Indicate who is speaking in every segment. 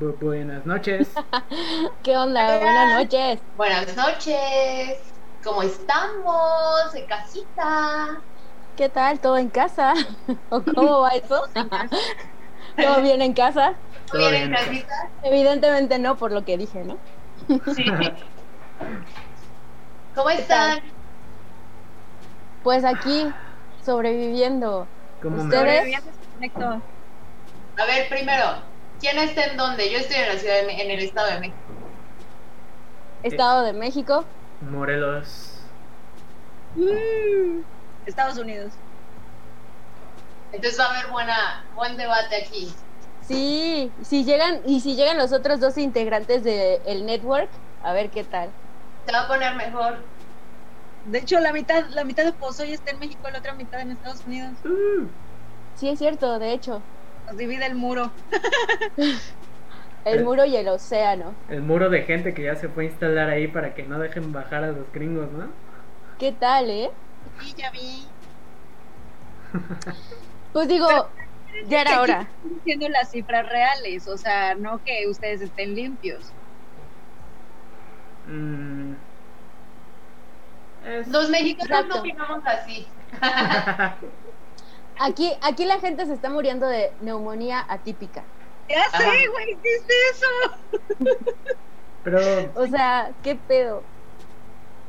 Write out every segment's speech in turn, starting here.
Speaker 1: Bu- buenas noches.
Speaker 2: ¿Qué onda?
Speaker 3: Hola.
Speaker 2: Buenas noches.
Speaker 3: Buenas noches. ¿Cómo estamos? En casita.
Speaker 2: ¿Qué tal? ¿Todo en casa? ¿O cómo va eso? ¿Todo bien en casa?
Speaker 1: Todo
Speaker 3: ¿Bien en
Speaker 1: bien.
Speaker 3: casita?
Speaker 2: Evidentemente no, por lo que dije, ¿no?
Speaker 3: Sí. ¿Cómo están?
Speaker 2: Pues aquí, sobreviviendo.
Speaker 1: ¿Cómo me
Speaker 2: ¿Ustedes?
Speaker 4: Conecto.
Speaker 3: A ver, primero, ¿quién está en dónde? Yo estoy en la ciudad de en el estado de México.
Speaker 2: Estado de México.
Speaker 1: Morelos.
Speaker 4: Mm, Estados Unidos.
Speaker 3: Entonces va a haber buena, buen debate aquí.
Speaker 2: Sí, si llegan, y si llegan los otros dos integrantes del network, a ver qué tal.
Speaker 3: Se va a poner mejor.
Speaker 4: De hecho, la mitad, la mitad de Pozoy está en México, la otra mitad en Estados Unidos.
Speaker 1: Uh,
Speaker 2: Sí, es cierto, de hecho.
Speaker 4: Nos divide el muro.
Speaker 2: El muro y el océano.
Speaker 1: el muro de gente que ya se fue a instalar ahí para que no dejen bajar a los gringos, ¿no?
Speaker 2: ¿Qué tal, eh?
Speaker 4: Sí, ya vi.
Speaker 2: Pues digo, ya era hora.
Speaker 4: Diciendo las cifras reales, o sea, no que ustedes estén limpios.
Speaker 1: Mm. Es-
Speaker 3: Los mexicanos
Speaker 2: Exacto.
Speaker 3: no opinamos así.
Speaker 2: Aquí, aquí la gente se está muriendo de neumonía atípica.
Speaker 4: Ya
Speaker 3: Ajá.
Speaker 4: sé, güey, ¿qué es eso?
Speaker 1: Pero
Speaker 2: O sea, ¿qué pedo?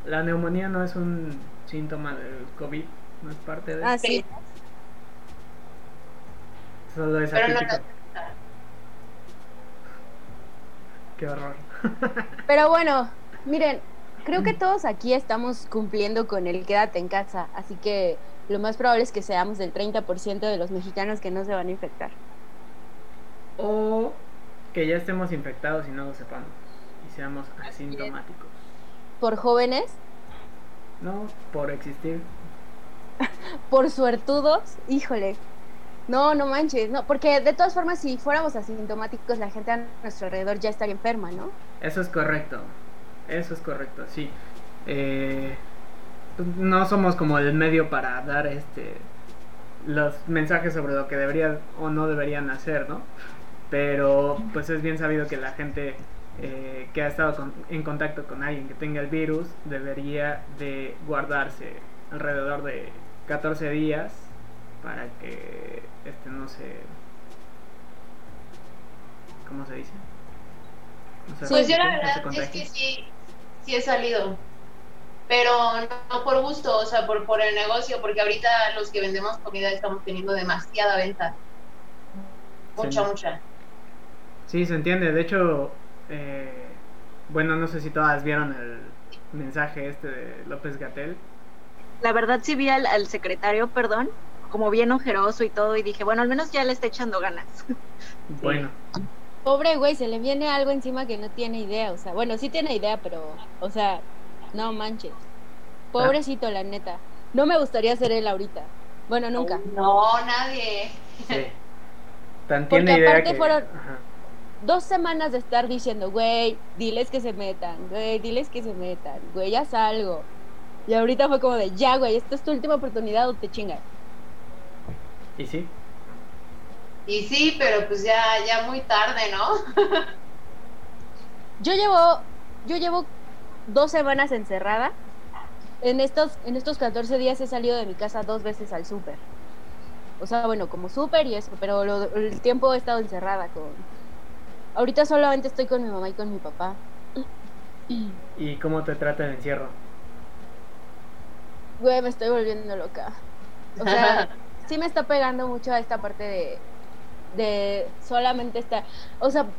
Speaker 1: la neumonía no es un síntoma del COVID, no es parte de
Speaker 2: Ah,
Speaker 1: eso.
Speaker 2: sí.
Speaker 1: Solo es
Speaker 3: Pero no.
Speaker 1: Qué horror.
Speaker 2: Pero bueno, miren, creo que todos aquí estamos cumpliendo con el quédate en casa, así que lo más probable es que seamos del 30% de los mexicanos que no se van a infectar.
Speaker 1: O que ya estemos infectados y no lo sepamos. Y seamos asintomáticos.
Speaker 2: Por jóvenes,
Speaker 1: No por existir.
Speaker 2: por suertudos, híjole. No, no manches, no, porque de todas formas si fuéramos asintomáticos la gente a nuestro alrededor ya estaría enferma, ¿no?
Speaker 1: Eso es correcto. Eso es correcto, sí. Eh, no somos como el medio para dar este los mensajes sobre lo que deberían o no deberían hacer, ¿no? Pero pues es bien sabido que la gente eh, que ha estado con- en contacto con alguien que tenga el virus debería de guardarse alrededor de 14 días para que este no se ¿cómo se dice? No se
Speaker 3: Pues yo la
Speaker 1: no
Speaker 3: verdad es que sí, sí he salido. Pero no por gusto, o sea, por, por el negocio, porque ahorita los que vendemos comida estamos teniendo demasiada venta. Mucha,
Speaker 1: Sí.
Speaker 3: mucha.
Speaker 1: Sí, se entiende. De hecho, eh, bueno, no sé si todas vieron el mensaje este de López Gatel.
Speaker 4: La verdad sí vi al, al secretario, perdón, como bien ojeroso y todo, y dije, bueno, al menos ya le está echando ganas.
Speaker 1: Bueno,
Speaker 2: Pobre güey, se le viene algo encima que no tiene idea, o sea, bueno, sí tiene idea, pero, o sea, no manches. Pobrecito, la neta. No me gustaría ser él ahorita. Bueno, nunca.
Speaker 3: No, nadie.
Speaker 1: sí. Tan
Speaker 2: Porque
Speaker 1: tiene idea
Speaker 2: aparte
Speaker 1: que-
Speaker 2: fueron-
Speaker 1: Ajá.
Speaker 2: Dos semanas de estar diciendo, güey, diles que se metan, güey, diles que se metan, güey, ya salgo. Y ahorita fue como de, ya, güey, esta es tu última oportunidad o te chingas.
Speaker 1: Y sí,
Speaker 3: Y sí, pero pues ya, ya muy tarde, ¿no?
Speaker 2: Yo llevo, yo llevo dos semanas encerrada. En estos, en estos 14 días he salido de mi casa dos veces al súper. O sea, bueno, como súper y eso, pero lo- el tiempo he estado encerrada con... Ahorita solamente estoy con mi mamá y con mi papá.
Speaker 1: ¿y cómo te trata el encierro?
Speaker 2: Güey, me estoy volviendo loca. O sea, sí me está pegando mucho a esta parte de, de solamente estar... O sea,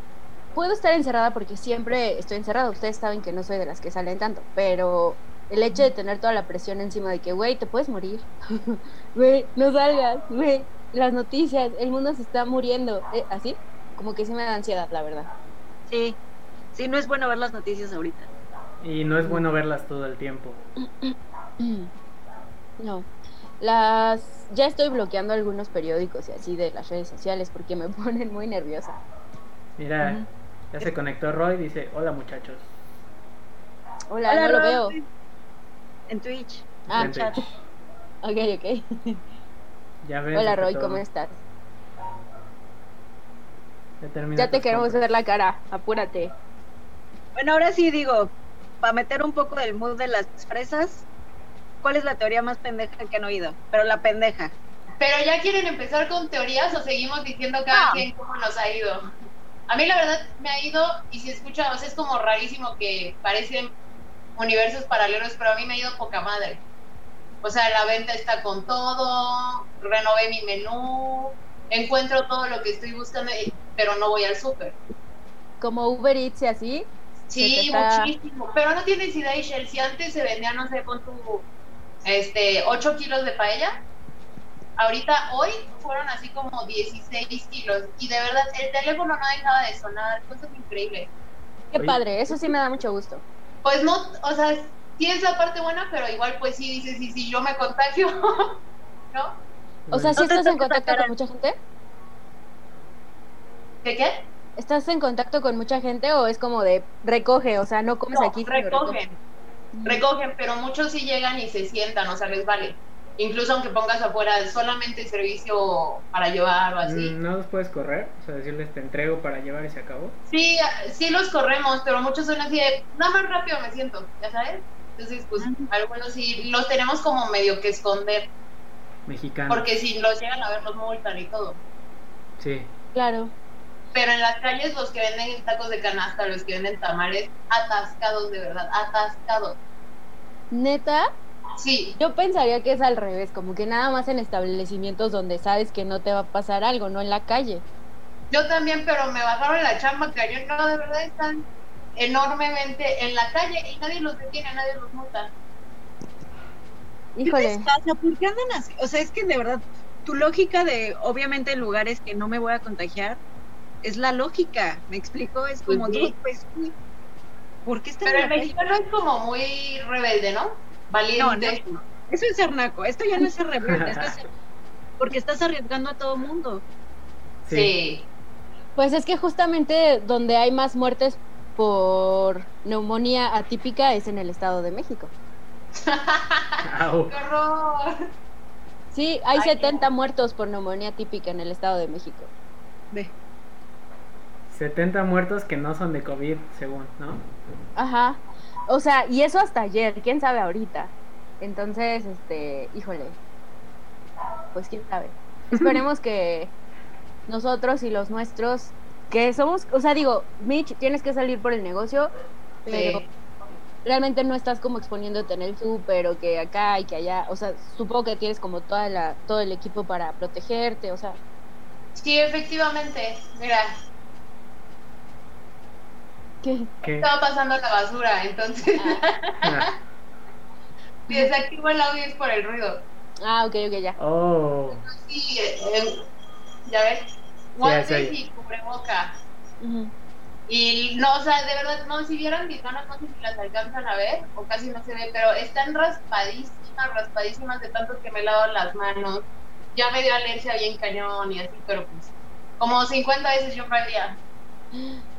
Speaker 2: puedo estar encerrada porque siempre estoy encerrada. Ustedes saben que no soy de las que salen tanto, pero el hecho de tener toda la presión encima de que, güey, te puedes morir. Güey, no salgas, güey. Las noticias, el mundo se está muriendo. Eh, ¿Así? Como que sí me da ansiedad, la verdad.
Speaker 4: Sí, sí, no es bueno ver las noticias ahorita.
Speaker 1: Y no es bueno verlas todo el tiempo.
Speaker 2: No. Las ya estoy bloqueando algunos periódicos y así de las redes sociales porque me ponen muy nerviosa.
Speaker 1: Mira,
Speaker 4: Ujú.
Speaker 1: Ya se conectó Roy, dice, hola muchachos.
Speaker 2: Hola, no lo veo.
Speaker 4: En Twitch.
Speaker 2: Ah,
Speaker 1: En
Speaker 2: chat.
Speaker 1: Twitch.
Speaker 2: Ok, ok.
Speaker 1: Ya ves.
Speaker 2: Hola Roy,
Speaker 1: todo.
Speaker 2: ¿cómo estás?
Speaker 1: Ya, termina
Speaker 2: Ya te queremos
Speaker 1: compras.
Speaker 2: ver la cara, apúrate.
Speaker 4: Bueno, ahora sí digo, para meter un poco del mood de las fresas, ¿cuál es la teoría más pendeja que han oído? Pero la pendeja.
Speaker 3: Pero ya quieren empezar con teorías o seguimos diciendo cada
Speaker 4: No.
Speaker 3: quien cómo nos ha ido. A mí la verdad me ha ido y si escucha, o sea, es como rarísimo que parecen universos paralelos, pero a mí me ha ido poca madre. O sea, la venta está con todo, renové mi menú, encuentro todo lo que estoy buscando, pero no voy al súper.
Speaker 2: Como Uber Eats y así.
Speaker 3: Sí,
Speaker 2: está-
Speaker 3: muchísimo. Pero no tienes idea, Ishel, si antes se vendía, no sé, con tu este, 8 kilos de paella, ahorita hoy fueron así como 16 kilos. Y de verdad, el teléfono no dejaba de sonar, cosas increíbles.
Speaker 2: Qué padre, eso sí me da mucho gusto.
Speaker 3: Pues no, o sea, sí es la parte buena, pero igual pues sí dices, y si yo me contagio, ¿no?
Speaker 2: O sea, ¿sí estás en contacto con mucha gente?
Speaker 3: ¿De qué?
Speaker 2: ¿Estás en contacto con mucha gente o es como de recoge? O sea, no comes
Speaker 3: No,
Speaker 2: aquí.
Speaker 3: recogen,
Speaker 2: recoge?
Speaker 3: recogen, pero muchos sí llegan y se sientan, o sea, les vale. Incluso aunque pongas afuera solamente servicio para llevar o así.
Speaker 1: mm, ¿No los puedes correr? O sea, decirles te entrego para llevar y se acabó.
Speaker 3: Sí, sí los corremos, pero muchos son así de, nada más rápido me siento, ¿ya sabes? Entonces, pues, algunos sí, los tenemos como medio que esconder,
Speaker 1: Mexicano.
Speaker 3: porque si los llegan a ver, los multan y todo.
Speaker 1: Sí.
Speaker 2: Claro.
Speaker 3: Pero en las calles, los que venden tacos de canasta, los que venden tamales, atascados de verdad, atascados.
Speaker 2: Neta,
Speaker 3: Sí,
Speaker 2: yo pensaría que es al revés, como que nada más en establecimientos donde sabes que no te va a pasar algo, no en la calle.
Speaker 3: yo también, pero me bajaron la chamba, cañón, no, de verdad están enormemente en la calle y nadie los detiene, nadie los multa.
Speaker 4: ¿Qué
Speaker 2: Híjole.
Speaker 4: les pasa? ¿Por qué andan así? O sea, es que de verdad, tu lógica de, obviamente, en lugares que no me voy a contagiar, es la lógica. ¿Me explico? Es como,
Speaker 3: Pues sí.
Speaker 4: dude, pues, sí. ¿por qué están
Speaker 3: Pero
Speaker 4: en
Speaker 3: el mexicano es como muy rebelde, ¿no? Valiente.
Speaker 4: no, no. Eso es ser naco. Esto ya no es ser rebelde, esto es ser- Porque estás arriesgando a todo mundo.
Speaker 1: Sí.
Speaker 3: sí.
Speaker 2: Pues es que justamente donde hay más muertes por neumonía atípica es en el Estado de México.
Speaker 3: ¡Qué horror!
Speaker 2: Sí, hay
Speaker 3: Ay,
Speaker 2: 70 muertos por neumonía típica en el Estado de México.
Speaker 4: Ve.
Speaker 1: 70 muertos que no son de COVID, según, ¿no?
Speaker 2: Ajá. O sea, y eso hasta ayer, quién sabe ahorita. Entonces, este, híjole. Pues quién sabe. Esperemos que nosotros y los nuestros, que somos, o sea, digo, Mitch, tienes que salir por el negocio, pero realmente no estás como exponiéndote en el súper o que acá y que allá, o sea, supongo que tienes como toda la, todo el equipo para protegerte, o sea,
Speaker 3: Sí, efectivamente. Mira, estaba pasando la basura, entonces
Speaker 1: Ah.
Speaker 3: si desactivo el audio es por el ruido.
Speaker 2: Ah, ok, ok, ya.
Speaker 1: Oh.
Speaker 3: Sí, eh, eh, ya ves, guantes
Speaker 1: sí.
Speaker 3: y cubreboca.
Speaker 2: Ujú.
Speaker 3: Y no, o sea, de verdad, no, si vieran mis manos, no sé si las alcanzan a ver, o casi no se ve, pero están raspadísimas, raspadísimas de tanto que me lavo las manos. Ya me dio alergia bien cañón y así, pero pues, como 50 veces yo al día.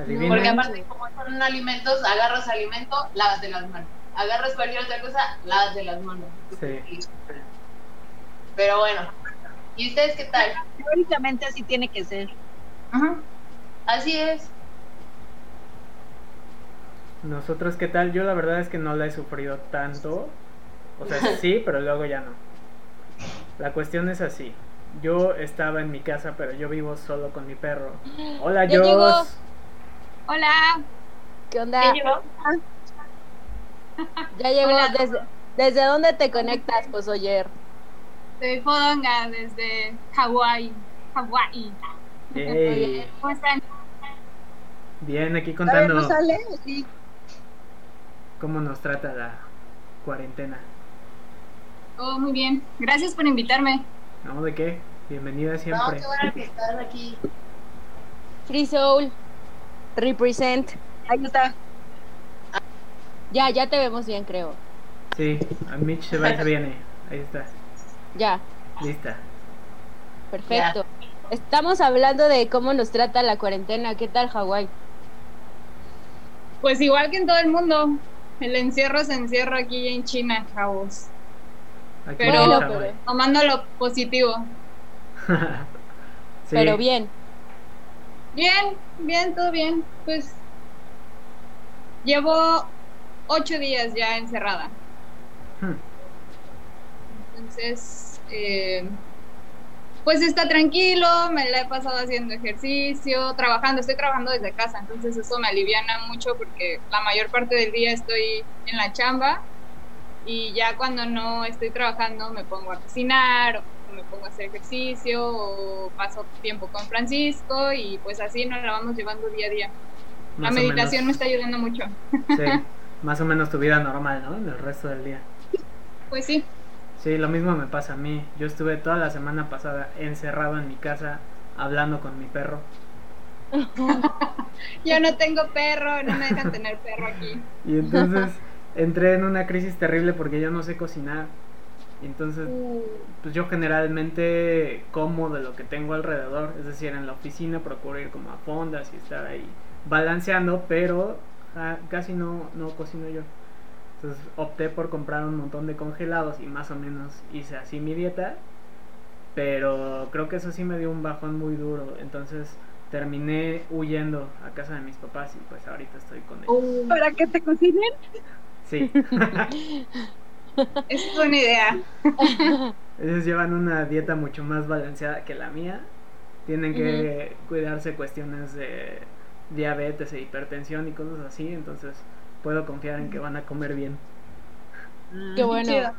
Speaker 1: Adivina.
Speaker 3: Porque aparte, como son alimentos, agarras alimento, lávate las manos. Agarras cualquier otra cosa, lávate las manos.
Speaker 1: Sí.
Speaker 3: Pero bueno, ¿y ustedes qué tal?
Speaker 4: Teóricamente así tiene que ser.
Speaker 3: Así es.
Speaker 1: Nosotros, ¿qué tal? Yo la verdad es que no la he sufrido tanto. O sea, sí, pero luego ya no. La cuestión es así. Yo estaba en mi casa, pero yo vivo solo con mi perro. Hola. Jos.
Speaker 5: Hola,
Speaker 2: ¿Qué onda? Ya llegó.
Speaker 5: Hola.
Speaker 2: Desde, ¿Desde dónde te conectas, pues, Oyer?
Speaker 5: soy Fodonga desde Hawái. Hawái. ¿Cómo están?
Speaker 1: bien, aquí
Speaker 4: ¿no
Speaker 1: contando
Speaker 4: sale? Sí.
Speaker 1: cómo nos trata la cuarentena.
Speaker 5: Todo muy bien. Gracias por invitarme.
Speaker 1: ¿No? ¿De qué? Bienvenida
Speaker 3: No,
Speaker 1: siempre.
Speaker 3: qué bueno que estás aquí.
Speaker 2: Free Soul. Represent.
Speaker 4: Ahí está.
Speaker 2: Ya, ya te vemos bien, creo.
Speaker 1: Sí, a Mitch se va y se viene. Ahí está,
Speaker 2: Ya,
Speaker 1: lista.
Speaker 2: perfecto. Estamos hablando de cómo nos trata la cuarentena. ¿Qué tal, Hawái?
Speaker 5: Pues igual que en todo el mundo. El encierro se encierra aquí en China, chavos.
Speaker 1: Aquí
Speaker 5: Pero-
Speaker 2: pero,
Speaker 1: ver.
Speaker 5: Tomando lo positivo.
Speaker 1: Sí,
Speaker 2: pero bien.
Speaker 5: Bien, bien, todo bien. Pues llevo ocho días ya encerrada.
Speaker 1: Hmm.
Speaker 5: Entonces, eh, pues está tranquilo, me la he pasado haciendo ejercicio, trabajando, estoy trabajando desde casa, entonces eso me aliviana mucho porque la mayor parte del día estoy en la chamba y ya cuando no estoy trabajando me pongo a cocinar o me pongo a hacer ejercicio o paso tiempo con Francisco y pues así nos la vamos llevando día a día. La
Speaker 1: Más
Speaker 5: meditación me está ayudando mucho.
Speaker 1: Sí, más o menos tu vida normal, ¿no? En el resto del día.
Speaker 5: Pues sí,
Speaker 1: Sí, lo mismo me pasa a mí. Yo estuve toda la semana pasada encerrado en mi casa hablando con mi perro.
Speaker 5: yo no tengo perro, no me dejan tener perro aquí.
Speaker 1: Y entonces entré en una crisis terrible porque yo no sé cocinar. Entonces, pues yo generalmente como de lo que tengo alrededor. Es decir, en la oficina procuro ir como a fondas y estar ahí balanceando, pero ah, casi no, no cocino yo. Entonces opté por comprar un montón de congelados y más o menos hice así mi dieta. Pero creo que eso sí me dio un bajón muy duro. Entonces terminé huyendo a casa de mis papás y pues ahorita estoy con ellos.
Speaker 4: ¿Para que te cocinen?
Speaker 1: Sí.
Speaker 5: Es buena idea.
Speaker 1: Ellos llevan una dieta mucho más balanceada que la mía. Tienen que cuidarse cuestiones de diabetes e hipertensión y cosas así. Entonces puedo confiar en que van a comer bien.
Speaker 2: Qué bueno.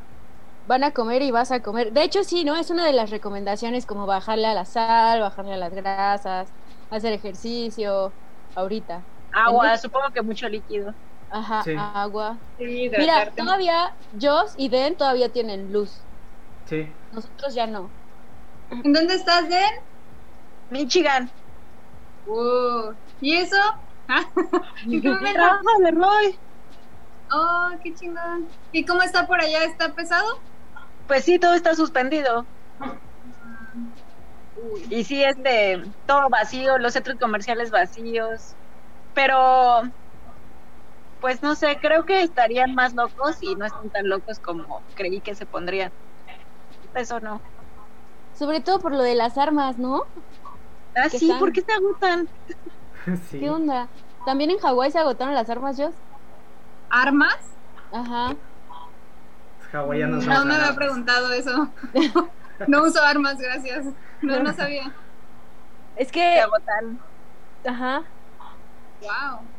Speaker 2: Van a comer y vas a comer. De hecho, sí, ¿no? Es una de las recomendaciones como bajarle a la sal, bajarle a las grasas, hacer ejercicio ahorita.
Speaker 4: Agua, supongo que mucho líquido.
Speaker 2: Ajá,
Speaker 1: Sí.
Speaker 2: agua.
Speaker 5: Sí,
Speaker 2: Mira, todavía Joss y Den todavía tienen luz.
Speaker 1: Sí.
Speaker 2: Nosotros ya no.
Speaker 5: ¿En dónde estás, Den?
Speaker 4: Michigan.
Speaker 5: Uh, ¿Y eso? Ah,
Speaker 4: de Roy.
Speaker 5: Oh, qué chingón. ¿Y cómo está por allá? ¿Está pesado?
Speaker 4: Pues sí, todo está suspendido. Y sí, este, todo vacío, los centros comerciales vacíos. Pero, pues no sé, creo que estarían más locos y no están tan locos como creí que se pondrían. Eso no.
Speaker 2: Sobre todo por lo de las armas, ¿no?
Speaker 4: Ah,
Speaker 2: ¿Qué
Speaker 4: sí,
Speaker 2: están?
Speaker 4: ¿por qué se agotan?
Speaker 1: sí.
Speaker 2: ¿Qué onda? ¿También en Hawái se agotaron las armas, Joss?
Speaker 5: ¿Armas?
Speaker 2: Ajá.
Speaker 1: Hawaianos
Speaker 5: No
Speaker 1: usan
Speaker 5: me había preguntado eso. No uso armas, gracias. No, no sabía.
Speaker 2: Es
Speaker 4: Se
Speaker 2: que,
Speaker 4: agotan.
Speaker 2: ajá.
Speaker 5: Wow.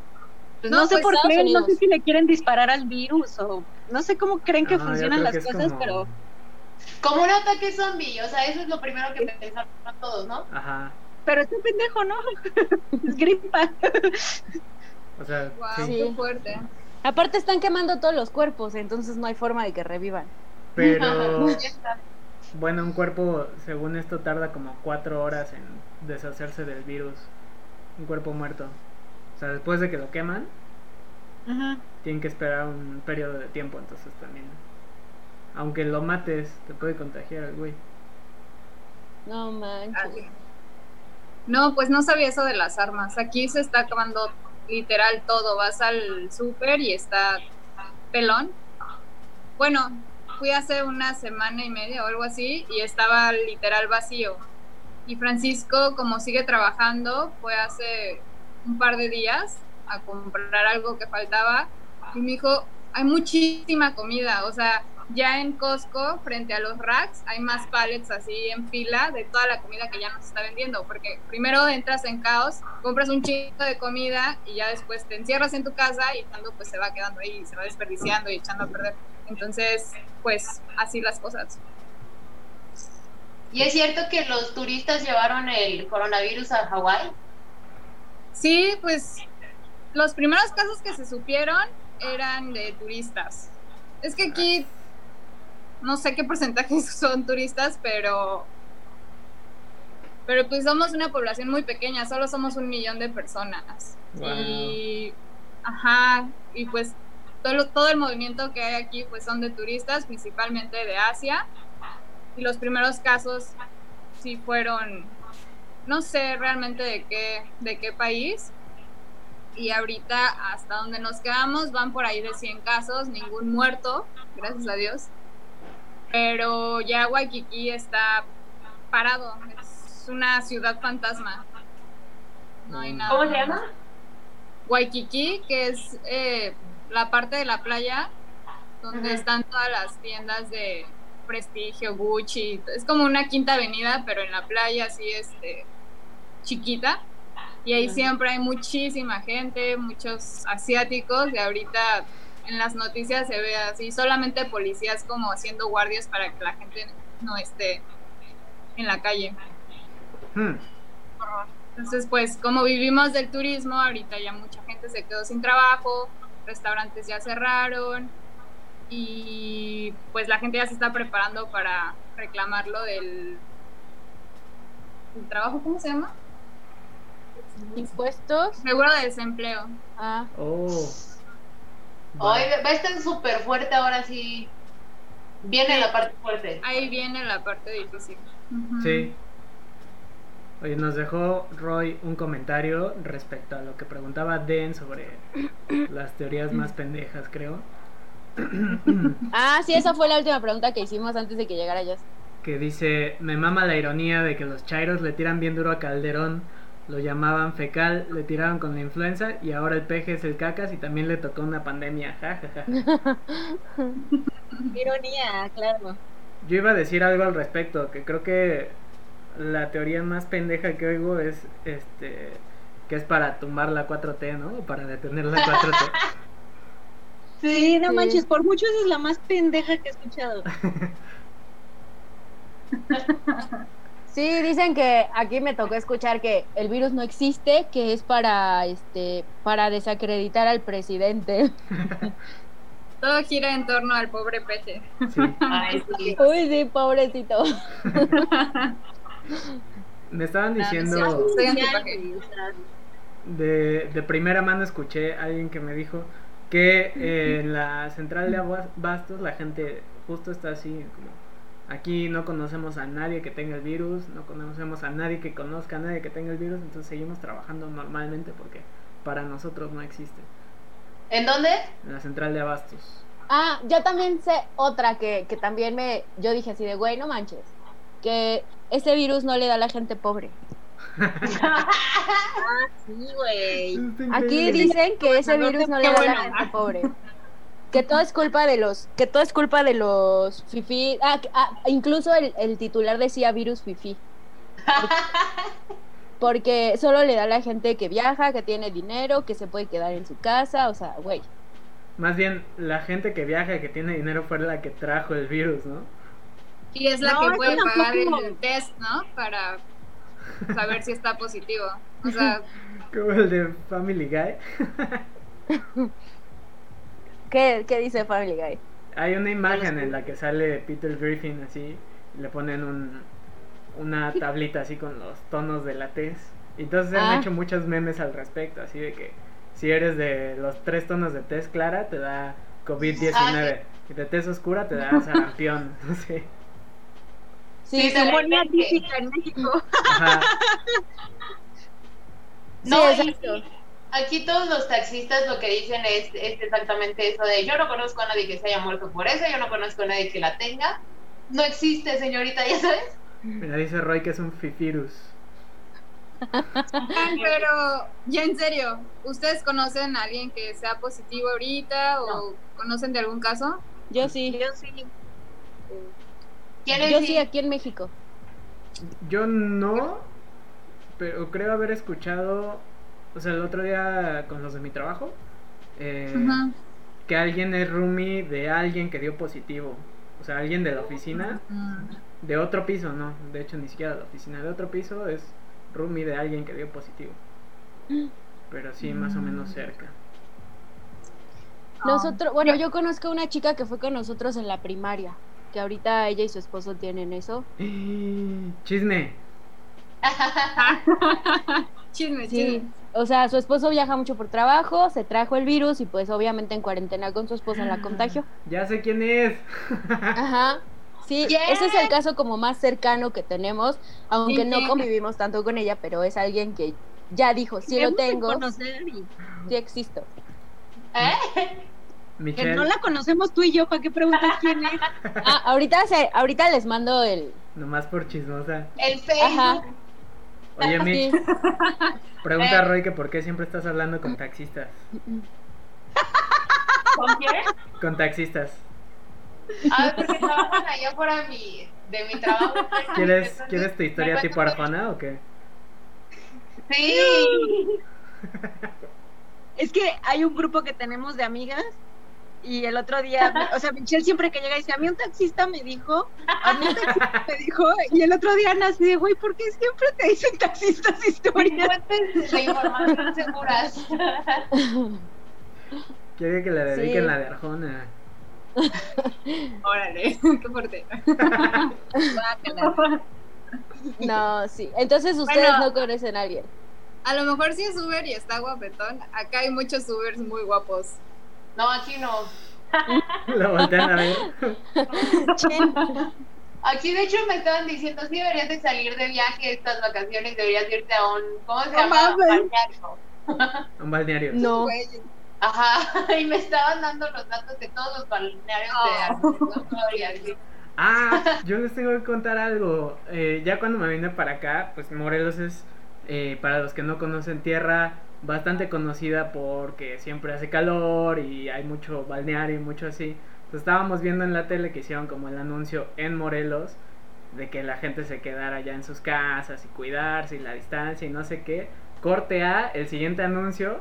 Speaker 4: Pues
Speaker 5: No,
Speaker 4: no, sé
Speaker 5: pues
Speaker 4: por
Speaker 2: Estados
Speaker 4: qué, no sé si le quieren disparar al virus o no sé cómo creen que
Speaker 1: No, yo
Speaker 4: funcionan las
Speaker 1: que
Speaker 4: cosas,
Speaker 1: como-
Speaker 4: pero
Speaker 3: Como un ataque zombie, o sea, eso es lo primero que pensaron todos, ¿no?
Speaker 1: Ajá.
Speaker 4: pero este pendejo, ¿no? es gripa.
Speaker 1: O sea,
Speaker 5: Wow,
Speaker 1: sí.
Speaker 5: Qué fuerte.
Speaker 2: Aparte están quemando todos los cuerpos, entonces no hay forma de que revivan.
Speaker 1: Pero bueno, un cuerpo, según esto, tarda como cuatro horas en deshacerse del virus. Un cuerpo muerto. Sea, después de que lo queman,
Speaker 4: Ajá.
Speaker 1: tienen que esperar un periodo de tiempo, entonces también. Aunque lo mates, te puede contagiar el güey.
Speaker 2: No manches.
Speaker 5: No, pues no sabía eso de las armas. Aquí se está acabando literal todo. Vas al súper y está pelón. Bueno, fui hace una semana y media o algo así y estaba literal vacío. Y Francisco, como sigue trabajando, fue hace un par de días a comprar algo que faltaba y me dijo, hay muchísima comida, o sea, ya en Costco, frente a los racks, hay más pallets así en fila de toda la comida que ya no se está vendiendo, porque primero entras en caos, compras un chingo de comida y ya después te encierras en tu casa y cuando pues se va quedando ahí, se va desperdiciando y echando a perder. Entonces, pues así las cosas.
Speaker 3: ¿Y es cierto que los turistas llevaron el coronavirus a Hawái?
Speaker 5: Sí, pues los primeros casos que se supieron eran de turistas. Es que aquí no sé qué porcentaje son turistas, pero pero pues somos una población muy pequeña, solo somos un millón de personas. Y ajá, y pues todo, todo el movimiento que hay aquí pues son de turistas, principalmente de Asia. Y los primeros casos sí fueron no sé realmente de qué, de qué país. Y ahorita, hasta donde nos quedamos, van por ahí de 100 casos, ningún muerto, gracias a Dios. Pero ya Waikiki está parado, es una ciudad fantasma. No hay nada.
Speaker 3: ¿Cómo se llama?
Speaker 5: Waikiki, que es eh, la parte de la playa donde
Speaker 3: Ajá.
Speaker 5: están todas las tiendas de prestigio, Gucci. Es como una quinta avenida, pero en la playa así este chiquita. Y ahí siempre hay muchísima gente, muchos asiáticos, y ahorita en las noticias se ve así, solamente policías como haciendo guardias para que la gente no esté en la calle.
Speaker 1: Hmm.
Speaker 5: Entonces, pues como vivimos del turismo, ahorita ya mucha gente se quedó sin trabajo, restaurantes ya cerraron y pues la gente ya se está preparando para reclamarlo del, del trabajo, ¿cómo se llama?
Speaker 2: Impuestos.
Speaker 5: Seguro de desempleo.
Speaker 2: Ah,
Speaker 1: Oh.
Speaker 3: Hoy va a estar súper fuerte ahora sí. Viene la parte fuerte.
Speaker 5: Ahí viene la parte difícil.
Speaker 1: Sí. Oye, nos dejó Roy un comentario respecto a lo que preguntaba Den sobre las teorías más pendejas, creo.
Speaker 2: Ah, sí, esa fue la última pregunta que hicimos antes de que llegara Jess.
Speaker 1: que dice, me mama la ironía de que los chairos le tiran bien duro a Calderón, lo llamaban fecal, le tiraron con la influenza y ahora el peje es el cacas y también le tocó una pandemia. Ja, ja, ja.
Speaker 4: Ironía, claro.
Speaker 1: Yo iba a decir algo al respecto, que creo que la teoría más pendeja que oigo es este que es para tumbar la 4T, ¿no? O para detener la 4T.
Speaker 4: Sí, no
Speaker 2: Sí.
Speaker 4: manches, por mucho esa es la más pendeja que he escuchado.
Speaker 2: Sí, dicen que aquí me tocó escuchar que el virus no existe, que es para este para desacreditar al presidente.
Speaker 5: Todo gira en torno al pobre Pete.
Speaker 1: Sí.
Speaker 3: Ay, sí.
Speaker 2: Uy, sí, pobrecito.
Speaker 1: Me estaban diciendo de, de primera mano escuché a alguien que me dijo que eh, en la central de abastos la gente justo está así como aquí no conocemos a nadie que tenga el virus, no conocemos a nadie que conozca a nadie que tenga el virus, entonces seguimos trabajando normalmente porque para nosotros no existe.
Speaker 3: ¿En dónde?
Speaker 1: En la central de abastos.
Speaker 2: Ah, yo también sé otra que, que también me yo dije así de, güey, no manches, que ese virus no le da a la gente pobre.
Speaker 4: Sí, güey.
Speaker 2: Aquí dicen que ese virus no le da a la gente pobre. Que todo es culpa de los, que todo es culpa de los fifi. Ah, ah, incluso el, el titular decía virus fifi. Porque solo le da a la gente que viaja, que tiene dinero, que se puede quedar en su casa, o sea, güey.
Speaker 1: Más bien la gente que viaja y que tiene dinero fue la que trajo el virus, ¿no?
Speaker 5: Y es la
Speaker 4: No,
Speaker 5: que puede pagar el test, ¿no? Para saber si está positivo. O sea,
Speaker 1: Como el de Family Guy.
Speaker 2: ¿Qué, qué dice Family Guy?
Speaker 1: Hay una imagen en la que sale Peter Griffin así, y le ponen un, una tablita así con los tonos de la tez. Y entonces
Speaker 2: Ah.
Speaker 1: han hecho muchos memes al respecto, así de que si eres de los tres tonos de tez clara te da COVID-19,
Speaker 3: Ah,
Speaker 1: y de tez oscura te da sarampión, no sé.
Speaker 3: Sí,
Speaker 2: sí,
Speaker 3: repente.
Speaker 4: típica en México.
Speaker 1: Ajá.
Speaker 3: No,
Speaker 2: Sí, exacto.
Speaker 3: aquí todos los taxistas lo que dicen es, es exactamente eso de yo no conozco a nadie que se haya muerto por eso, yo no conozco a nadie que la tenga. No existe, señorita, ya sabes.
Speaker 1: Mira, dice Roy que es un fifirus.
Speaker 5: pero ya en serio, ¿ustedes conocen a alguien que sea positivo ahorita o conocen de algún caso?
Speaker 2: yo sí.
Speaker 4: Yo sí.
Speaker 2: Yo sí aquí en México.
Speaker 1: Yo no, pero creo haber escuchado, o sea, el otro día con los de mi trabajo, eh, que alguien es roomie de alguien que dio positivo. O sea, alguien de la oficina,
Speaker 5: Mm.
Speaker 1: de otro piso, no, de hecho ni siquiera de la oficina, de otro piso es roomie de alguien que dio positivo. Pero sí, más o menos cerca.
Speaker 2: Nosotros, bueno, yo conozco una chica que fue con nosotros en la primaria, que ahorita ella y su esposo tienen eso.
Speaker 1: Chisme.
Speaker 5: Chisme,
Speaker 2: Sí,
Speaker 5: chisme.
Speaker 2: o sea, su esposo viaja mucho por trabajo, se trajo el virus y pues obviamente en cuarentena con su esposa la contagió.
Speaker 1: Ya sé quién es.
Speaker 2: Ajá. Sí, ese es el caso como más cercano que tenemos, aunque no convivimos tanto con ella, pero es alguien que ya dijo, sí lo tengo, sí existo.
Speaker 3: ¿Eh?
Speaker 4: Que
Speaker 1: Michelle.
Speaker 4: no la conocemos tú y yo, ¿para qué preguntas quién es?
Speaker 2: Ah, ahorita se, ahorita les mando el,
Speaker 1: Nomás por chismosa.
Speaker 3: El Facebook.
Speaker 2: Ajá.
Speaker 1: Oye, Mitch,
Speaker 2: Sí.
Speaker 1: pregunta a
Speaker 3: Eh.
Speaker 1: Roy que por qué siempre estás hablando con taxistas.
Speaker 3: ¿Con quién?
Speaker 1: Con taxistas.
Speaker 3: A ver, porque trabajan allá fuera de mi, de mi trabajo.
Speaker 1: ¿Quieres,
Speaker 3: Entonces,
Speaker 1: ¿quieres tu historia tipo Arjona o qué?
Speaker 3: Sí.
Speaker 4: Es que hay un grupo que tenemos de amigas y el otro día, o sea, Michelle siempre que llega dice, a mí un taxista me dijo, a mí un taxista me dijo, y el otro día nací de, güey, ¿por qué siempre te dicen taxistas historias?
Speaker 3: Fuentes de información seguras.
Speaker 1: Quiere que le dediquen
Speaker 2: Sí.
Speaker 1: la de Arjona.
Speaker 5: Órale, qué fuerte.
Speaker 2: No, sí. Entonces ustedes
Speaker 5: Bueno.
Speaker 2: no conocen a alguien.
Speaker 5: A lo mejor sí es Uber y está guapetón. Acá hay muchos Ubers muy guapos.
Speaker 3: No, aquí no.
Speaker 1: Lo voltean a ver.
Speaker 3: Aquí de hecho me estaban diciendo, sí deberías de salir de viaje estas vacaciones, deberías irte a un, ¿cómo se
Speaker 4: No
Speaker 3: llama? Balneario.
Speaker 1: Un balneario.
Speaker 2: No.
Speaker 3: Ajá, y me estaban dando los datos de todos los balnearios
Speaker 5: Oh.
Speaker 3: de alrededor y así.
Speaker 1: Ah, yo les tengo que contar algo. Eh, ya cuando me vine para acá, pues Morelos es, eh, para los que no conocen tierra, bastante conocida porque siempre hace calor y hay mucho balneario y mucho así. Entonces, estábamos viendo en la tele que hicieron como el anuncio en Morelos de que la gente se quedara ya en sus casas y cuidarse y la distancia y no sé qué. Corte A, el siguiente anuncio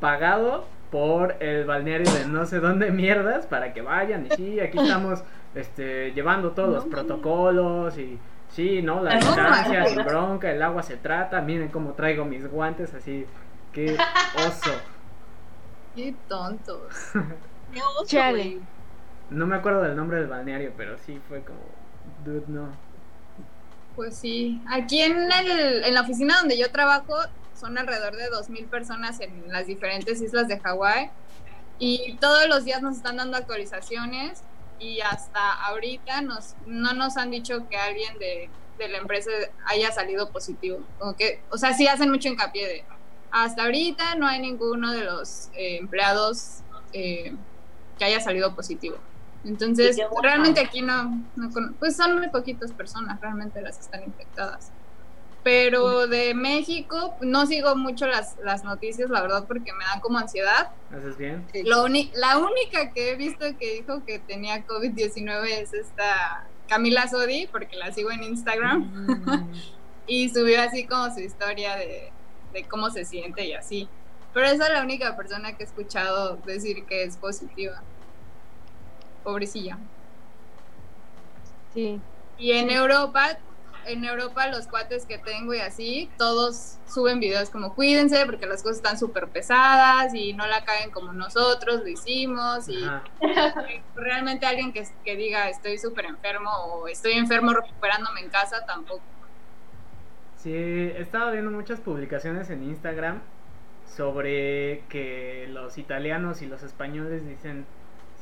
Speaker 1: pagado por el balneario de no sé dónde mierdas para que vayan y sí, aquí estamos este llevando todos los protocolos y sí, no, la distancia sin bronca, el agua se trata, miren cómo traigo mis guantes así, qué oso.
Speaker 5: Qué tontos.
Speaker 4: qué oso,
Speaker 2: Chale.
Speaker 1: No me acuerdo del nombre del balneario, pero sí fue como dude, no.
Speaker 5: Pues sí. Aquí en, el, en la oficina donde yo trabajo son alrededor de 2.000 personas en las diferentes islas de Hawái. Y todos los días nos están dando actualizaciones y hasta ahorita nos, no nos han dicho que alguien de, de la empresa haya salido positivo. Como que, o sea, sí hacen mucho hincapié de, hasta ahorita no hay ninguno de los eh, empleados eh, que haya salido positivo. Entonces, realmente aquí no, no con- pues son muy poquitas personas realmente las que están infectadas. Pero de México no sigo mucho las, las noticias, la verdad, porque me dan como ansiedad.
Speaker 1: ¿Haces bien?
Speaker 5: Lo la única que he visto que dijo que tenía COVID-19 es esta Camila Sodi, porque la sigo en Instagram, y subió así como su historia de, de cómo se siente y así. Pero esa es la única persona que he escuchado decir que es positiva. Pobrecilla.
Speaker 2: Sí.
Speaker 5: Y en Europa, en Europa los cuates que tengo y así, todos suben videos como cuídense porque las cosas están súper pesadas y no la caen como nosotros lo hicimos y
Speaker 1: Ajá.
Speaker 5: realmente alguien que, que diga estoy súper enfermo o estoy enfermo recuperándome en casa tampoco.
Speaker 1: Sí, he estado viendo muchas publicaciones en Instagram sobre que los italianos y los españoles dicen,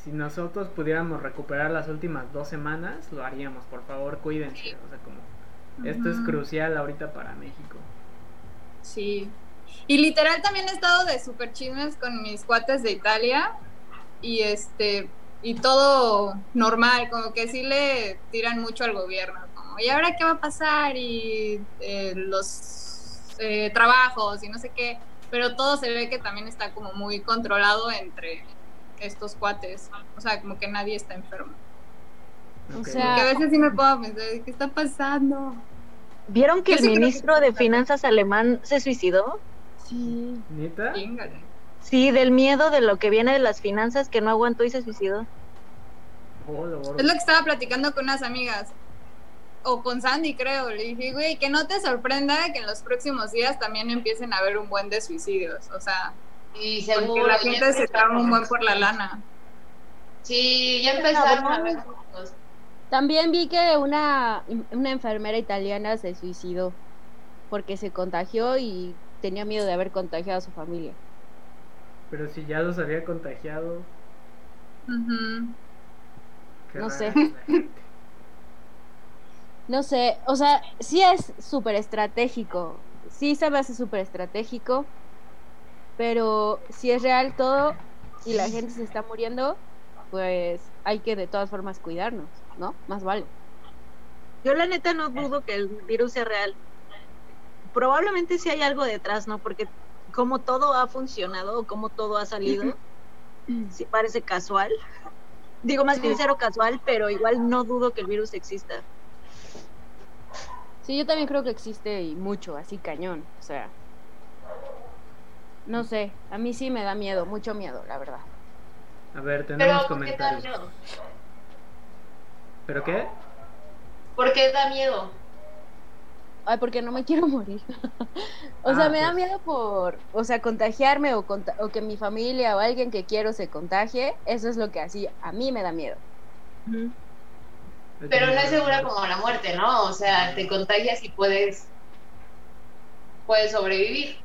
Speaker 1: si nosotros pudiéramos recuperar las últimas dos semanas, lo haríamos, por favor, cuídense. O sea, como, esto es crucial ahorita para México.
Speaker 5: Sí. Y literal también he estado de super chismes con mis cuates de Italia y este y todo normal, como que sí le tiran mucho al gobierno, como ¿y ahora qué va a pasar? y eh, los eh, trabajos y no sé qué, pero todo se ve que también está como muy controlado entre estos cuates, o sea, como que nadie está enfermo.
Speaker 2: O sea,
Speaker 5: Porque a veces sí me puedo pensar, ¿qué está pasando?
Speaker 4: ¿Vieron que
Speaker 5: Yo
Speaker 4: el
Speaker 5: sí que
Speaker 4: ministro de Finanzas alemán se suicidó?
Speaker 2: Sí.
Speaker 1: ¿Neta?
Speaker 4: Sí, del miedo de lo que viene de las finanzas que no aguantó y se suicidó.
Speaker 1: Oh.
Speaker 5: Es lo que estaba platicando con unas amigas. O con Sandy, creo. Le dije, güey, que no te sorprenda que en los próximos días también empiecen a haber un buen de suicidios. O sea,
Speaker 3: Y seguro.
Speaker 5: la
Speaker 3: ya
Speaker 5: gente se traba un buen por la lana.
Speaker 3: Sí, ya empezaron a ver.
Speaker 2: También vi que una, una enfermera italiana se suicidó porque se contagió y tenía miedo de haber contagiado a su familia.
Speaker 1: Pero si ya los había contagiado,
Speaker 2: No
Speaker 1: rara
Speaker 2: sé. No sé, o sea, sí es súper estratégico, sí se me hace súper estratégico, pero si es real todo y la gente se está muriendo, pues hay que de todas formas cuidarnos, ¿no? Más vale.
Speaker 4: Yo la neta no dudo que el virus sea real. probablemente sí hay algo detrás, ¿no? Porque como todo ha funcionado, como todo ha salido, sí parece casual. Digo más bien cero casual, pero igual no dudo que el virus exista.
Speaker 2: Sí, yo también creo que existe y mucho, así cañón. O sea, no sé, a mí sí me da miedo, mucho miedo, la verdad.
Speaker 1: A ver, tenemos
Speaker 3: Pero ¿por qué da
Speaker 1: comentarios.
Speaker 3: miedo?
Speaker 1: ¿Pero qué?
Speaker 3: ¿Por qué da miedo?
Speaker 2: Ay, porque no me quiero morir. o sea,
Speaker 1: Ah,
Speaker 2: me da
Speaker 1: pues.
Speaker 2: miedo por, o sea, contagiarme o, conta- o que mi familia o alguien que quiero se contagie. Eso es lo que así a mí me da miedo.
Speaker 3: Pero no es segura como la muerte, ¿no? O sea, te contagias y puedes, puedes sobrevivir.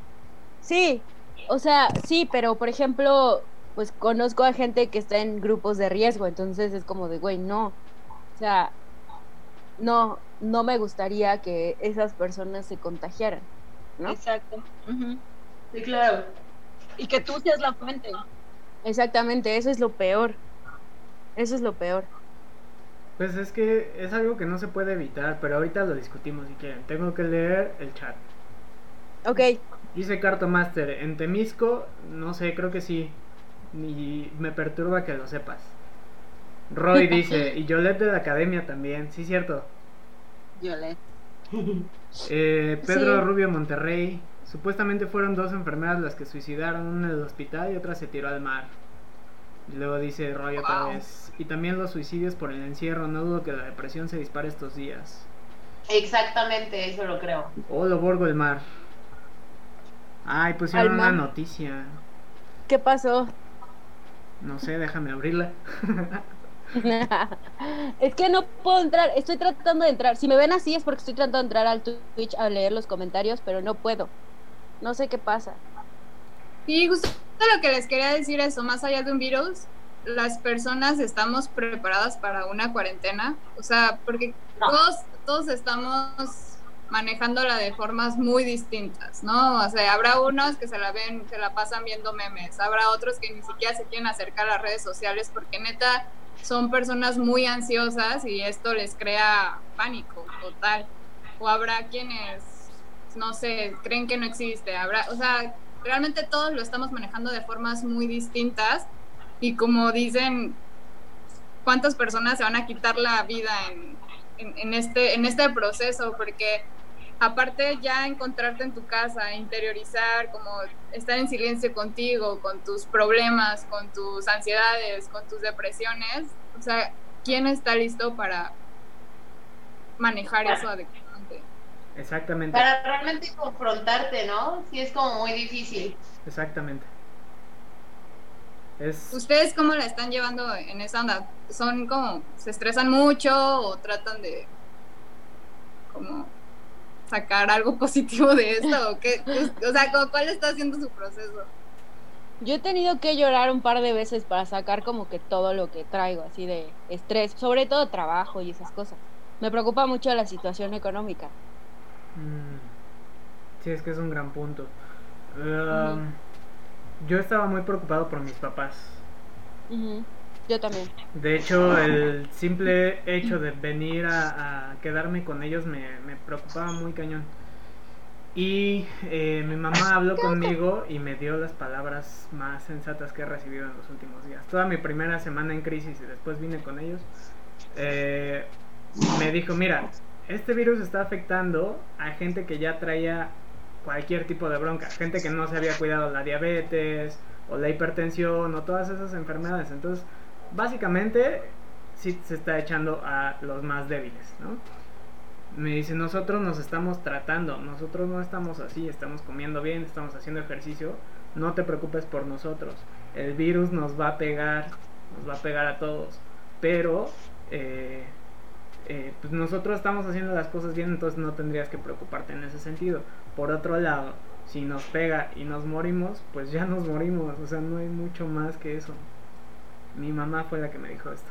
Speaker 2: Sí, o sea, sí, pero por ejemplo, pues conozco a gente que está en grupos de riesgo, entonces es como de, güey, no. O sea, no, no me gustaría que esas personas se contagiaran, ¿no?
Speaker 4: Exacto. Ujú.
Speaker 3: Sí, claro.
Speaker 4: Y que tú seas la fuente.
Speaker 2: Exactamente, eso es lo peor. Eso es lo peor.
Speaker 1: Pues es que es algo que no se puede evitar, pero ahorita lo discutimos si quieren. Tengo que leer el chat.
Speaker 2: Ok,
Speaker 1: Dice Cartomaster, en Temisco, no sé, creo que sí. Y me perturba que lo sepas. Roy dice, y Yolette de la academia también, sí, cierto.
Speaker 4: Yolette.
Speaker 1: Eh, Pedro
Speaker 2: Sí.
Speaker 1: Rubio Monterrey, supuestamente fueron dos enfermeras las que suicidaron, una en el hospital y otra se tiró al mar. Y luego dice Roy otra
Speaker 5: Wow.
Speaker 1: vez, y también los suicidios por el encierro, no dudo que la depresión se dispare estos días.
Speaker 3: Exactamente, eso lo creo.
Speaker 1: Oh, lo borgo el mar. Ay, pusieron una noticia.
Speaker 2: ¿qué pasó?
Speaker 1: No sé, déjame abrirla.
Speaker 2: es que no puedo entrar, estoy tratando de entrar. Si me ven así es porque estoy tratando de entrar al Twitch a leer los comentarios, pero no puedo. No sé qué pasa.
Speaker 5: Y justo lo que les quería decir eso, más allá de un virus, las personas estamos preparadas para una cuarentena, o sea, porque
Speaker 3: No.
Speaker 5: todos, todos estamos manejándola de formas muy distintas, ¿no? O sea, habrá unos que se la ven, se la pasan viendo memes, habrá otros que ni siquiera se quieren acercar a las redes sociales porque neta son personas muy ansiosas y esto les crea pánico total. O habrá quienes, no sé, creen que no existe, habrá, o sea, realmente todos lo estamos manejando de formas muy distintas y como dicen, ¿cuántas personas se van a quitar la vida en, este, este proceso? Porque aparte ya encontrarte en tu casa, interiorizar, como estar en silencio contigo, con tus problemas, con tus ansiedades, con tus depresiones, o sea, ¿quién está listo para manejar eso adecuadamente?
Speaker 1: Exactamente,
Speaker 3: Para realmente confrontarte, ¿no? Sí es como muy difícil.
Speaker 1: exactamente. Es
Speaker 5: ¿Ustedes cómo la están llevando en esa onda? ¿Son como, se estresan mucho o tratan de como sacar algo positivo de esto? ¿O, qué? o sea, ¿cu- ¿cuál está haciendo su proceso?
Speaker 2: Yo he tenido que llorar un par de veces para sacar como que todo lo que traigo, así de estrés, sobre todo trabajo y esas cosas. Me preocupa mucho la situación económica.
Speaker 1: Mm, Sí, es que es un gran punto. Um, Yo estaba muy preocupado por mis papás.
Speaker 2: Ujú, Yo también.
Speaker 1: De hecho, el simple hecho de venir a, a quedarme con ellos me, me preocupaba muy cañón. Y eh, mi mamá habló conmigo y me dio las palabras más sensatas que he recibido en los últimos días. Toda mi primera semana en crisis y después vine con ellos. eh, me dijo, mira, este virus está afectando a gente que ya traía cualquier tipo de bronca. Gente que no se había cuidado la diabetes o la hipertensión o todas esas enfermedades. Entonces, básicamente sí se está echando a los más débiles, ¿no? Me dice, nosotros nos estamos tratando, nosotros no estamos así, estamos comiendo bien, estamos haciendo ejercicio, no te preocupes por nosotros, el virus nos va a pegar, nos va a pegar a todos, pero eh, eh, pues nosotros estamos haciendo las cosas bien, entonces no tendrías que preocuparte en ese sentido. Por otro lado, si nos pega y nos morimos, pues ya nos morimos, o sea, no hay mucho más que eso. Mi mamá fue la que me dijo esto.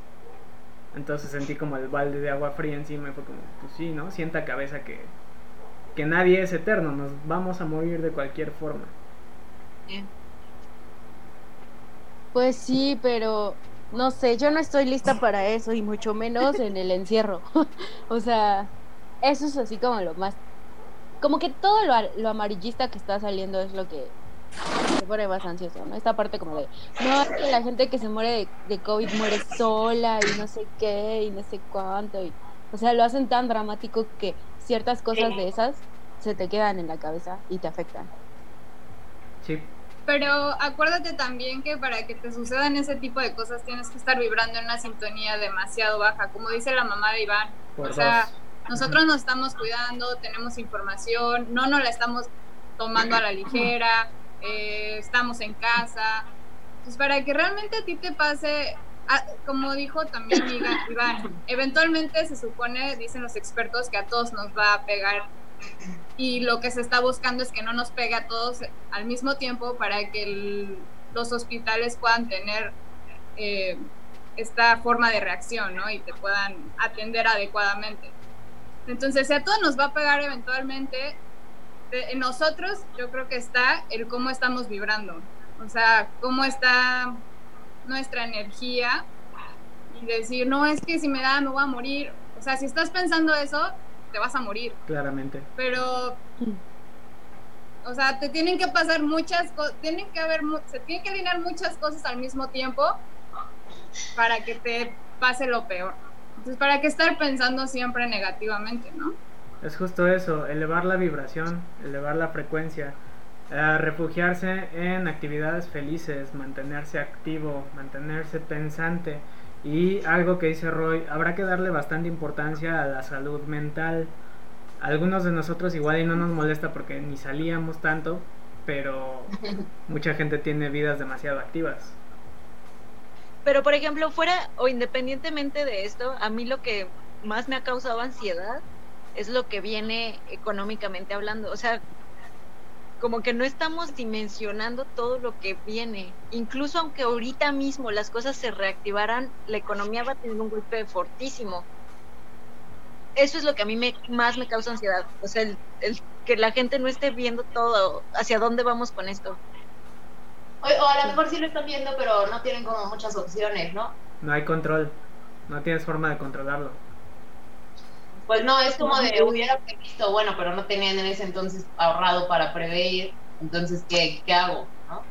Speaker 1: Entonces sentí como el balde de agua fría encima y fue como, pues sí, ¿no? Sienta cabeza que, que nadie es eterno, nos vamos a morir de cualquier forma.
Speaker 2: Pues sí, pero no sé, yo no estoy lista para eso y mucho menos en el encierro. o sea, eso es así como lo más como que todo lo, lo amarillista que está saliendo es lo que se pone más ansioso, ¿no? Esta parte como de, no, es que la gente que se muere de, de COVID muere sola y no sé qué y no sé cuánto. Y, o sea, lo hacen tan dramático que ciertas cosas
Speaker 3: Sí.
Speaker 2: de esas se te quedan en la cabeza y te afectan.
Speaker 1: Sí,
Speaker 5: Pero acuérdate también que para que te sucedan ese tipo de cosas tienes que estar vibrando en una sintonía demasiado baja, como dice la mamá de Iván.
Speaker 1: por
Speaker 5: o sea, nosotros nos estamos cuidando, tenemos información, no nos la estamos tomando a la ligera, eh, estamos en casa. Pues para que realmente a ti te pase, ah, como dijo también Iván, eventualmente se supone, dicen los expertos, que a todos nos va a pegar y lo que se está buscando es que no nos pegue a todos al mismo tiempo para que los hospitales puedan tener eh, esta forma de reacción, ¿no? Y te puedan atender adecuadamente. Entonces, si a todos nos va a pegar eventualmente, en nosotros yo creo que está el cómo estamos vibrando, o sea, cómo está nuestra energía y decir, no, es que si me da, me voy a morir. O sea, si estás pensando eso, te vas a morir
Speaker 1: claramente.
Speaker 5: pero o sea te tienen que pasar muchas cosas tienen que haber se tienen que alinear muchas cosas al mismo tiempo para que te pase lo peor entonces para qué estar pensando siempre negativamente no
Speaker 1: Es justo eso, elevar la vibración, elevar la frecuencia, eh, refugiarse en actividades felices, mantenerse activo, mantenerse pensante. Y algo que dice Roy, habrá que darle bastante importancia a la salud mental. Algunos de nosotros igual y no nos molesta porque ni salíamos tanto, pero mucha gente tiene vidas demasiado activas.
Speaker 4: Pero, por ejemplo, fuera o independientemente de esto, a mí lo que más me ha causado ansiedad es lo que viene económicamente hablando. O sea, como que no estamos dimensionando todo lo que viene. Incluso aunque ahorita mismo las cosas se reactivaran, la economía va a tener un golpe fortísimo. Eso es lo que a mí me, más me causa ansiedad. O sea, el, el que la gente no esté viendo todo, hacia dónde vamos con esto.
Speaker 3: O, o a lo mejor sí lo están viendo, pero no tienen como muchas opciones, ¿no?
Speaker 1: No hay control, no tienes forma de controlarlo.
Speaker 3: Pues no, es como de hubiera previsto, bueno, pero no tenían en ese entonces ahorrado para prever, entonces, ¿qué, qué hago? ¿no?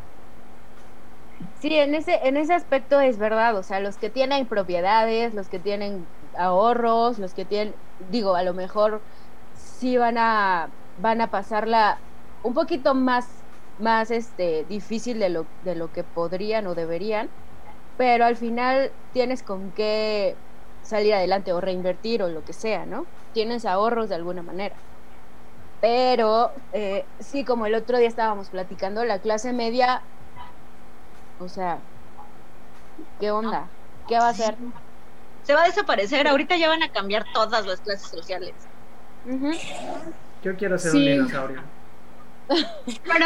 Speaker 2: Sí, en ese, en ese aspecto es verdad, o sea, los que tienen propiedades, los que tienen ahorros, los que tienen, digo, a lo mejor sí van a, van a pasarla un poquito más, más este, difícil de lo, de lo que podrían o deberían, pero al final tienes con qué salir adelante o reinvertir o lo que sea, ¿no? Tienes ahorros de alguna manera. Pero eh, sí, como el otro día estábamos platicando, la clase media o sea, ¿qué onda? ¿Qué va a hacer?
Speaker 4: Se va a desaparecer. Ahorita ya van a cambiar todas las clases sociales.
Speaker 1: Yo quiero ser
Speaker 5: Sí.
Speaker 1: un dinosaurio.
Speaker 5: pero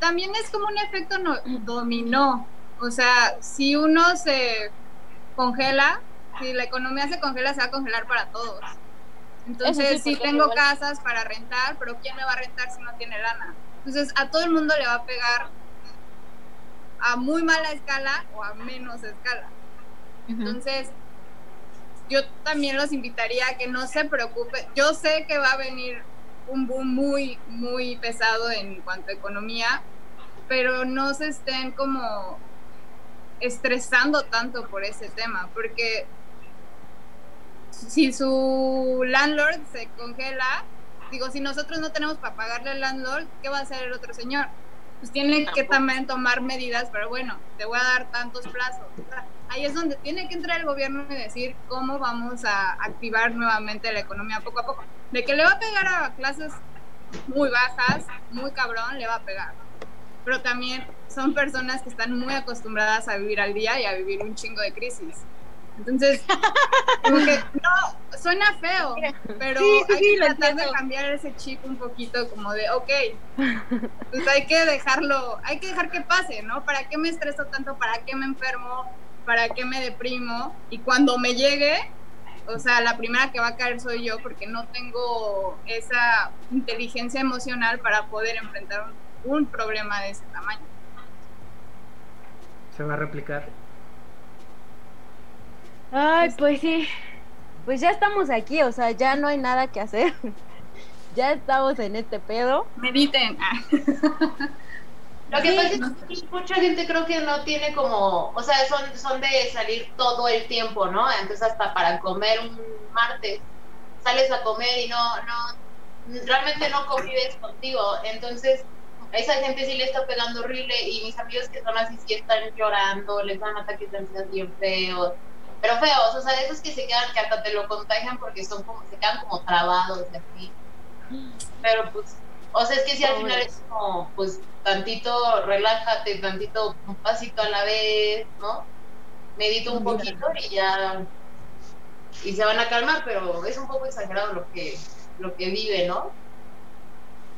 Speaker 5: también es como un efecto no- dominó o sea si uno se congela si la economía se congela se va a congelar para todos. Entonces
Speaker 2: sí,
Speaker 5: tengo
Speaker 2: igual-
Speaker 5: casas para rentar pero quién me va a rentar si no tiene lana entonces a todo el mundo le va a pegar a muy mala escala o a menos escala. Entonces, yo también los invitaría a que no se preocupen. Yo sé que va a venir un boom muy, muy pesado en cuanto a economía, pero no se estén como estresando tanto por ese tema, porque si su landlord se congela, digo, si nosotros no tenemos para pagarle al landlord, ¿qué va a hacer el otro señor? Pues tiene que también tomar medidas, pero bueno, te voy a dar tantos plazos. Ahí es donde tiene que entrar el gobierno y decir cómo vamos a activar nuevamente la economía poco a poco. De que le va a pegar a clases muy bajas, muy cabrón, le va a pegar. Pero también son personas que están muy acostumbradas a vivir al día y a vivir un chingo de crisis. Entonces, como que no, suena feo, pero
Speaker 4: Sí, sí,
Speaker 5: hay que tratar de cambiar ese chip un poquito como de, ok, pues hay que dejarlo, hay que dejar que pase, ¿no? ¿Para qué me estreso tanto? ¿Para qué me enfermo? ¿Para qué me deprimo? Y cuando me llegue, o sea, la primera que va a caer soy yo porque no tengo esa inteligencia emocional para poder enfrentar un, un problema de ese tamaño.
Speaker 1: Se va a replicar.
Speaker 2: Ay, pues sí. Pues ya estamos aquí, o sea, ya no hay nada que hacer. ya estamos en este pedo.
Speaker 5: Mediten.
Speaker 3: Lo que
Speaker 2: Sí.
Speaker 3: pasa es que mucha gente creo que no tiene como, o sea, son, son de salir todo el tiempo, ¿no? Entonces hasta para comer un martes sales a comer y no, no, realmente no convives contigo. Entonces a esa gente sí le está pegando horrible y mis amigos que son así sí están llorando, les dan ataques de ansiedad bien feos. Pero feos, o sea, de esos que se quedan, que hasta te lo contagian porque son como, se quedan como trabados y así. Pero pues, o sea, es que si al final es como, pues, tantito relájate, tantito un pasito a la vez, ¿no? Medito un poquito y ya, y se van a calmar, pero es un poco exagerado lo que, lo que vive, ¿no?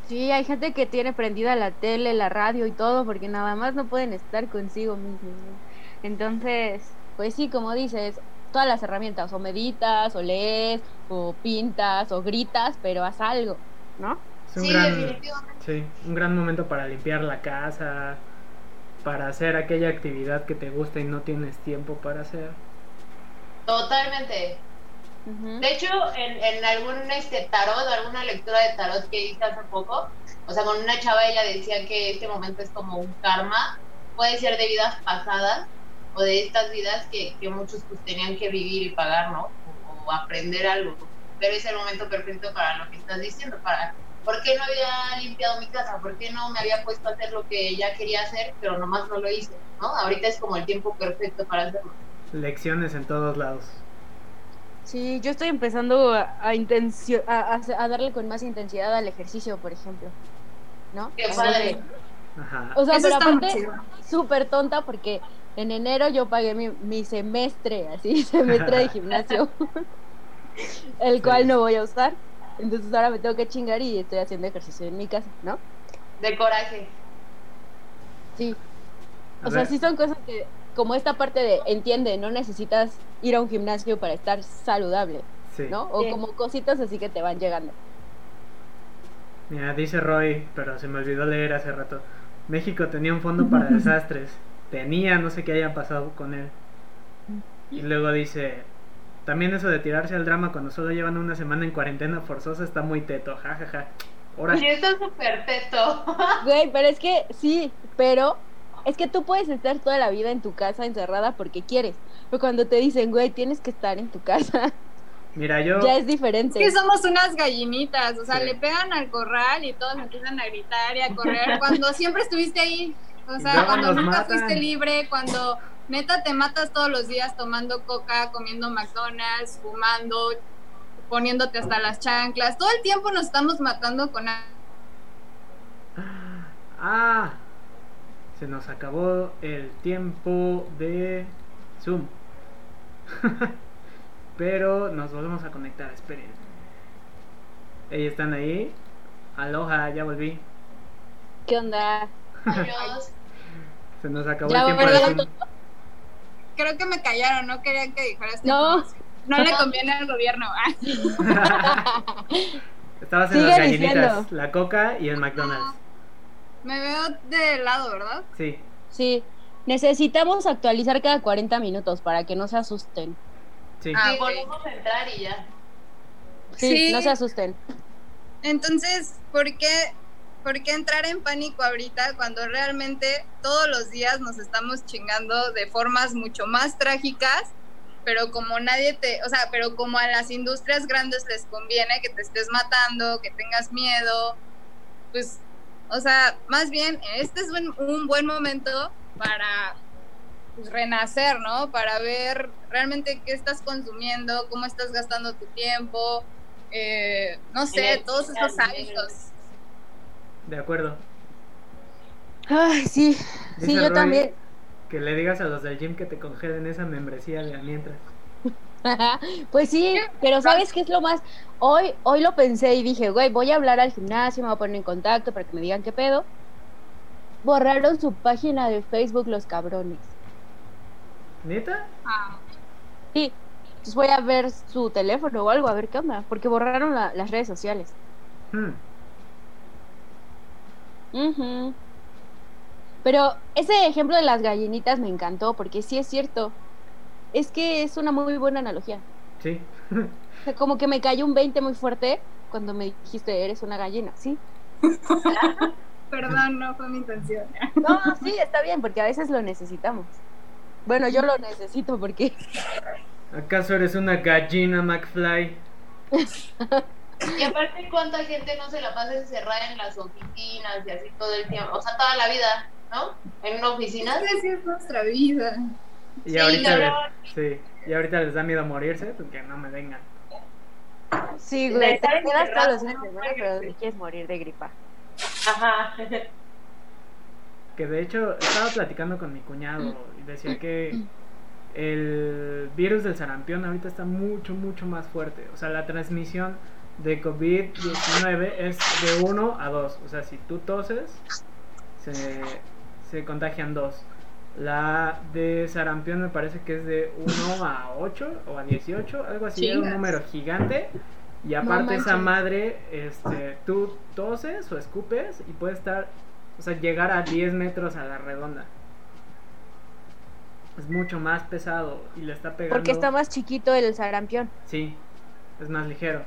Speaker 2: Sí, hay gente que tiene prendida la tele, la radio y todo porque nada más no pueden estar consigo mismos. ¿no? Entonces, pues sí, como dices, todas las herramientas, o meditas, o lees, o pintas, o gritas, pero haz algo, ¿no?
Speaker 1: Es un
Speaker 3: Sí,
Speaker 1: gran,
Speaker 3: definitivamente.
Speaker 1: sí, un gran momento para limpiar la casa, para hacer aquella actividad que te gusta y no tienes tiempo para hacer.
Speaker 3: Totalmente. De hecho, en, en algún este tarot, alguna lectura de tarot que hice hace poco, o sea, con una chava ella decía que este momento es como un karma, puede ser de vidas pasadas o de estas vidas que, que muchos pues tenían que vivir y pagar, ¿no? O, o aprender algo. Pero es el momento perfecto para lo que estás diciendo, para ¿por qué no había limpiado mi casa? ¿Por qué no me había puesto a hacer lo que ya quería hacer, pero nomás no lo hice? ¿no? Ahorita es como el tiempo perfecto para hacerlo.
Speaker 1: Lecciones en todos lados.
Speaker 2: Sí, yo estoy empezando a, a, intencio- a, a- a darle con más intensidad al ejercicio, por ejemplo. ¿No?
Speaker 3: Qué padre.
Speaker 1: Ajá.
Speaker 2: O sea,
Speaker 5: Eso
Speaker 2: pero aparte,
Speaker 5: chido.
Speaker 2: súper tonta porque en enero yo pagué mi, mi semestre, así, semestre de gimnasio, el cual no voy a usar. Entonces ahora me tengo que chingar y estoy haciendo ejercicio en mi casa, ¿no?
Speaker 3: De coraje.
Speaker 2: Sí.
Speaker 1: A
Speaker 2: O sea, sí son cosas que, como esta parte de, entiende, no necesitas ir a un gimnasio para estar saludable,
Speaker 1: sí.
Speaker 2: ¿no? O
Speaker 4: Sí.
Speaker 2: como cositas así que te van llegando.
Speaker 1: Mira, dice Roy, pero se me olvidó leer hace rato. México tenía un fondo para desastres. Tenía, no sé qué haya pasado con él. Y luego dice, también eso de tirarse al drama cuando solo llevan una semana en cuarentena forzosa está muy teto, jajaja. Ahora,
Speaker 3: Y esto es súper teto.
Speaker 2: Güey, pero es que sí, pero es que tú puedes estar toda la vida en tu casa encerrada porque quieres. Pero cuando te dicen, güey, tienes que estar en tu casa,
Speaker 1: mira, yo...
Speaker 2: ya es
Speaker 5: Es
Speaker 2: diferente.
Speaker 5: que somos unas gallinitas, o sea,
Speaker 1: Sí.
Speaker 5: le pegan al corral y todos empiezan a gritar y a correr cuando siempre estuviste ahí. O sea, cuando nunca
Speaker 1: matan.
Speaker 5: fuiste libre, cuando neta te matas todos los días tomando coca, comiendo McDonald's, fumando, poniéndote hasta las chanclas. Todo el tiempo nos estamos matando con
Speaker 1: Ah, se nos acabó el tiempo de Zoom. Pero nos volvemos a conectar, esperen. Ellos están ahí. Aloha, ya volví.
Speaker 2: ¿Qué onda?
Speaker 3: Adiós.
Speaker 1: Se nos acabó
Speaker 2: Ya
Speaker 1: el tiempo de.
Speaker 5: Creo que me callaron, no querían que dijera esta
Speaker 2: No.
Speaker 5: No le conviene al gobierno. Ah,
Speaker 1: Estabas en
Speaker 2: Sigue
Speaker 1: las gallinitas,
Speaker 2: diciendo.
Speaker 1: la coca y el McDonald's.
Speaker 5: me veo de lado, ¿verdad?
Speaker 1: Sí,
Speaker 2: Sí, necesitamos actualizar cada 40 minutos para que no se asusten.
Speaker 1: sí.
Speaker 5: Ah,
Speaker 3: Sí, volvemos a entrar y ya.
Speaker 2: Sí,
Speaker 5: Sí.
Speaker 2: no se asusten.
Speaker 5: Entonces, ¿por qué, ¿por qué entrar en pánico ahorita cuando realmente todos los días nos estamos chingando de formas mucho más trágicas? Pero como nadie te, o sea, pero como a las industrias grandes les conviene que te estés matando, que tengas miedo, pues, o sea, más bien, este es un, un buen momento para pues, renacer, ¿no? Para ver realmente qué estás consumiendo, cómo estás gastando tu tiempo, eh, no sé, todos esos hábitos.
Speaker 1: De acuerdo.
Speaker 2: Ay, sí,
Speaker 1: Dice
Speaker 2: sí, yo
Speaker 1: Roy
Speaker 2: también.
Speaker 1: Que le digas a los del gym que te congelen esa membresía de mientras.
Speaker 2: Pues sí, pero ¿sabes qué es lo más? Hoy, hoy lo pensé y dije, güey, voy a hablar al gimnasio, me voy a poner en contacto para que me digan qué pedo. Borraron su página de Facebook los cabrones.
Speaker 1: ¿Neta?
Speaker 2: Sí, entonces voy a ver su teléfono o algo, a ver qué onda, porque borraron la- las redes sociales.
Speaker 1: Hmm.
Speaker 2: Ujú. Pero ese ejemplo de las gallinitas me encantó, porque sí es cierto. Es que es una muy buena analogía.
Speaker 1: Sí.
Speaker 2: O sea, como que me cayó un 20 muy fuerte cuando me dijiste, eres una gallina, ¿sí?
Speaker 5: Perdón, no fue mi intención.
Speaker 2: No, sí, está bien, porque a veces lo necesitamos. Bueno, yo lo necesito porque...
Speaker 1: ¿Acaso eres una gallina, McFly?
Speaker 3: Y aparte, ¿cuánta gente no se la pasa encerrada en las oficinas y así todo el tiempo? O sea, toda la vida, ¿no? En una oficina.
Speaker 5: Es que así es nuestra vida.
Speaker 1: Y
Speaker 3: Sí,
Speaker 1: ahorita, les, sí, y ahorita les da miedo morirse, pues que no me vengan.
Speaker 2: Sí, güey, te
Speaker 3: estar
Speaker 2: quedas todos los de
Speaker 3: no
Speaker 2: pero quieres morir de gripa.
Speaker 3: Ajá.
Speaker 1: Que de hecho estaba platicando con mi cuñado y decía que el virus del sarampión ahorita está mucho, mucho más fuerte. O sea, la transmisión de COVID-19 es de 1 a 2. O sea, si tú toses, se, se contagian dos. La de sarampión me parece que es de 1 a 8 o a 18, algo así, era un
Speaker 5: Chingas.
Speaker 1: número gigante. Y
Speaker 2: No
Speaker 1: aparte esa madre, este, tú toses o escupes y puede estar, o sea, llegar a 10 metros a la redonda. Es mucho más pesado y le está pegando.
Speaker 2: Porque está más chiquito el sarampión.
Speaker 1: Sí, es más ligero.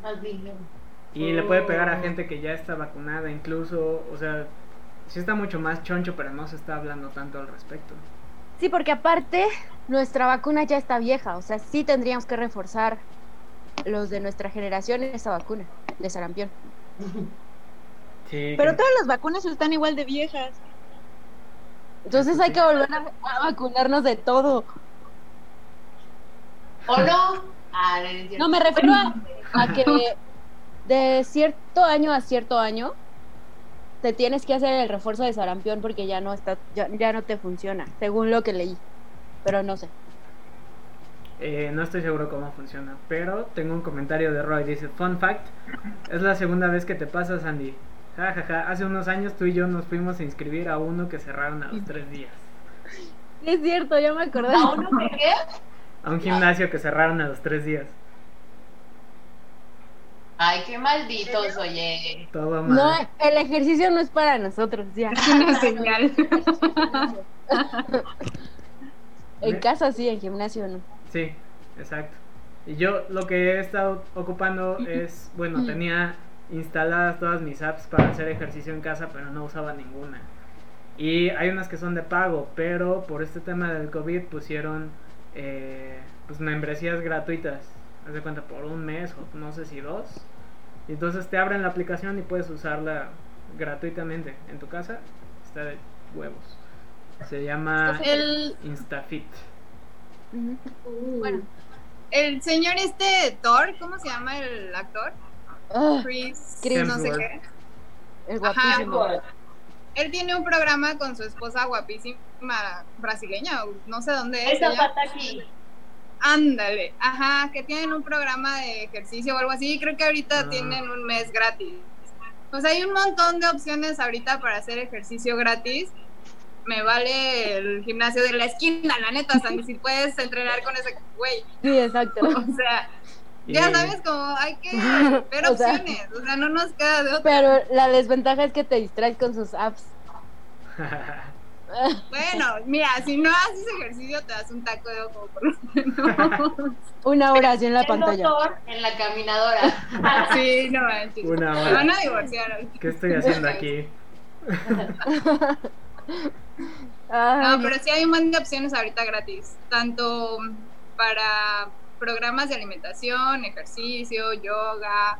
Speaker 3: Más bien.
Speaker 1: Y le puede pegar a
Speaker 3: Oh.
Speaker 1: gente que ya está vacunada, incluso, o sea, sí está mucho más choncho, pero no se está hablando tanto al respecto.
Speaker 2: Sí, porque aparte nuestra vacuna ya está vieja, o sea, sí tendríamos que reforzar los de nuestra generación en esa vacuna de sarampión.
Speaker 1: Sí,
Speaker 4: Pero
Speaker 1: que-
Speaker 4: todas las vacunas están igual de viejas.
Speaker 2: Entonces hay que volver a, a vacunarnos de todo.
Speaker 3: ¿O no? Ah, no. No,
Speaker 2: me refiero a, a que de cierto año a cierto año te tienes que hacer el refuerzo de sarampión porque ya no está, ya, ya no te funciona, según lo que leí. Pero no sé.
Speaker 1: Eh, no estoy seguro cómo funciona, pero tengo un comentario de Roy. Dice, fun fact, es la segunda vez que te pasa, Sandy. Ja, ja, ja. Hace unos años tú y yo nos fuimos a inscribir a uno que cerraron a los tres días.
Speaker 2: Es cierto, ya me acordé.
Speaker 3: ¿A uno que qué?
Speaker 1: A un gimnasio que cerraron a los tres días.
Speaker 3: Ay, qué malditos, oye.
Speaker 1: Todo mal.
Speaker 2: No, el ejercicio no es para nosotros, ya.
Speaker 5: Una señal.
Speaker 2: En casa sí, en gimnasio no.
Speaker 1: Sí, exacto. Y yo lo que he estado ocupando es, bueno, tenía instaladas todas mis apps para hacer ejercicio en casa, pero no usaba ninguna. Y hay unas que son de pago, pero por este tema del COVID pusieron eh, pues membresías gratuitas. Haz de cuenta por un mes o no sé si dos. Y entonces te abren la aplicación y puedes usarla gratuitamente en tu casa. Está de huevos. Se llama
Speaker 5: El,
Speaker 1: InstaFit.
Speaker 2: Ujú.
Speaker 5: bueno, el señor este Thor, ¿cómo se llama el actor?
Speaker 2: Ah,
Speaker 5: Chris,
Speaker 2: Chris.
Speaker 5: no sé qué.
Speaker 2: el
Speaker 5: Ajá,
Speaker 2: guapísimo.
Speaker 5: Él tiene un programa con su esposa guapísima brasileña, no sé dónde es.
Speaker 3: Esa
Speaker 5: ella. Ándale, ajá, que tienen un programa de ejercicio o algo así. y Creo que ahorita
Speaker 1: Ah.
Speaker 5: tienen un mes gratis. Pues hay un montón de opciones ahorita para hacer ejercicio gratis. Me vale el gimnasio de la esquina, la neta, Sandy, si puedes entrenar con ese güey.
Speaker 2: Sí, exacto.
Speaker 5: O sea, ya sabes como hay que ver
Speaker 2: O sea-
Speaker 5: opciones. O sea, no nos queda de otra.
Speaker 2: Pero la desventaja es que te distraes con sus apps.
Speaker 5: Bueno, mira, si no haces ejercicio, te das un taco de ojo. Por lo menos.
Speaker 2: Una hora así en la
Speaker 3: El
Speaker 2: pantalla.
Speaker 3: doctor en la caminadora.
Speaker 5: Sí, no manches.
Speaker 1: Una
Speaker 5: Me
Speaker 1: hora.
Speaker 5: van a divorciar.
Speaker 1: ¿Qué estoy haciendo aquí?
Speaker 5: No, pero sí hay un montón de opciones ahorita gratis, tanto para programas de alimentación, ejercicio, yoga,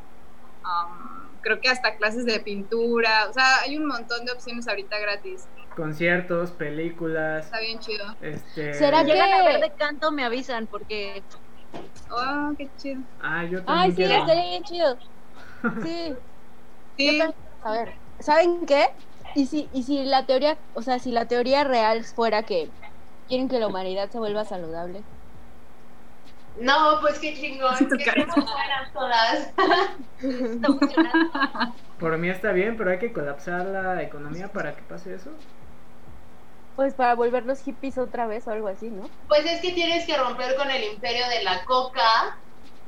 Speaker 5: um, creo que hasta clases de pintura, o sea, hay un montón de opciones ahorita gratis.
Speaker 1: Conciertos, películas.
Speaker 5: Está bien chido.
Speaker 1: Este...
Speaker 2: ¿Será que-
Speaker 4: Llegan a ver de canto, me avisan, porque
Speaker 5: Oh, qué chido.
Speaker 1: Ah, yo también
Speaker 2: Ay, sí,
Speaker 1: quiero.
Speaker 2: estaría bien chido. Sí,
Speaker 5: Sí.
Speaker 2: A ver, ¿saben qué? Y si, y si la teoría, o sea, si la teoría real fuera que quieren que la humanidad se vuelva saludable.
Speaker 3: No, pues qué chingón. Que todas.
Speaker 1: Por mí está bien, pero hay que colapsar la economía para que pase eso.
Speaker 2: Pues para volverlos hippies otra vez o algo así, ¿no?
Speaker 3: Pues es que tienes que romper con el imperio de la coca,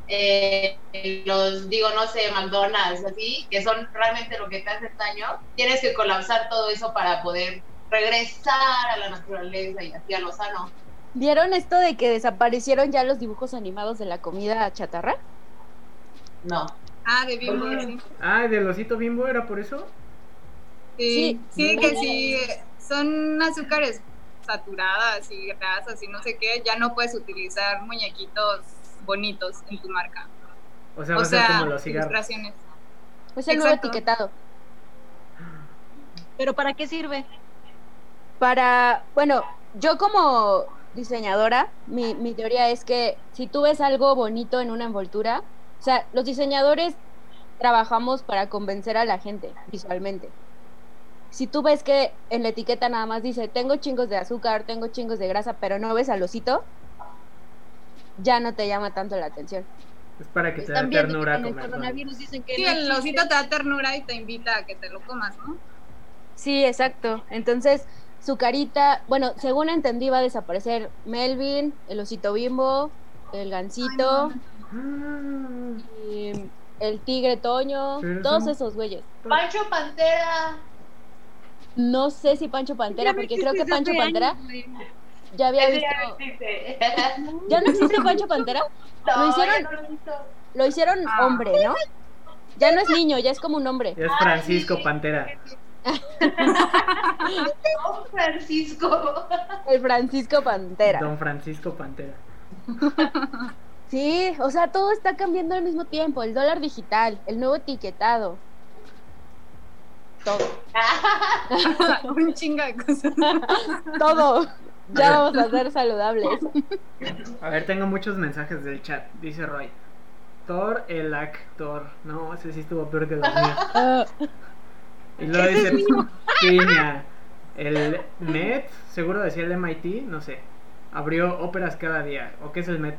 Speaker 3: eh, los, digo, no sé, McDonald's, así, que son realmente lo que te hace daño. Tienes que colapsar todo eso para poder regresar a la naturaleza y así a lo sano.
Speaker 2: ¿Vieron esto de que desaparecieron ya los dibujos animados de la comida chatarra?
Speaker 3: No.
Speaker 5: Ah, de Bimbo, sí.
Speaker 1: Ah, del osito bimbo era por eso.
Speaker 5: Sí,
Speaker 2: Sí.
Speaker 5: sí, que sí, son azúcares saturadas y grasas y no sé qué, ya no puedes utilizar muñequitos bonitos en tu marca.
Speaker 1: O sea, va
Speaker 5: O
Speaker 1: a ser
Speaker 5: sea,
Speaker 1: como los cigarros.
Speaker 5: ilustraciones.
Speaker 2: Es el nuevo etiquetado.
Speaker 4: ¿Pero para qué sirve?
Speaker 2: Para, bueno, yo como diseñadora, mi, mi teoría es que si tú ves algo bonito en una envoltura, o sea, los diseñadores trabajamos para convencer a la gente visualmente. Si tú ves que en la etiqueta nada más dice, tengo chingos de azúcar, tengo chingos de grasa, pero no ves al osito, ya no te llama tanto la atención.
Speaker 1: Es para que te dé ternura
Speaker 4: con el coronavirus dicen que
Speaker 5: Sí,
Speaker 4: no
Speaker 5: el osito te da ternura y te invita a que te lo comas, ¿no?
Speaker 2: Sí, exacto. Entonces, su carita, bueno, según entendí, va a desaparecer Melvin, el osito bimbo, el gansito,
Speaker 1: Ah,
Speaker 2: y el tigre Toño,
Speaker 1: Pero
Speaker 2: todos esos güeyes.
Speaker 3: Pancho Pantera.
Speaker 2: No sé si Pancho Pantera, porque creo que Pancho Pantera
Speaker 4: años,
Speaker 2: ya había
Speaker 3: ya
Speaker 2: visto.
Speaker 3: existe.
Speaker 2: ¿Ya no existe Pancho Pantera?
Speaker 3: No,
Speaker 2: Lo hicieron-
Speaker 3: no lo.
Speaker 2: Lo hicieron
Speaker 5: Ah.
Speaker 2: hombre, ¿no? Ya no es niño, ya es como un hombre.
Speaker 1: Es Francisco Pantera.
Speaker 3: No, Francisco.
Speaker 2: El Francisco Pantera.
Speaker 1: Don Francisco Pantera.
Speaker 2: Sí, o sea, todo está cambiando al mismo tiempo. El dólar digital, el nuevo etiquetado. Todo.
Speaker 5: Un chingo de cosas.
Speaker 2: Todo. Ya vamos a ser saludables.
Speaker 1: A ver, tengo muchos mensajes del chat. Dice Roy. Thor, el actor. No, ese sí estuvo peor que los míos.
Speaker 2: Ah,
Speaker 1: Y luego dice Piña. El Met, seguro decía el MIT, no sé. Abrió óperas cada día. ¿O qué es el Met?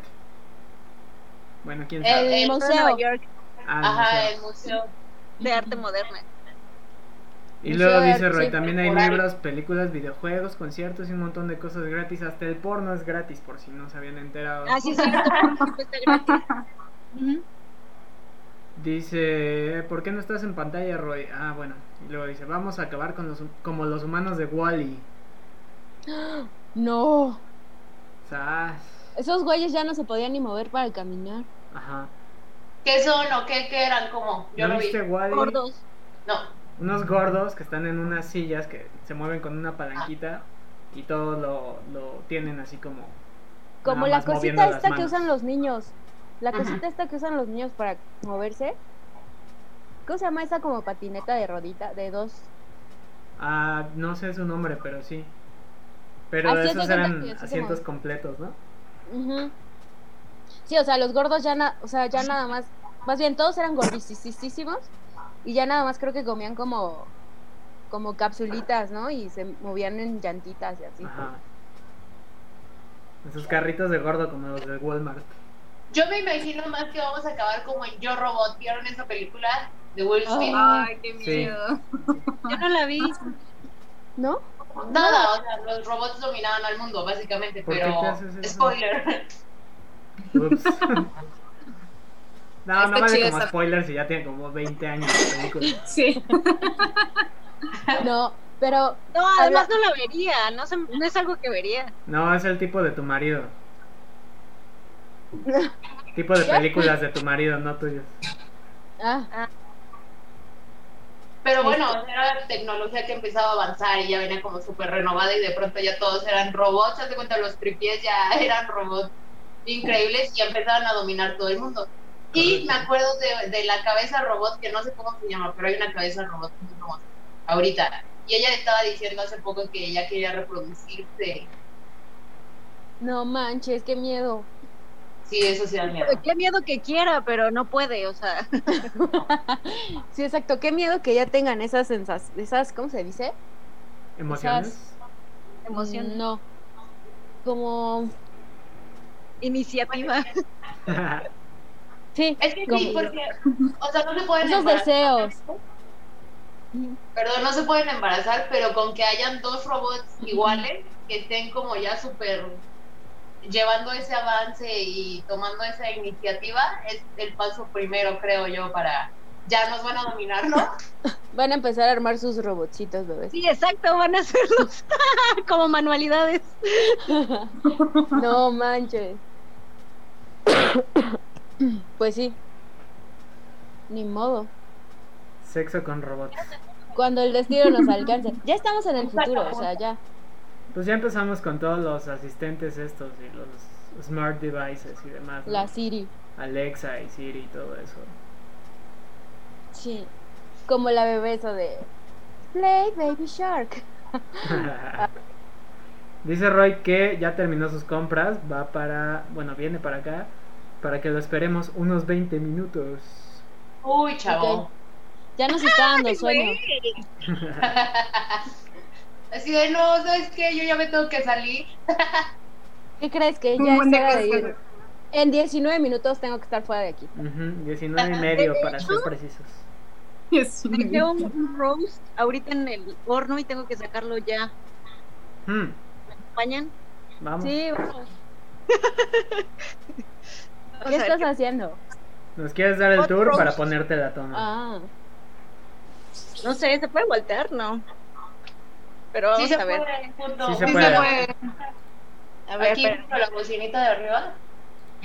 Speaker 1: Bueno, quién sabe.
Speaker 2: El
Speaker 4: Foro
Speaker 2: museo.
Speaker 4: Nueva York
Speaker 1: Ah, el
Speaker 3: Ajá,
Speaker 1: museo.
Speaker 3: el museo.
Speaker 4: de arte moderna.
Speaker 1: Y
Speaker 2: Museo
Speaker 1: luego
Speaker 2: de
Speaker 1: dice Roy, también hay libros, películas, videojuegos, conciertos y un montón de cosas gratis. Hasta el porno es gratis, por si no se habían enterado.
Speaker 4: Ah, sí, está gratis.
Speaker 1: Dice, ¿por qué no estás en pantalla, Roy? Ah, bueno. Y luego dice, vamos a acabar con los, como los humanos de Wally.
Speaker 2: No.
Speaker 1: Sas.
Speaker 2: Esos güeyes ya no se podían ni mover para caminar.
Speaker 1: Ajá.
Speaker 3: ¿Qué son o qué, qué eran? ¿Cómo? Yo
Speaker 1: ¿No
Speaker 3: no vi.
Speaker 1: viste Wally?
Speaker 4: Gordos.
Speaker 3: No.
Speaker 1: Unos gordos que están en unas sillas que se mueven con una palanquita y todo lo, lo tienen así como.
Speaker 2: Como la cosita esta que usan los niños. La
Speaker 3: Ajá.
Speaker 2: cosita esta que usan los niños para moverse. ¿Cómo se llama esa como patineta de rodita? De dos.
Speaker 1: Ah, no sé su nombre, pero sí. Pero
Speaker 2: de
Speaker 1: esos eran asientos completos, ¿no?
Speaker 2: Sí, o sea, los gordos ya, na- o sea, ya nada más, más bien todos eran gordisísimos y ya nada más creo que comían como, como capsulitas, ¿no? Y se movían en llantitas y así.
Speaker 1: Ajá. Esos carritos de gordo como los de Walmart.
Speaker 3: Yo me imagino más que vamos a acabar como en Yo Robot. ¿Vieron esa película de Will Smith?
Speaker 5: Ay, qué
Speaker 1: Sí.
Speaker 5: miedo.
Speaker 4: Yo no la vi.
Speaker 2: ¿No?
Speaker 3: Nada, o sea, los robots dominaban al mundo, básicamente,
Speaker 1: ¿Por qué
Speaker 3: pero. Spoiler.
Speaker 1: Ups. No, no
Speaker 5: Está
Speaker 1: vale
Speaker 5: chida
Speaker 1: como
Speaker 5: esa-
Speaker 1: spoiler si ya tiene como 20 años la película.
Speaker 5: Sí.
Speaker 2: No, pero
Speaker 4: No, además
Speaker 2: Habla-
Speaker 4: no la vería. No, se- no es algo que vería.
Speaker 1: No, es el tipo de tu marido. Tipo de películas de tu marido, no tuyos.
Speaker 2: ah,
Speaker 3: Pero bueno, era tecnología que empezaba a avanzar y ya venía como súper renovada y de pronto ya todos eran robots. Haz de cuenta, los tripies ya eran robots increíbles y empezaban a dominar todo el mundo. Y me acuerdo de, de la cabeza robot, que no sé cómo se llama, pero hay una cabeza robot muy famosa ahorita. Y ella estaba diciendo hace poco que ella quería reproducirse.
Speaker 2: no manches, qué miedo.
Speaker 3: Sí, eso sí da miedo.
Speaker 4: Qué miedo que quiera, pero no puede, o sea.
Speaker 2: Sí, exacto, qué miedo que ya tengan esas sensaciones, esas, ¿cómo se dice?
Speaker 1: ¿Emociones?
Speaker 4: Emoción.
Speaker 2: No, como,
Speaker 4: Iniciativa.
Speaker 2: sí,
Speaker 3: Es que
Speaker 2: como-
Speaker 3: sí, porque, o sea, no se pueden
Speaker 2: esos
Speaker 3: embarazar.
Speaker 2: deseos.
Speaker 3: Perdón, no se pueden embarazar, pero con que hayan dos robots iguales que estén como ya súper llevando ese avance y tomando esa iniciativa, es el paso primero, creo yo, para ya nos van a dominar, ¿no?
Speaker 2: Van a empezar a armar sus robotcitos, bebés.
Speaker 4: Sí, exacto, van a hacerlos como manualidades.
Speaker 2: No manches. Pues sí. Ni modo.
Speaker 1: Sexo con robots.
Speaker 2: Cuando el destino nos alcance. Ya estamos en el futuro, o sea, ya.
Speaker 1: Pues ya empezamos con todos los asistentes estos y los smart devices y demás. ¿no?
Speaker 2: La Siri.
Speaker 1: Alexa y Siri y todo eso.
Speaker 2: Sí. Como la bebé eso de Play Baby Shark.
Speaker 1: Dice Roy que ya terminó sus compras, va para, bueno, viene para acá, para que lo esperemos unos 20 minutos.
Speaker 3: Uy, chavo.
Speaker 2: Ya nos está dando sueño.
Speaker 3: Así de, no, ¿sabes qué? Yo ya me tengo que salir.
Speaker 2: ¿Qué crees que ya es hora de ir? En 19 minutos tengo que estar fuera de aquí.
Speaker 1: Ujú, 19 y medio para ser precisos.
Speaker 5: Es un-
Speaker 4: Dejé un, roast ahorita en el horno y tengo que sacarlo ya.
Speaker 1: Hmm,
Speaker 4: ¿Me acompañan?
Speaker 1: vamos.
Speaker 2: Sí, vamos. ¿Qué estás haciendo?
Speaker 1: ¿Nos quieres dar el tour
Speaker 4: roast.
Speaker 1: para ponerte la toma?
Speaker 2: Ah,
Speaker 4: No sé, ¿se puede voltear? No. Pero vamos a ver.
Speaker 3: puede.
Speaker 1: Sí se
Speaker 5: Sí
Speaker 1: puede.
Speaker 5: se puede.
Speaker 4: A ver,
Speaker 3: Aquí con la bocinita de arriba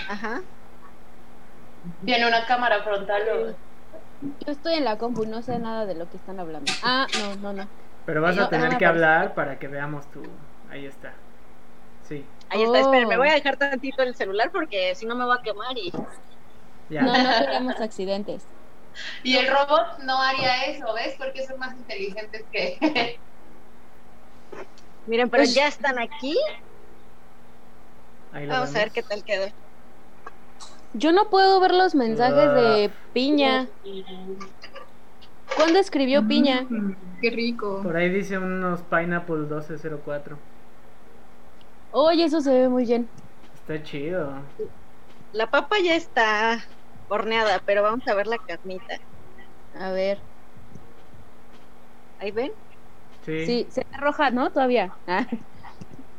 Speaker 4: Ajá.
Speaker 3: viene una cámara frontal. o-
Speaker 2: yo estoy en la compu, no sé nada de lo que están hablando. Ah, no, no, no.
Speaker 1: Pero vas
Speaker 2: No,
Speaker 1: a tener
Speaker 2: no
Speaker 1: que hablar para que veamos tu... Ahí está. Sí,
Speaker 4: Ahí está, esperen, me
Speaker 2: Oh.
Speaker 4: voy a dejar tantito el celular porque si no me va a quemar y...
Speaker 1: ya.
Speaker 2: No, no queremos accidentes.
Speaker 3: Y el robot no haría eso, ¿ves? Porque son más inteligentes que.
Speaker 4: Miren, pero ya están aquí. Vamos a ver qué tal quedó.
Speaker 2: Yo no puedo ver los mensajes de Piña. ¿Cuándo escribió Piña?
Speaker 5: Mm, Qué rico.
Speaker 1: Por ahí dice unos Pineapple 1204.
Speaker 2: Oye, eso se ve muy bien.
Speaker 1: Está chido.
Speaker 4: La papa ya está horneada, pero vamos a ver la carnita.
Speaker 2: A ver.
Speaker 4: ¿Ahí ven?
Speaker 1: Sí.
Speaker 2: Sí, se ve roja, ¿no? Todavía. Ah,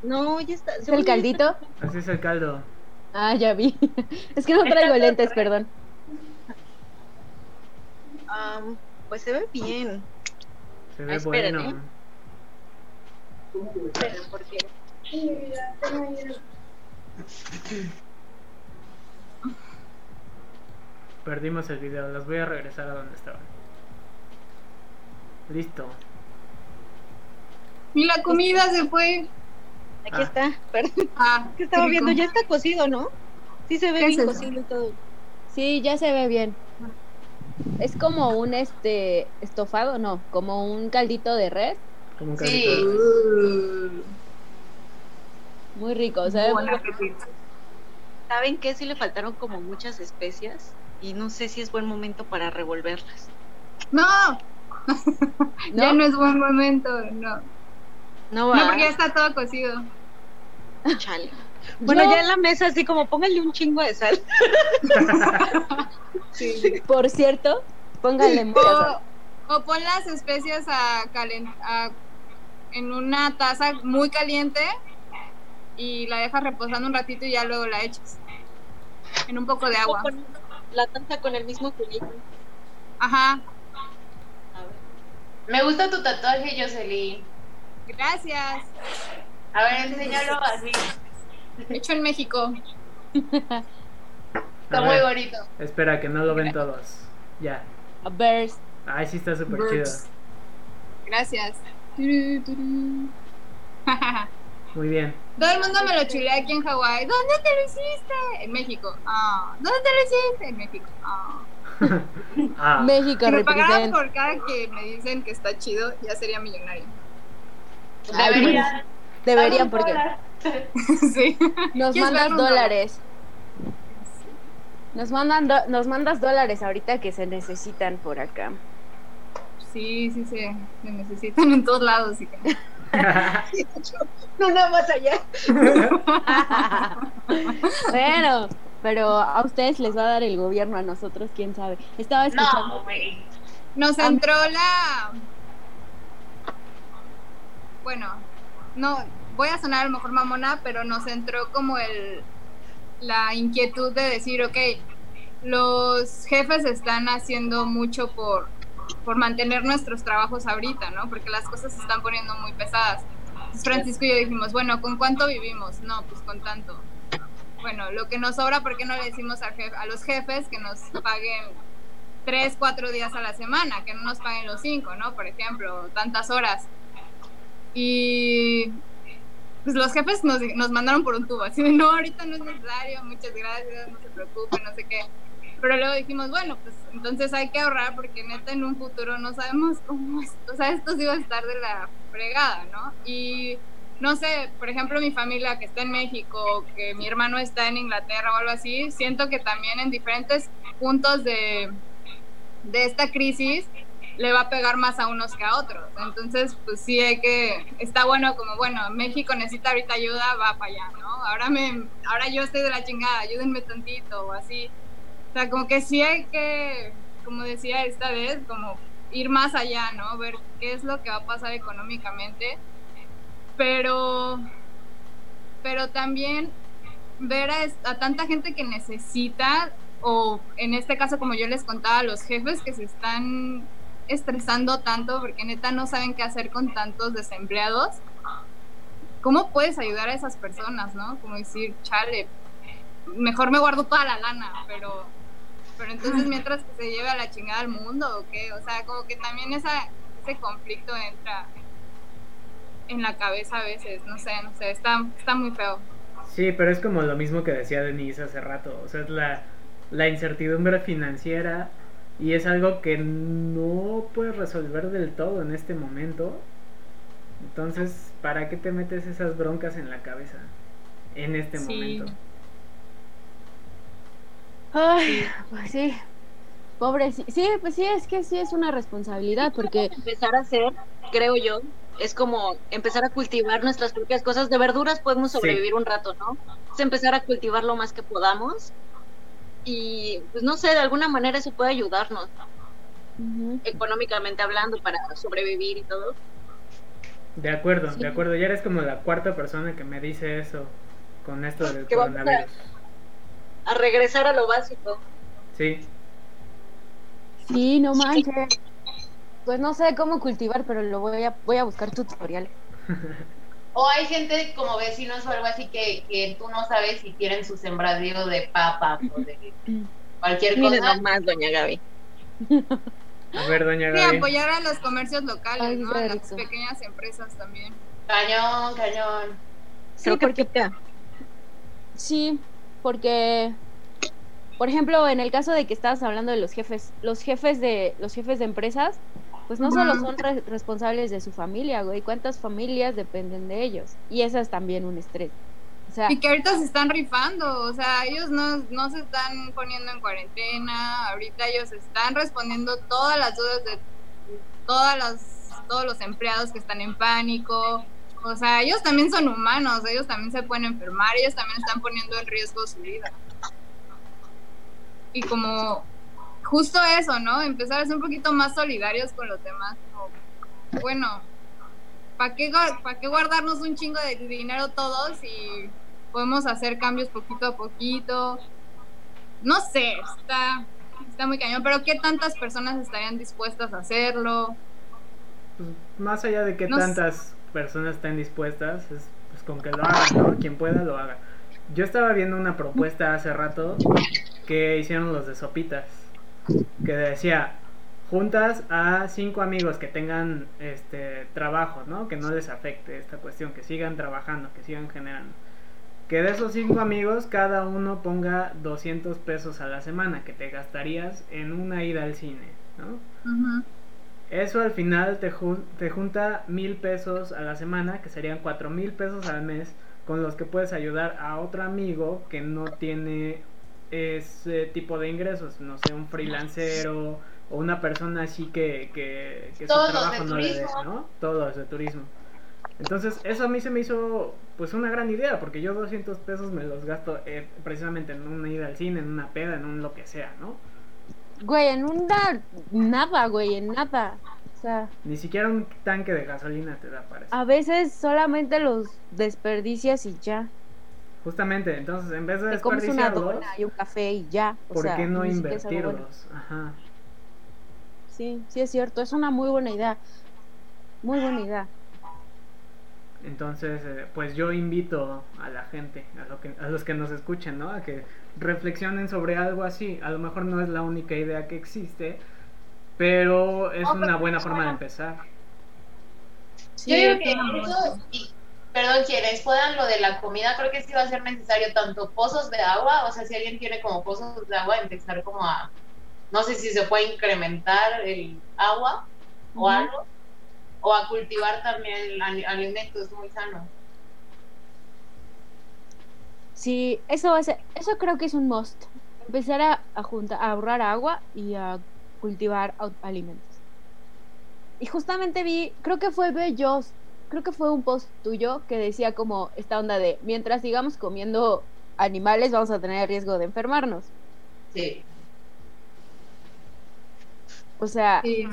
Speaker 4: No, ya está.
Speaker 2: ¿Es el caldito?
Speaker 1: Así es el caldo.
Speaker 2: Ah, ya vi. Es que no traigo lentes, perdón.
Speaker 4: Am, pues se ve bien.
Speaker 1: Se ve
Speaker 4: esperen,
Speaker 1: bueno.
Speaker 4: ¿eh? Esperen, porque
Speaker 1: Perdimos el video. Los voy a regresar a donde estaban. Listo.
Speaker 5: Y la comida se fue.
Speaker 4: aquí
Speaker 1: Ah.
Speaker 4: está. Perdón,
Speaker 5: Ah,
Speaker 4: que estaba viendo, ya está cocido, ¿no? Sí se ve
Speaker 5: ¿Qué es
Speaker 4: bien
Speaker 5: eso?
Speaker 4: cocido y todo.
Speaker 2: Sí, ya se ve bien. Es como un este estofado, no, como un caldito de res,
Speaker 1: Como un
Speaker 3: Sí.
Speaker 1: caldito de res.
Speaker 5: Uh,
Speaker 2: muy rico, muy.
Speaker 4: ¿Saben qué? Sí le faltaron como muchas especias y no sé si es buen momento para revolverlas.
Speaker 5: No, ya
Speaker 2: ¿No?
Speaker 5: no es buen momento, no.
Speaker 4: No
Speaker 5: porque ya está todo cocido.
Speaker 4: Chale. Bueno,
Speaker 2: Yo-
Speaker 4: ya en la mesa así como póngale un chingo de sal.
Speaker 5: Sí.
Speaker 2: Por cierto, póngale mucha sal.
Speaker 5: O, o pon las especias a calen- a- en una taza muy caliente y la dejas reposando un ratito y ya luego la echas. En un poco de agua.
Speaker 4: La taza con el mismo culito.
Speaker 5: Ajá.
Speaker 4: A ver.
Speaker 3: Me gusta tu tatuaje, Jocelyn.
Speaker 5: Gracias.
Speaker 3: A ver, enséñalo así.
Speaker 5: Hecho en México.
Speaker 3: Está muy bonito.
Speaker 1: Espera, que no lo ven todos. Ya.
Speaker 2: A ver.
Speaker 1: Ay, sí está súper chido.
Speaker 5: Gracias.
Speaker 1: Muy bien.
Speaker 5: Todo el mundo me lo chulea aquí en Hawái. ¿Dónde te lo hiciste? En México. Ah. ¿Dónde te lo hiciste? En México. Ah.
Speaker 1: Ah,
Speaker 2: México
Speaker 5: Si me pagaran por cada que me dicen que está chido, ya sería millonario.
Speaker 2: Ay,
Speaker 3: Debería.
Speaker 2: Deberían porque
Speaker 5: sí.
Speaker 2: nos
Speaker 5: ¿Quieres
Speaker 2: mandas dólares. Nos mandan do- nos mandas dólares ahorita que se necesitan por acá.
Speaker 5: Sí, sí, se, se necesitan en todos lados. sí que-
Speaker 4: No, nada más allá.
Speaker 2: bueno, pero a ustedes les va a dar el gobierno, a nosotros quién sabe. Estaba escuchando.
Speaker 3: No, güey.
Speaker 5: Nos entró la. Bueno, no, voy a sonar a lo mejor mamona, pero nos entró como el la inquietud de decir, ok, los jefes están haciendo mucho por, por mantener nuestros trabajos ahorita, ¿no? Porque las cosas se están poniendo muy pesadas. Entonces Francisco y yo dijimos, bueno, ¿con cuánto vivimos? No, pues con tanto. Bueno, lo que nos sobra, ¿por qué no le decimos al jefe- a los jefes que nos paguen tres, cuatro días a la semana, que no nos paguen los cinco, ¿no? Por ejemplo, tantas horas. Y pues los jefes nos, nos mandaron por un tubo, así de, no, ahorita no es necesario, muchas gracias, no se preocupen, no sé qué. Pero luego dijimos, bueno, pues entonces hay que ahorrar porque neta en un futuro no sabemos cómo o sea, esto sí va a estar de la fregada, ¿no? Y no sé, por ejemplo, mi familia que está en México, que mi hermano está en Inglaterra o algo así, siento que también en diferentes puntos de, de esta crisis le va a pegar más a unos que a otros. Entonces, pues sí hay que, está bueno como, bueno, México necesita ahorita ayuda, va para allá, ¿no? Ahora, me, ahora yo estoy de la chingada, ayúdenme tantito o así. O sea, como que sí hay que, como decía esta vez, como ir más allá, ¿no? Ver qué es lo que va a pasar económicamente. Pero, pero también ver a, a tanta gente que necesita o en este caso como yo les contaba, los jefes que se están estresando tanto porque neta no saben qué hacer con tantos desempleados. ¿Cómo puedes ayudar a esas personas, no? Como decir, chale, mejor me guardo toda la lana, pero pero entonces mientras que se lleve a la chingada al mundo o qué, o sea, como que también esa, ese conflicto entra en la cabeza a veces, no sé, no sé, está, está muy feo.
Speaker 1: Sí, pero es como lo mismo que decía Denise hace rato, o sea, es la, la incertidumbre financiera y es algo que no puedes resolver del todo en este momento. Entonces, ¿para qué te metes esas broncas en la cabeza en este
Speaker 5: Sí.
Speaker 1: momento?
Speaker 2: Ay, pues sí. Pobre, sí, sí, pues sí, es que sí es una responsabilidad porque
Speaker 4: empezar a hacer, creo yo, es como empezar a cultivar nuestras propias cosas. De verduras podemos
Speaker 1: Sí.
Speaker 4: sobrevivir un rato, ¿no? Es empezar a cultivar lo más que podamos. Y pues no sé, de alguna manera eso puede ayudarnos, económicamente hablando, para sobrevivir y todo.
Speaker 1: De acuerdo,
Speaker 2: Sí.
Speaker 1: de acuerdo. Ya eres como la cuarta persona que me dice eso con esto del
Speaker 4: Que vamos a-
Speaker 1: coronavirus.
Speaker 4: A regresar a lo básico.
Speaker 1: Sí,
Speaker 2: Sí, no manches. Pues no sé cómo cultivar, pero lo voy a voy a buscar tutoriales.
Speaker 3: O hay gente como vecinos o algo así que, que tú no sabes si quieren su sembradío de papas o de cualquier
Speaker 4: Miren
Speaker 3: cosa.
Speaker 4: nomás, doña Gaby.
Speaker 1: a ver, doña
Speaker 5: Sí,
Speaker 1: Gaby.
Speaker 5: apoyar a los comercios locales,
Speaker 2: Ay,
Speaker 5: ¿no? A las pequeñas empresas también.
Speaker 3: Cañón, cañón.
Speaker 2: Sí, porque. Sí, porque, por ejemplo, en el caso de que estabas hablando de los jefes, los jefes de los jefes de empresas, pues no solo son re- responsables de su familia, güey, cuántas familias dependen de ellos y eso es también un estrés. O sea,
Speaker 5: Y que ahorita se están rifando, o sea, ellos no, no se están poniendo en cuarentena, ahorita ellos están respondiendo todas las dudas de todas las, todos los empleados que están en pánico. O sea, ellos también son humanos, ellos también se pueden enfermar, ellos también están poniendo en riesgo su vida. Y como justo eso, ¿no? Empezar a ser un poquito más solidarios con los demás. como, bueno, ¿para qué, pa' qué guardarnos un chingo de dinero todos y podemos hacer cambios poquito a poquito? No sé, está, está muy cañón, pero ¿qué tantas personas estarían dispuestas a hacerlo?
Speaker 1: Pues, más allá de que
Speaker 5: No sé.
Speaker 1: tantas personas estén dispuestas, es pues, con que lo hagan, ¿no? Quien pueda lo haga. Yo estaba viendo una propuesta hace rato que hicieron los de Sopitas, que decía, juntas a cinco amigos que tengan este trabajo, ¿no? Que no les afecte esta cuestión, que sigan trabajando, que sigan generando. Que de esos cinco amigos, cada uno ponga 200 pesos a la semana que te gastarías en una ida al cine, ¿no? Eso al final te, te junta mil pesos a la semana, que serían cuatro mil pesos al mes, con los que puedes ayudar a otro amigo que no tiene ese tipo de ingresos, no sé, un freelancero o una persona así que, que, que su trabajo
Speaker 3: de
Speaker 1: no le dé,
Speaker 3: turismo.
Speaker 1: ¿no? Todos de turismo. Entonces, eso a mí se me hizo pues una gran idea, porque yo 200 pesos me los gasto eh, precisamente en una ida al cine, en una peda, en un lo que sea, ¿no?
Speaker 2: güey, en una nada, güey, en nada. O sea,
Speaker 1: Ni siquiera un tanque de gasolina te da para eso.
Speaker 2: a veces solamente los desperdicias y ya.
Speaker 1: Justamente, entonces en vez de
Speaker 2: Te comes una
Speaker 1: desperdiciarlos,
Speaker 2: dona y un café y ya. O
Speaker 1: ¿por
Speaker 2: sea,
Speaker 1: qué no
Speaker 2: bueno.
Speaker 1: invertirlos? Ajá.
Speaker 2: Sí, sí es cierto, es una muy buena idea. Muy buena idea.
Speaker 1: Entonces, eh, pues yo invito a la gente, a, lo que, a los que nos escuchen, ¿no? A que reflexionen sobre algo así. A lo mejor no es la única idea que existe, pero es una buena forma de empezar.
Speaker 3: Yo digo que eso, y, perdón, quienes puedan lo de la comida, creo que sí va a ser necesario tanto pozos de agua, o sea, si alguien tiene como pozos de agua, empezar como a, no sé si se puede incrementar el agua o algo, o a cultivar también alimentos muy sanos.
Speaker 2: Sí, eso va a ser, eso creo que es un must. Empezar a, a juntar, a ahorrar agua y a cultivar alimentos. Y justamente vi, creo que fue Bellos, creo que fue un post tuyo que decía como esta onda de mientras sigamos comiendo animales vamos a tener riesgo de enfermarnos.
Speaker 3: Sí.
Speaker 2: O sea,
Speaker 5: Sí.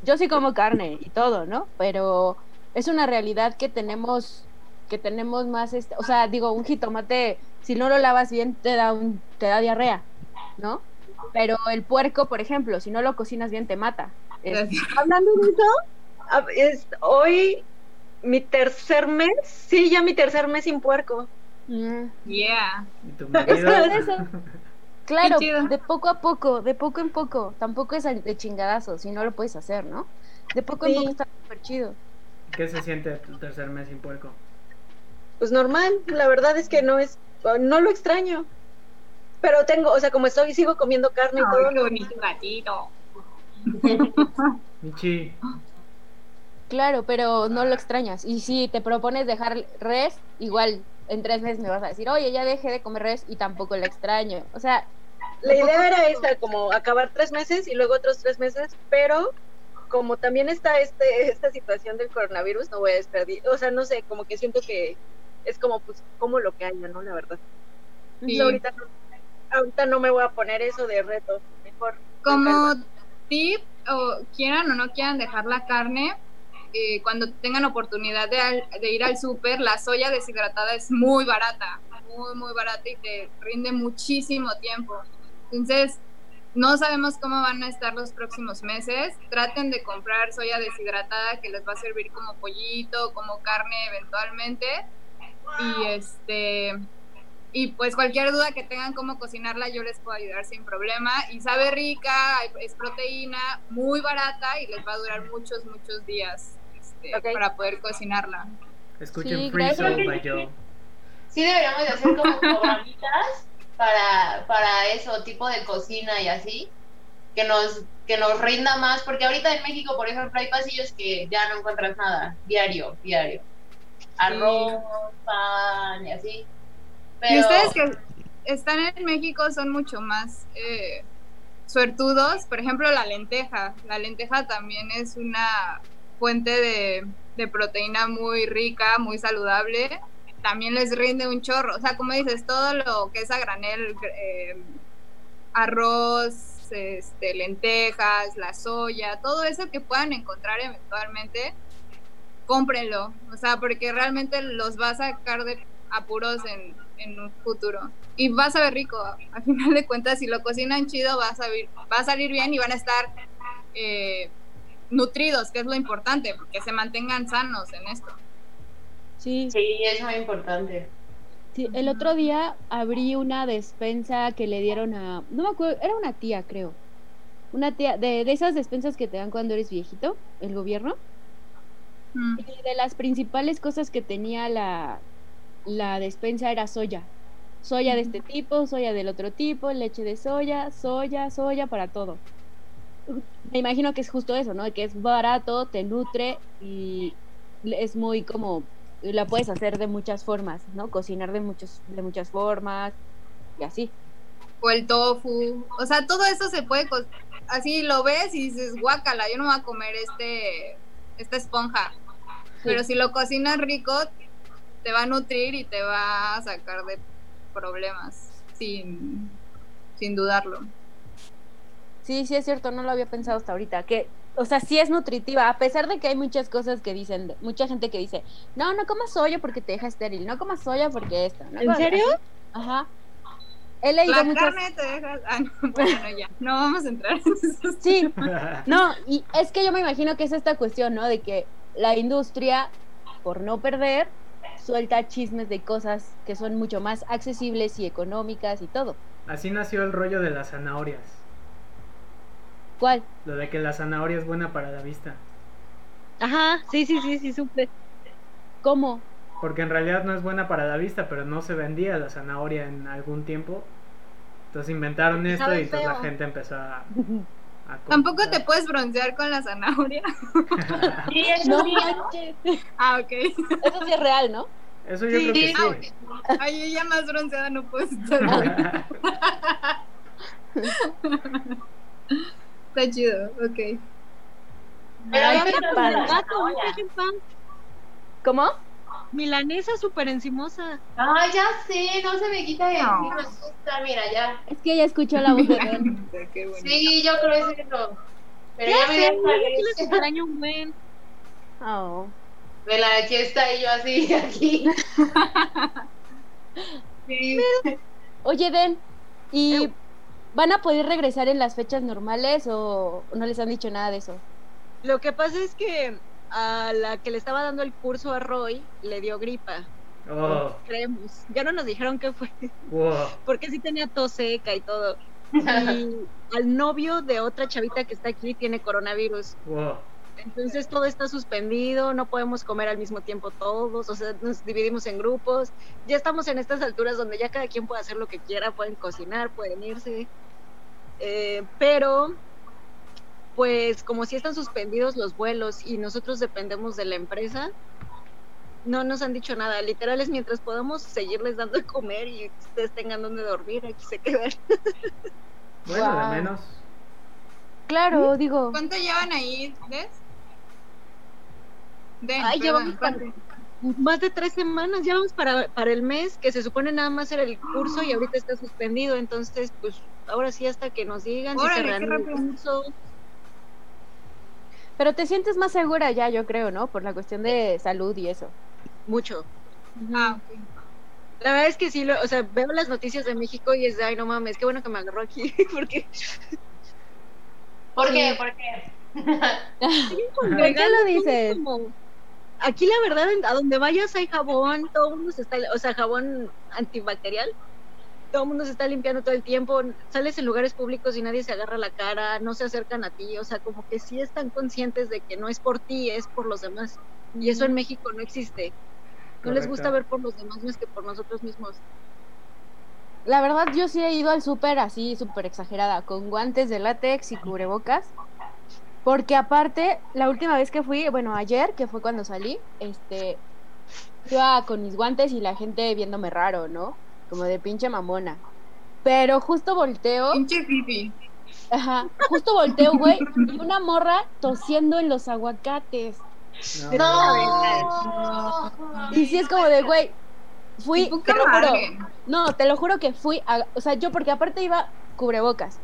Speaker 2: yo sí como carne y todo, ¿no? Pero es una realidad que tenemos que tenemos más este, o sea, digo, un jitomate si no lo lavas bien te da un te da diarrea, ¿no? Pero el puerco, por ejemplo, si no lo cocinas bien te mata. Es-
Speaker 4: Hablando de eso, a- es hoy mi tercer mes, sí, ya mi tercer mes sin puerco.
Speaker 2: Mm,
Speaker 5: Yeah.
Speaker 1: ¿Y tu
Speaker 2: Es
Speaker 1: marido?
Speaker 2: que eso- claro, de poco a poco, de poco en poco, tampoco es de chingadazo, si no lo puedes hacer, ¿no? De poco en poco está súper chido.
Speaker 1: ¿Qué se siente tu tercer mes sin puerco?
Speaker 4: Pues normal, la verdad es que no es, no lo extraño. Pero tengo, o sea, como estoy, sigo comiendo carne y
Speaker 5: Ay,
Speaker 4: todo.
Speaker 5: qué bonito gatito.
Speaker 1: Michi,
Speaker 2: Claro, pero no lo extrañas. Y si te propones dejar res, igual en tres meses me vas a decir, oye, ya dejé de comer res y tampoco la extraño. O sea,
Speaker 4: La idea era esta, como acabar tres meses y luego otros tres meses, pero como también está este, esta situación del coronavirus, no voy a despedir, o sea, no sé, como que siento que es como, pues, como lo que haya, ¿no? La verdad.
Speaker 5: Sí.
Speaker 4: Yo ahorita, no, ahorita no me voy a poner eso de reto, mejor.
Speaker 5: Como tip, o quieran o no quieran dejar la carne, eh, cuando tengan oportunidad de, ir al súper, la soya deshidratada es muy barata, muy, muy barata y te rinde muchísimo tiempo. Entonces, no sabemos cómo van a estar los próximos meses. Traten de comprar soya deshidratada que les va a servir como pollito, como carne eventualmente. Y este y pues cualquier duda que tengan cómo cocinarla, yo les puedo ayudar sin problema. Y sabe rica, es proteína, muy barata y les va a durar muchos, muchos días este, para poder cocinarla.
Speaker 1: escuchen
Speaker 2: Sí,
Speaker 1: Free
Speaker 2: gracias.
Speaker 1: Soul by Joe.
Speaker 3: Sí deberíamos de hacer como programitas para, para eso, tipo de cocina y así, que nos, que nos rinda más, porque ahorita en México, por ejemplo, hay pasillos que ya no encuentras nada, diario, diario. Arroz, pan y así. Pero,
Speaker 5: Y ustedes que están en México son mucho más eh, suertudos. Por ejemplo, la lenteja. La lenteja también es una fuente de, de proteína muy rica, muy saludable. También les rinde un chorro. O sea, como dices, todo lo que es a granel, eh, arroz, este, lentejas, la soya, todo eso que puedan encontrar eventualmente, cómprenlo. O sea, porque realmente los va a sacar de apuros en, en un futuro. Y va a saber rico. Al final de cuentas, si lo cocinan chido, va a, saber, va a salir bien y van a estar eh, nutridos, que es lo importante, porque se mantengan sanos en esto.
Speaker 2: sí.
Speaker 3: sí, es muy importante.
Speaker 2: Sí, el otro día abrí una despensa que le dieron a, no me acuerdo, era una tía, creo. Una tía, de, de esas despensas que te dan cuando eres viejito, el gobierno.
Speaker 5: Mm.
Speaker 2: Y de las principales cosas que tenía la, la despensa era soya. Soya de este tipo, soya del otro tipo, leche de soya, soya, soya para todo. Me imagino que es justo eso, ¿no? Que es barato, te nutre y es muy como la puedes hacer de muchas formas, ¿no? Cocinar de muchos de muchas formas y así.
Speaker 5: O el tofu. O sea, todo eso se puede. Así lo ves y dices, guácala, yo no voy a comer este esta esponja. Pero si lo cocinas rico, te va a nutrir y te va a sacar de problemas sin, sin dudarlo.
Speaker 2: Sí, sí es cierto, no lo había pensado hasta ahorita, que o sea, sí es nutritiva, a pesar de que hay muchas cosas que dicen, mucha gente que dice, no, no comas soya porque te deja estéril, no comas soya porque esto. ¿no?
Speaker 4: ¿En serio?
Speaker 2: Ajá. He leído
Speaker 5: La
Speaker 2: muchas...
Speaker 5: carne te deja. Ah, no, bueno, ya. No vamos a entrar en
Speaker 2: Sí, no, y es que yo me imagino que es esta cuestión, ¿no? De que la industria, por no perder, suelta chismes de cosas que son mucho más accesibles y económicas y todo.
Speaker 1: Así nació el rollo de las zanahorias.
Speaker 2: ¿Cuál?
Speaker 1: Lo de que la zanahoria es buena para la vista.
Speaker 4: Ajá, sí, sí, sí, sí, supe.
Speaker 2: ¿Cómo?
Speaker 1: Porque en realidad no es buena para la vista, pero no se vendía la zanahoria en algún tiempo. Entonces inventaron esto
Speaker 4: Sabe
Speaker 1: y entonces la gente empezó a... a
Speaker 5: Tampoco te puedes broncear con la zanahoria.
Speaker 3: Sí, eso
Speaker 2: No
Speaker 3: sí.
Speaker 2: manches.
Speaker 5: Ah, ok.
Speaker 2: Eso sí es real, ¿no?
Speaker 1: Eso yo
Speaker 3: Sí,
Speaker 1: creo que
Speaker 5: ah,
Speaker 1: sí.
Speaker 5: Ay, ella más bronceada no puedes estar. Está chido, ok.
Speaker 3: Pero
Speaker 2: Ay, qué
Speaker 3: me
Speaker 2: padre. ¿Cómo?
Speaker 4: Milanesa súper encimosa.
Speaker 3: Ay, ya sé, no se me quita de
Speaker 5: No.
Speaker 3: encima, me mira, ya.
Speaker 2: Es que ella escuchó la voz de
Speaker 5: bonito.
Speaker 3: Sí, yo creo que es eso. Pero
Speaker 4: Ya
Speaker 3: ya me
Speaker 4: sé, sí les extraño un buen.
Speaker 2: Oh.
Speaker 3: de la aquí está y yo así, aquí. Sí.
Speaker 2: Oye, Den, ¿y van a poder regresar en las fechas normales o no les han dicho nada de eso?
Speaker 4: Lo que pasa es que a la que le estaba dando el curso a Roy le dio gripa.
Speaker 1: Oh,
Speaker 4: Creemos. Ya no nos dijeron qué fue,
Speaker 1: wow.
Speaker 4: porque sí tenía tos seca y todo. Y al novio de otra chavita que está aquí tiene coronavirus.
Speaker 1: Wow.
Speaker 4: Entonces todo está suspendido, no podemos comer al mismo tiempo todos, o sea, nos dividimos en grupos. Ya estamos en estas alturas donde ya cada quien puede hacer lo que quiera, pueden cocinar, pueden irse. Eh, pero, pues como si están suspendidos los vuelos y nosotros dependemos de la empresa, no nos han dicho nada. Literal es mientras podamos seguirles dando de comer y ustedes tengan donde dormir, aquí se quedan.
Speaker 1: Bueno,
Speaker 2: Guau.
Speaker 1: de menos.
Speaker 2: Claro, digo,
Speaker 5: ¿Cuánto llevan ahí? Den,
Speaker 4: Ay,
Speaker 5: perdón,
Speaker 4: llevamos. Más de tres semanas, ya vamos para, para el mes, que se supone nada más era el curso y ahorita está suspendido, entonces pues ahora sí hasta que nos digan si se reanuda el curso.
Speaker 2: pero te sientes más segura ya, yo creo, ¿no? Por la cuestión de salud y eso.
Speaker 4: Mucho.
Speaker 5: Ah.
Speaker 4: La verdad es que sí, lo- o sea, veo las noticias de México y es de, ay, no mames, qué bueno que me agarró aquí, porque
Speaker 3: ¿Por qué? ¿Por qué?
Speaker 2: ¿Por qué lo dices?
Speaker 4: como- aquí la verdad, a donde vayas hay jabón, todo el mundo se está, o sea, jabón antibacterial, todo el mundo se está limpiando todo el tiempo, sales en lugares públicos y nadie se agarra la cara, no se acercan a ti, o sea, como que sí están conscientes de que no es por ti, es por los demás. Y eso en México no existe. No les gusta ver por los demás más que por nosotros mismos.
Speaker 2: La verdad, yo sí he ido al súper así, súper exagerada, con guantes de látex y cubrebocas. Porque aparte, la última vez que fui, bueno, ayer, que fue cuando salí, este, iba con mis guantes y la gente viéndome raro, ¿no? Como de pinche mamona. Pero justo volteo,
Speaker 5: Pinche pipi.
Speaker 2: ajá, justo volteo, güey, y una morra tosiendo en los aguacates.
Speaker 3: No.
Speaker 2: Y sí es como de, güey, fui, te lo juro. No, te lo juro que fui a, o sea, yo porque aparte iba cubrebocas,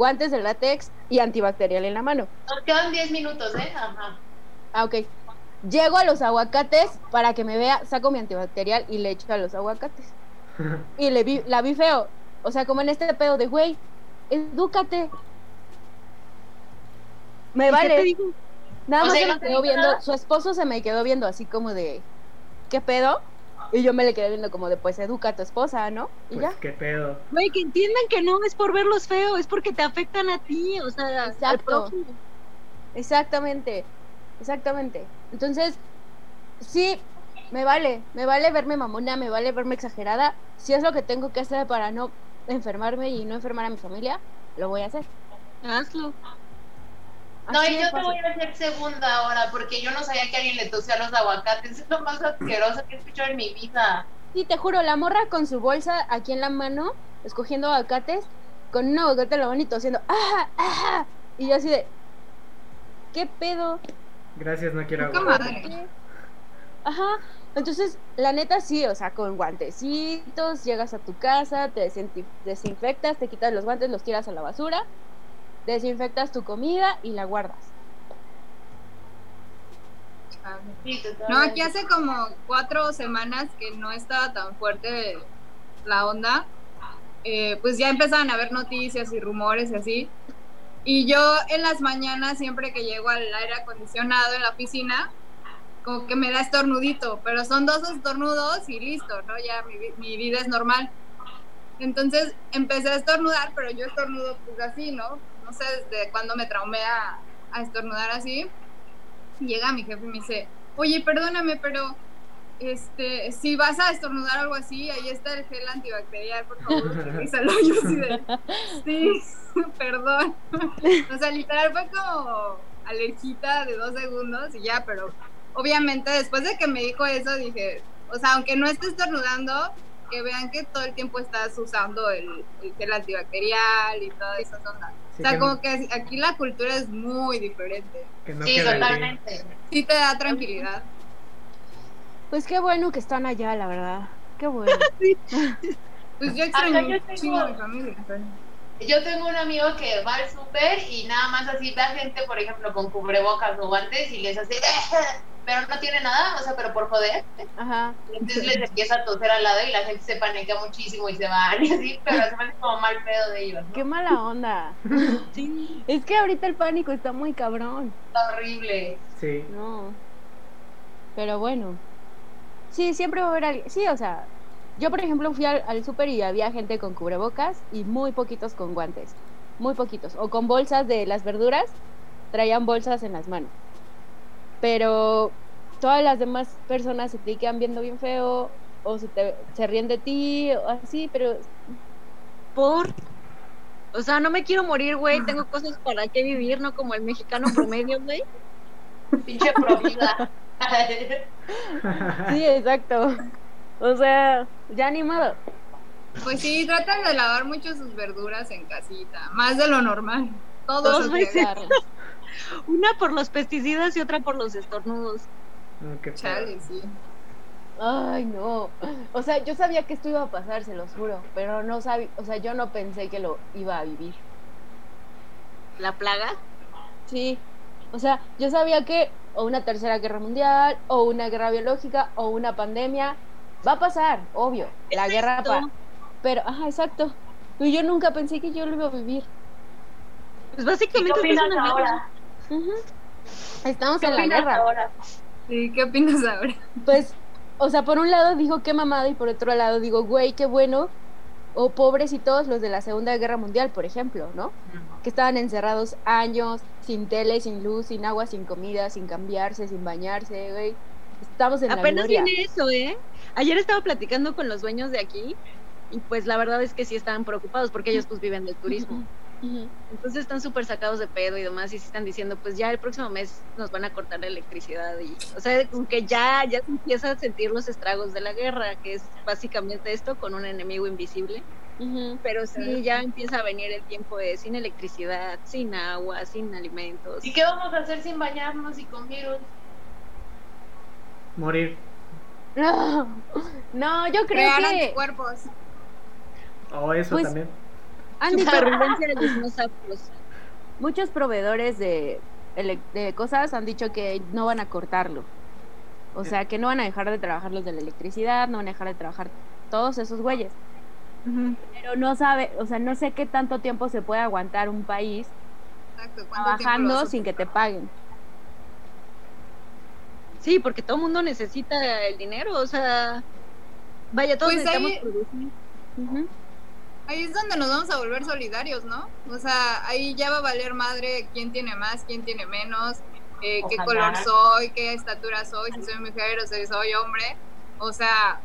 Speaker 2: guantes de látex y antibacterial en la mano.
Speaker 3: Nos quedan 10 minutos, ¿eh? Ajá.
Speaker 2: Ah, ok. Llego a los aguacates para que me vea, saco mi antibacterial y le echo a los aguacates. Y le vi, la vi feo. O sea, como en este pedo de, güey, edúcate. Me
Speaker 4: ¿Y qué te
Speaker 2: vale.
Speaker 4: digo?
Speaker 2: Nada
Speaker 3: O
Speaker 2: más
Speaker 3: sea,
Speaker 2: se
Speaker 3: ¿no
Speaker 2: me quedó viendo, su esposo se me quedó viendo así como de, ¿qué pedo? Y yo me le quedé viendo como de, pues educa a tu esposa, ¿no? Y
Speaker 1: Pues
Speaker 2: ya.
Speaker 1: qué pedo.
Speaker 4: Güey, que entiendan que no es por verlos feos, es porque te afectan a ti, o sea, al
Speaker 2: Exacto.
Speaker 4: prójimo.
Speaker 2: Exactamente, exactamente. Entonces, sí, me vale, me vale verme mamona, me vale verme exagerada. Si es lo que tengo que hacer para no enfermarme y no enfermar a mi familia, lo voy a hacer.
Speaker 4: Hazlo.
Speaker 3: No, y yo te voy a hacer segunda ahora porque yo no sabía que alguien le tosía los aguacates. Es lo más asqueroso que he escuchado en mi vida.
Speaker 2: Sí, te juro, la morra con su bolsa aquí en la mano, escogiendo aguacates, con un aguacate en la mano y tosiendo, ¡ah, ah! Y yo así de, ¿qué pedo?
Speaker 1: Gracias, no quiero
Speaker 5: Poca
Speaker 1: agua.
Speaker 5: madre.
Speaker 2: ¿Qué? Ajá. Entonces, la neta sí, o sea, con guantecitos, llegas a tu casa, te desinfectas, te quitas los guantes, los tiras a la basura, desinfectas tu comida y la guardas.
Speaker 5: No, aquí hace como cuatro semanas que no estaba tan fuerte la onda. Eh, pues ya empezaban a haber noticias y rumores y así. Y yo en las mañanas, siempre que llego al aire acondicionado en la oficina, como que me da estornudito, pero son dos estornudos y listo, ¿no? Ya mi, mi vida es normal. Entonces empecé a estornudar, pero yo estornudo pues así, ¿no? No sé desde cuándo me traumé a, a estornudar así. Llega mi jefe y me dice, oye, perdóname, pero este, si vas a estornudar algo así, ahí está el gel antibacterial, por favor, utilízalo. Yo así de, sí, perdón. O sea, literal fue como alergita de dos segundos y ya, pero obviamente después de que me dijo eso dije, o sea, aunque no esté estornudando, que vean que todo el tiempo estás usando el, el gel antibacterial y todas esas ondas.
Speaker 1: Sí,
Speaker 5: o sea,
Speaker 1: que-
Speaker 5: como que aquí la cultura es muy diferente.
Speaker 1: Que no
Speaker 3: Sí, totalmente.
Speaker 5: Sí te da tranquilidad.
Speaker 2: Pues qué bueno que están allá, la verdad. Qué bueno.
Speaker 5: Pues yo
Speaker 3: Acá
Speaker 5: extraño a mi familia.
Speaker 3: Yo tengo un amigo que va al súper y nada más así ve a gente, por ejemplo, con cubrebocas o guantes y les hace, pero no tiene nada, o sea, pero por joder.
Speaker 2: Ajá.
Speaker 3: Entonces les empieza a toser al lado y la gente se paniquea muchísimo y se van y así, pero se me hace como mal pedo de ellos, ¿no?
Speaker 2: Qué mala onda.
Speaker 4: Sí.
Speaker 2: Es que ahorita el pánico está muy cabrón.
Speaker 3: Está horrible.
Speaker 1: Sí.
Speaker 2: No. Pero bueno. Sí, siempre va a haber alguien. Sí, o sea, yo por ejemplo fui al, al súper y había gente con cubrebocas y muy poquitos con guantes. Muy poquitos. O con bolsas de las verduras, traían bolsas en las manos. Pero todas las demás personas se te quedan viendo bien feo o se, te, se ríen de ti o así, pero
Speaker 4: Por. O sea, no me quiero morir, güey. Tengo cosas para qué vivir, no como el mexicano promedio, güey.
Speaker 3: Pinche provida.
Speaker 2: sí, exacto. O sea, ya animado.
Speaker 5: Pues sí, tratan de lavar mucho sus verduras en casita, más de lo normal.
Speaker 4: Dos
Speaker 5: Todos
Speaker 4: veces.
Speaker 2: Claro.
Speaker 4: Una por los pesticidas y otra por los estornudos.
Speaker 1: Pedo.
Speaker 5: Chale, sí.
Speaker 2: Ay, no. O sea, yo sabía que esto iba a pasar, se los juro, pero no sabía, o sea, yo no pensé que lo iba a vivir.
Speaker 4: La plaga.
Speaker 2: Sí. O sea, yo sabía que o una tercera guerra mundial, o una guerra biológica, o una pandemia va a pasar, obvio. La
Speaker 4: Es
Speaker 2: guerra pa- pero ajá, exacto. Pero yo nunca pensé que yo lo iba a vivir.
Speaker 4: Pues
Speaker 3: ¿Y
Speaker 4: básicamente
Speaker 3: ¿Qué
Speaker 4: esto
Speaker 3: opinas ahora?
Speaker 2: Estamos
Speaker 3: ¿Qué
Speaker 2: en la
Speaker 3: opinas
Speaker 2: guerra.
Speaker 3: ahora?
Speaker 5: Sí, ¿qué opinas ahora?
Speaker 2: Pues, o sea, por un lado digo qué mamada y por otro lado digo, güey, qué bueno. O pobrecitos los de la Segunda Guerra Mundial, por ejemplo, ¿no? Que estaban encerrados años, sin tele, sin luz, sin agua, sin comida, sin cambiarse, sin bañarse, güey. Estamos en la
Speaker 4: Apenas
Speaker 2: gloria.
Speaker 4: viene eso, ¿eh? Ayer estaba platicando con los dueños de aquí y pues la verdad es que sí estaban preocupados porque ellos pues viven del turismo. Entonces están súper sacados de pedo y demás y sí están diciendo pues ya el próximo mes nos van a cortar la electricidad y o sea como que ya ya se empieza a sentir los estragos de la guerra que es básicamente esto con un enemigo invisible pero sí ya empieza a venir el tiempo de sin electricidad sin agua sin alimentos
Speaker 3: ¿Y qué vamos a hacer sin bañarnos y con virus?
Speaker 1: Morir.
Speaker 2: No, no, yo creo
Speaker 5: Crear
Speaker 2: que
Speaker 5: anticuerpos.
Speaker 1: O eso
Speaker 2: Pues-
Speaker 1: también.
Speaker 2: han dicho
Speaker 4: supervivencia de los dinosaurios
Speaker 2: muchos proveedores de, de cosas han dicho que no van a cortarlo. O sea, que no van a dejar de trabajar los de la electricidad, no van a dejar de trabajar todos esos güeyes. Pero no sabe, o sea, no sé qué tanto tiempo se puede aguantar un país
Speaker 5: Exacto, ¿cuánto tiempo lo
Speaker 2: trabajando sin que te paguen.
Speaker 4: Sí porque todo el mundo necesita el dinero o sea vaya todos
Speaker 5: Pues
Speaker 4: necesitamos
Speaker 5: ahí-
Speaker 4: producir
Speaker 2: Ujú.
Speaker 5: Ahí es donde nos vamos a volver solidarios, ¿no? O sea, ahí ya va a valer madre quién tiene más, quién tiene menos, eh, qué color soy, qué estatura soy, si soy mujer o si soy hombre. O sea,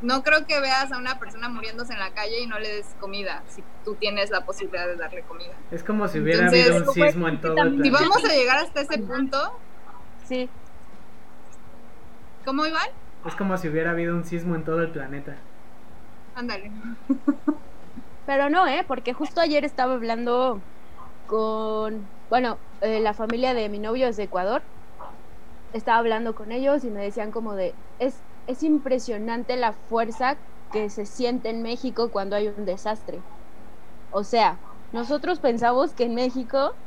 Speaker 5: no creo que veas a una persona muriéndose en la calle y no le des comida, si tú tienes la posibilidad de darle comida.
Speaker 1: Es como si hubiera
Speaker 5: Entonces,
Speaker 1: habido un
Speaker 4: fue
Speaker 1: sismo en todo el
Speaker 4: también-
Speaker 5: Si
Speaker 1: planeta.
Speaker 5: vamos a llegar hasta ese punto,
Speaker 2: Sí,
Speaker 5: ¿cómo Iván?
Speaker 1: Es como si hubiera habido un sismo en todo el planeta.
Speaker 5: Ándale.
Speaker 2: pero no, ¿eh? Porque justo ayer estaba hablando con, bueno, eh, la familia de mi novio es de Ecuador. Estaba hablando con ellos y me decían como de, es, es impresionante la fuerza que se siente en México cuando hay un desastre. O sea, nosotros pensamos que en México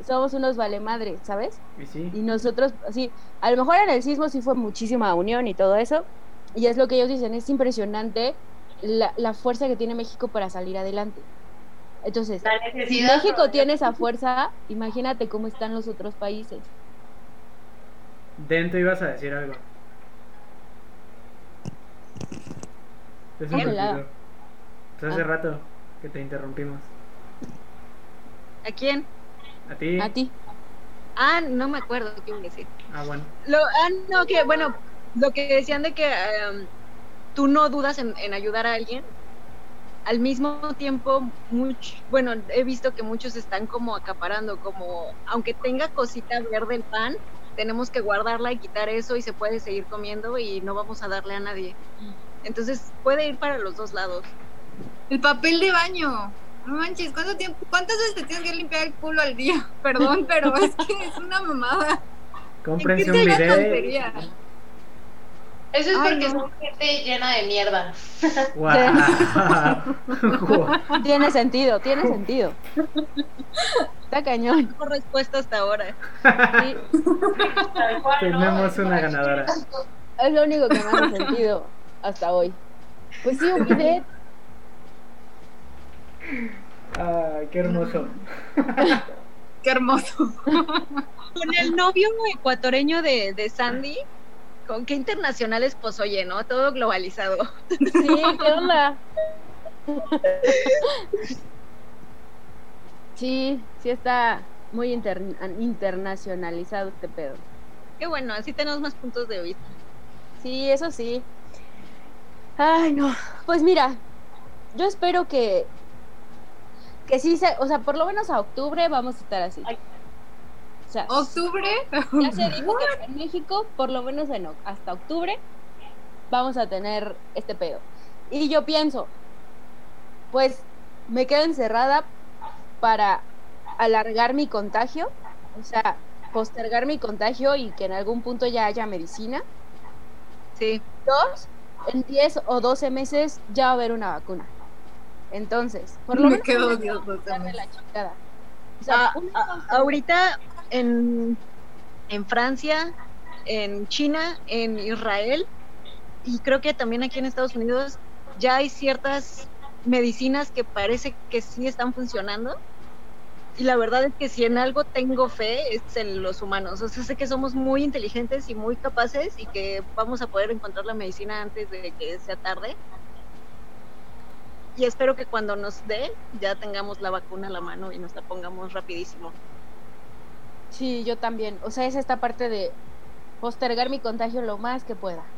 Speaker 2: somos unos vale madre, ¿sabes?
Speaker 1: Y sí.
Speaker 2: Y nosotros, así, a lo mejor en el sismo sí fue muchísima unión y todo eso. Y es lo que ellos dicen, es impresionante la, la fuerza que tiene México para salir adelante. Entonces, si. México tiene esa fuerza, imagínate cómo están los otros países.
Speaker 1: Dentro ibas a decir algo. Olvidó. Pues hace
Speaker 2: Ah.
Speaker 1: rato que te interrumpimos.
Speaker 4: ¿A quién?
Speaker 1: ¿A ti?
Speaker 2: A ti.
Speaker 4: Ah, no me acuerdo qué iba a decir.
Speaker 1: Ah, bueno.
Speaker 4: Lo, ah, no, que bueno, lo que decían de que em, tú no dudas en, en ayudar a alguien. Al mismo tiempo, much, bueno, he visto que muchos están como acaparando, como aunque tenga cosita verde el pan, tenemos que guardarla y quitar eso y se puede seguir comiendo y no vamos a darle a nadie. Entonces puede ir para los dos lados.
Speaker 5: El papel de baño. No manches, ¿cuánto tiempo, ¿cuántas veces te tienes que limpiar el culo al día? Perdón, pero es que es una mamada.
Speaker 1: Cómprense
Speaker 5: ¿En
Speaker 1: un
Speaker 5: qué te da
Speaker 1: video.
Speaker 5: tontería?
Speaker 3: Eso es
Speaker 5: Ay,
Speaker 3: porque
Speaker 5: no.
Speaker 3: son gente llena de mierda.
Speaker 1: Guau.
Speaker 2: Tiene sentido, tiene sentido. Está cañón.
Speaker 4: Mejor respuesta hasta ahora.
Speaker 2: Sí,
Speaker 3: ¿no?
Speaker 1: Tenemos una ganadora.
Speaker 2: es lo único que me hace sentido hasta hoy. Pues sí, un bidet.
Speaker 1: Ay, qué hermoso.
Speaker 5: Qué hermoso.
Speaker 4: Con el novio ecuatoriano de, de Sandy, con qué internacionales, pues oye, ¿no? Todo globalizado.
Speaker 2: Sí, ¿qué onda? Sí, sí está muy inter- internacionalizado este pedo.
Speaker 4: Qué bueno, así tenemos más puntos de vista.
Speaker 2: Sí, eso sí. Ay, no. Pues mira, yo espero que que sí se, o sea, por lo menos a octubre vamos a estar así.
Speaker 3: Ay.
Speaker 2: O sea,
Speaker 5: ¿Octubre?
Speaker 2: ya se dijo que en México, por lo menos en, hasta octubre, vamos a tener este pedo. Y yo pienso, pues me quedo encerrada para alargar mi contagio, o sea, postergar mi contagio y que en algún punto ya haya medicina.
Speaker 4: Sí.
Speaker 2: Dos, en 10 o 12 meses ya va a haber una vacuna. Entonces, por lo
Speaker 5: Me
Speaker 2: menos
Speaker 5: quedo Dios,
Speaker 2: darle la chingada. O sea,
Speaker 4: Ah,
Speaker 2: una
Speaker 4: ah, ahorita en, en Francia, en China, en Israel y creo que también aquí en Estados Unidos ya hay ciertas medicinas que parece que sí están funcionando. Y la verdad es que si en algo tengo fe es en los humanos. O sea, sé que somos muy inteligentes y muy capaces y que vamos a poder encontrar la medicina antes de que sea tarde. Y espero que cuando nos dé ya tengamos la vacuna a la mano y nos la pongamos rapidísimo.
Speaker 2: Sí, yo también. O sea, es esta parte de postergar mi contagio lo más que pueda.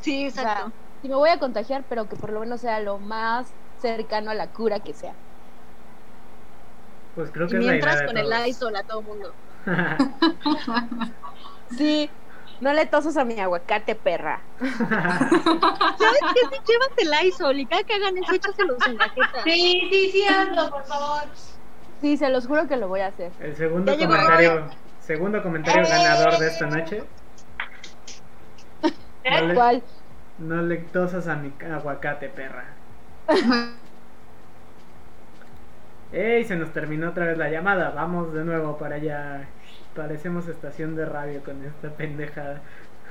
Speaker 4: Sí,
Speaker 2: O sea,
Speaker 4: exacto.
Speaker 2: si me voy a contagiar, pero que por lo menos sea lo más cercano a la cura que sea.
Speaker 1: Pues creo
Speaker 4: y
Speaker 1: que es la idea
Speaker 4: mientras
Speaker 1: de
Speaker 4: con el. Lysol a todo mundo.
Speaker 2: Sí, no le tosas a mi aguacate, perra.
Speaker 4: ¿Sabes qué? Sí, llévate el Lysol y cada que hagan eso, échaselos en la jeta.
Speaker 3: Sí, sí, sí, hazlo, por favor.
Speaker 2: Sí, se los juro que lo voy a hacer.
Speaker 1: El segundo
Speaker 4: Ya llegó
Speaker 1: comentario, segundo comentario ganador de esta noche. No le,
Speaker 2: ¿Cuál?
Speaker 1: no le tosas a mi aguacate, perra. ¡Ey! Se nos terminó otra vez la llamada. Vamos de nuevo para allá. Parecemos estación de radio con esta pendejada.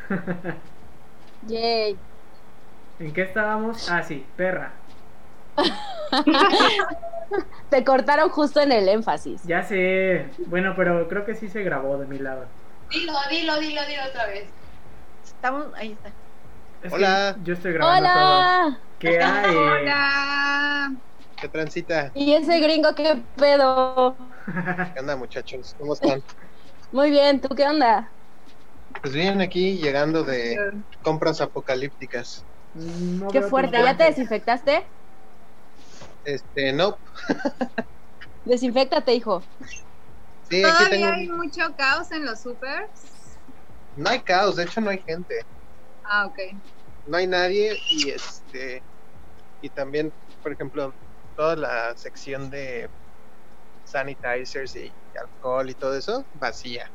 Speaker 2: Yay.
Speaker 1: ¿En qué estábamos? Ah, sí, perra.
Speaker 2: Te cortaron justo en el énfasis.
Speaker 1: Ya sé. Bueno, pero creo que sí se grabó de mi lado.
Speaker 3: Dilo, dilo, dilo, dilo otra vez.
Speaker 4: Estamos, ahí está.
Speaker 1: Es
Speaker 6: Hola.
Speaker 1: yo estoy grabando todo.
Speaker 2: ¡Hola!
Speaker 1: ¿Qué hay?
Speaker 5: Hola.
Speaker 6: ¿Qué transita?
Speaker 2: ¿Y ese gringo qué pedo?
Speaker 6: ¿Qué onda, muchachos? ¿Cómo están?
Speaker 2: Muy bien, ¿tú qué onda?
Speaker 6: Pues bien, aquí llegando de compras apocalípticas.
Speaker 1: No
Speaker 2: Qué fuerte, ¿ya te desinfectaste?
Speaker 6: Este, no.
Speaker 2: Desinfectate, hijo.
Speaker 6: Sí, aquí
Speaker 5: Todavía
Speaker 6: tengo.
Speaker 5: hay mucho caos en los supers.
Speaker 6: No hay caos, de hecho no hay gente.
Speaker 5: Ah, ok.
Speaker 6: No hay nadie y este. Y también, por ejemplo, toda la sección de sanitizers y alcohol y todo eso, vacía.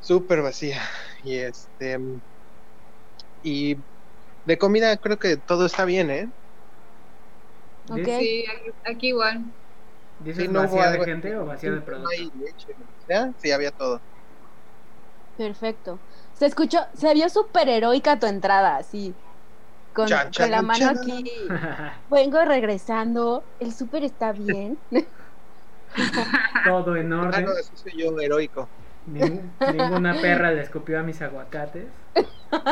Speaker 6: Súper vacía. Y este. Y de comida creo que todo está bien, ¿eh?
Speaker 2: Ok.
Speaker 5: Sí, aquí, igual.
Speaker 1: ¿Dices
Speaker 6: Sí, no hubo
Speaker 1: vacía de
Speaker 6: algo-
Speaker 1: gente o vacía de producto?
Speaker 6: hay leche, ¿ya? Sí, había todo.
Speaker 2: Perfecto. Se escuchó, se vio súper heroica tu entrada, así. Con,
Speaker 6: Chan,
Speaker 2: con
Speaker 6: chan,
Speaker 2: la mano
Speaker 6: chan.
Speaker 2: aquí. Vengo regresando. El súper está bien.
Speaker 1: todo en
Speaker 6: Ah,
Speaker 1: orden.
Speaker 6: no, eso soy yo, heroico.
Speaker 1: Ning- ninguna perra le escupió a mis aguacates.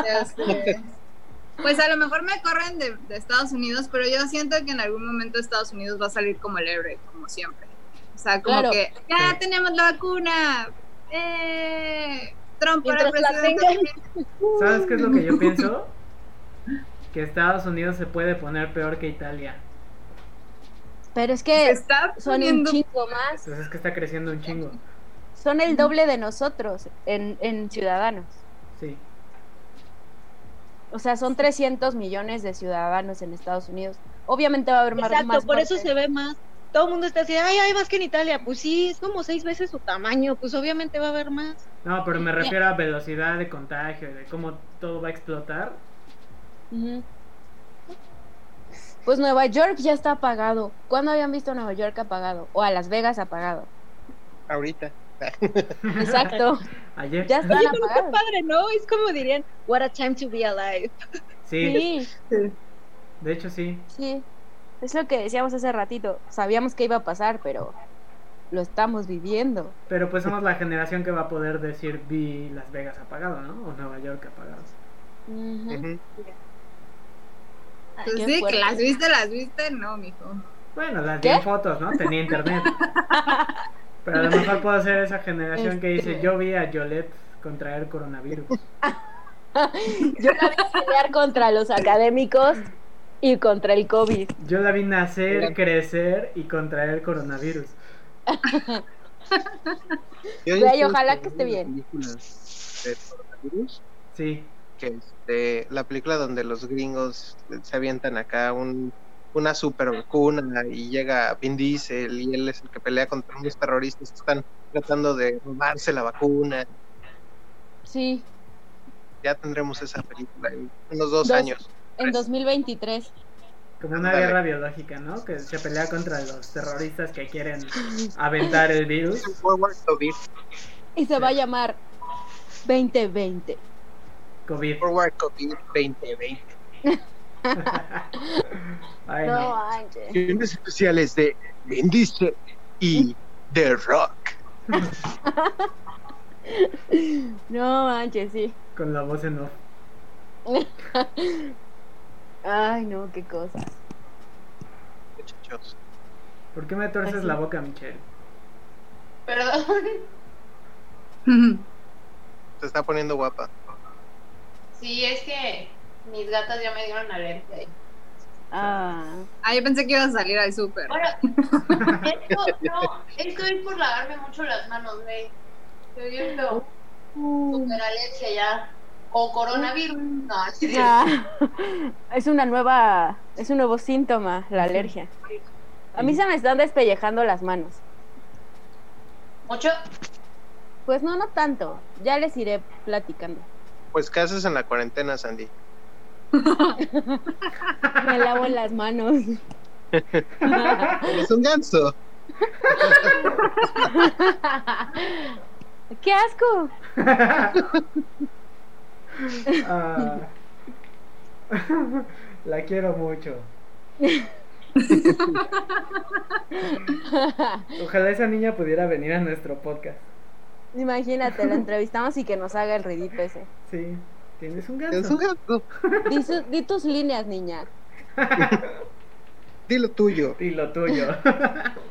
Speaker 5: Ya sé. Pues a lo mejor me corren de, de Estados Unidos, pero yo siento que en algún momento Estados Unidos va a salir como el héroe, como siempre. O sea, como
Speaker 2: Claro.
Speaker 5: que ya
Speaker 1: Sí.
Speaker 5: tenemos la vacuna. ¡Eh! Trump para presidente.
Speaker 1: ¿Sabes qué es lo que yo pienso? Que Estados Unidos se puede poner peor que Italia.
Speaker 2: Pero es que
Speaker 5: está
Speaker 2: son un chingo más.
Speaker 1: Entonces es que está creciendo un chingo.
Speaker 2: Son el doble de nosotros en, en ciudadanos.
Speaker 1: Sí.
Speaker 2: O sea, son 300 millones de ciudadanos en Estados Unidos. Obviamente va a haber más,
Speaker 4: Exacto,
Speaker 2: más
Speaker 4: por eso se ve más. Todo el mundo está así, ay, hay más que en Italia. Pues sí, es como seis veces su tamaño, pues obviamente va a haber más.
Speaker 1: No, pero me refiero a velocidad de contagio, de cómo todo va a explotar.
Speaker 2: Pues Nueva York ya está apagado. ¿Cuándo habían visto a Nueva York apagado? O a Las Vegas apagado.
Speaker 6: Ahorita.
Speaker 2: Exacto.
Speaker 1: Ayer.
Speaker 2: Ya están
Speaker 4: Oye, pero qué padre, ¿no? Es como dirían, what a time to be alive.
Speaker 1: Sí,
Speaker 2: Sí,
Speaker 1: de hecho sí.
Speaker 2: sí. Es lo que decíamos hace ratito. Sabíamos que iba a pasar, pero lo estamos viviendo.
Speaker 1: Pero pues somos la generación que va a poder decir vi Las Vegas apagado, ¿no? O Nueva York apagado.
Speaker 2: Ay,
Speaker 5: Pues sí, que las viste, las viste, no, mijo.
Speaker 1: Bueno, las vi en fotos, ¿no? Tenía internet. Pero a lo mejor puedo ser esa generación que dice
Speaker 2: Este.
Speaker 1: yo vi a Yolette contraer coronavirus.
Speaker 2: Yo la vi pelear contra los académicos y contra el COVID.
Speaker 1: Yo la vi nacer,
Speaker 6: Mira.
Speaker 1: crecer y contraer coronavirus.
Speaker 6: Yo
Speaker 2: ojalá que esté bien.
Speaker 6: de coronavirus,
Speaker 1: Sí.
Speaker 6: Que este, la película donde los gringos se avientan acá un, una super vacuna y llega Vin Diesel y él es el que pelea contra unos terroristas que están tratando de robarse la vacuna.
Speaker 2: Sí,
Speaker 6: Ya tendremos esa película en unos dos,
Speaker 2: Dos.
Speaker 6: años.
Speaker 2: en 2023.
Speaker 1: Como una
Speaker 6: Ándale.
Speaker 1: guerra biológica, ¿no? Que se pelea contra los terroristas que quieren aventar el virus.
Speaker 2: Y se va a llamar 2020.
Speaker 1: COVID.
Speaker 6: Forward COVID 2020.
Speaker 1: Ay,
Speaker 2: No
Speaker 1: no.
Speaker 2: manches.
Speaker 6: Ediciones especiales de Vin Diesel y The Rock.
Speaker 2: No manches, sí.
Speaker 1: Con la voz en off.
Speaker 2: Ay, no, qué cosas.
Speaker 6: Muchachos.
Speaker 1: ¿Por qué me torces
Speaker 2: Así.
Speaker 1: la boca, Michelle?
Speaker 3: Perdón.
Speaker 6: Se está poniendo guapa.
Speaker 3: Sí, es que mis gatas ya me dieron alergia.
Speaker 2: Ah,
Speaker 5: Ah, yo pensé que ibas a salir al súper.
Speaker 3: Bueno, esto, no, esto es por lavarme mucho las manos, güey. Estoy viendo super alergia ya. O coronavirus. No, sí,
Speaker 2: ah. es una nueva, es un nuevo síntoma, la alergia. A mí se me están despellejando las manos.
Speaker 3: mucho.
Speaker 2: Pues no, no tanto. Ya les iré platicando.
Speaker 6: Pues, ¿qué haces en la cuarentena, Sandy?
Speaker 2: Me lavo las manos.
Speaker 6: Eres un ganso.
Speaker 2: ¡Qué asco!
Speaker 1: Ah. La quiero mucho. Ojalá esa niña pudiera venir a nuestro podcast.
Speaker 2: Imagínate, la entrevistamos y que nos haga el ridículo ese.
Speaker 1: Sí. ¿Tienes un
Speaker 6: Eres un
Speaker 1: ganso?
Speaker 6: ganso.
Speaker 2: Di, su- di tus líneas, niña.
Speaker 6: Dilo tuyo.
Speaker 1: Y lo tuyo.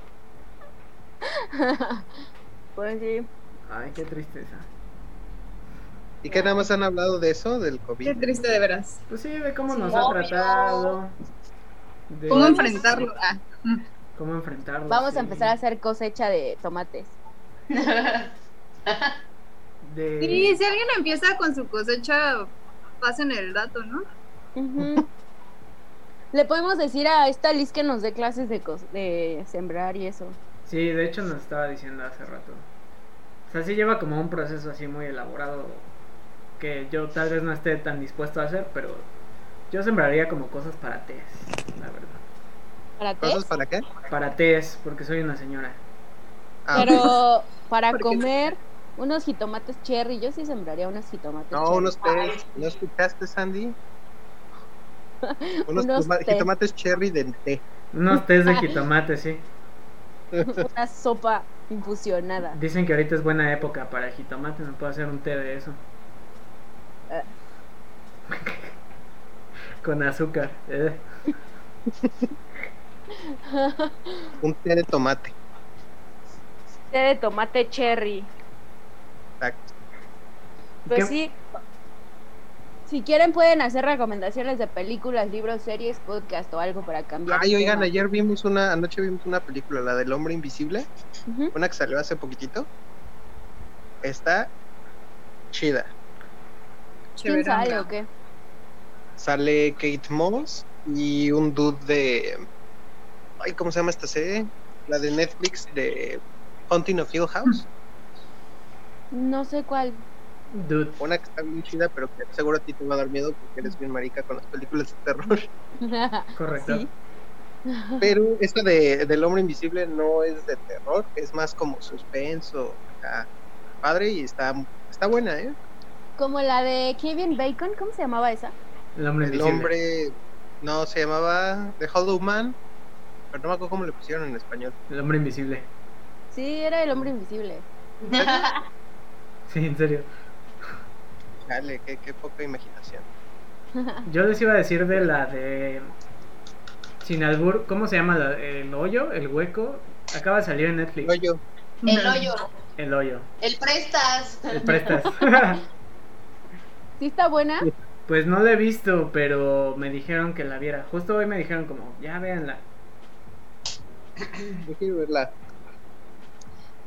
Speaker 2: Pues sí.
Speaker 1: Ay, qué tristeza.
Speaker 6: ¿Y qué nada más han hablado de eso, del
Speaker 5: Qué
Speaker 6: COVID?
Speaker 5: triste de veras.
Speaker 1: Pues sí, de cómo nos
Speaker 3: Sí,
Speaker 1: ha
Speaker 3: obvio.
Speaker 1: tratado. De
Speaker 5: ¿Cómo enfrentarlo? Ah,
Speaker 1: cómo enfrentarlo.
Speaker 2: Vamos
Speaker 1: sí.
Speaker 2: a empezar a hacer cosecha de tomates.
Speaker 1: De...
Speaker 5: Sí, si alguien empieza con su cosecha, pasen el dato, ¿no?
Speaker 2: Le podemos decir a esta Liz que nos dé clases de, de sembrar y eso.
Speaker 1: Sí, de hecho nos estaba diciendo hace rato. O sea, sí lleva como un proceso así muy elaborado que yo tal vez no esté tan dispuesto a hacer, pero yo sembraría como cosas para tés, la verdad.
Speaker 2: ¿Para qué?
Speaker 6: ¿Cosas para qué?
Speaker 1: Para tés, porque soy una señora.
Speaker 6: Ah,
Speaker 2: Pero para comer unos jitomates cherry, yo sí sembraría unos jitomates
Speaker 6: No,
Speaker 2: cherry.
Speaker 6: unos tés. ¿No escuchaste, Sandy? Unos,
Speaker 2: Unos
Speaker 6: toma-
Speaker 2: tés.
Speaker 6: jitomates cherry de té.
Speaker 1: Unos tés de jitomate, sí.
Speaker 2: Una sopa infusionada.
Speaker 1: Dicen que ahorita es buena época para el jitomate, no puedo hacer un té de eso. Con azúcar. eh.
Speaker 6: Un té de tomate.
Speaker 2: Té de tomate cherry.
Speaker 6: Exacto.
Speaker 2: Pues
Speaker 1: ¿Qué-
Speaker 2: sí. Si quieren pueden hacer recomendaciones de películas, libros, series, podcast o algo para cambiar.
Speaker 6: Ay, oigan,
Speaker 2: tema.
Speaker 6: ayer vimos una, anoche vimos una película, la del hombre invisible, una que salió hace poquitito. Está chida.
Speaker 2: ¿Quién sale o qué?
Speaker 6: Sale Kate Moss y un dude de. Ay, ¿cómo se llama esta serie? La de Netflix de Haunting of Hill House.
Speaker 2: No sé cuál.
Speaker 1: Dude,
Speaker 6: Una que está bien chida, pero que seguro a ti te va a dar miedo porque eres bien marica con las películas de terror.
Speaker 1: correcto.
Speaker 2: Sí.
Speaker 6: Pero esta de, del hombre invisible no es de terror, es más como suspenso. acá, padre y está, está buena, ¿eh?
Speaker 2: Como la de Kevin Bacon, ¿cómo se llamaba esa?
Speaker 1: El hombre
Speaker 6: El
Speaker 1: invisible.
Speaker 6: hombre, no, se llamaba The Hollow Man, pero no me acuerdo cómo le pusieron en español.
Speaker 1: El hombre invisible.
Speaker 2: Sí, era el hombre invisible.
Speaker 1: Sí, en serio.
Speaker 6: Dale, qué, qué poca imaginación.
Speaker 1: Yo les iba a decir de la de. Sin albur, ¿cómo se llama? la- el hoyo, el hueco. Acaba de salir en Netflix.
Speaker 6: Oye,
Speaker 3: El hoyo,
Speaker 1: El hoyo.
Speaker 3: el prestas.
Speaker 1: El prestas.
Speaker 2: ¿Sí está buena?
Speaker 1: pues no la he visto, pero me dijeron que la viera. Justo hoy me dijeron como, ya véanla.
Speaker 6: yo quiero verla.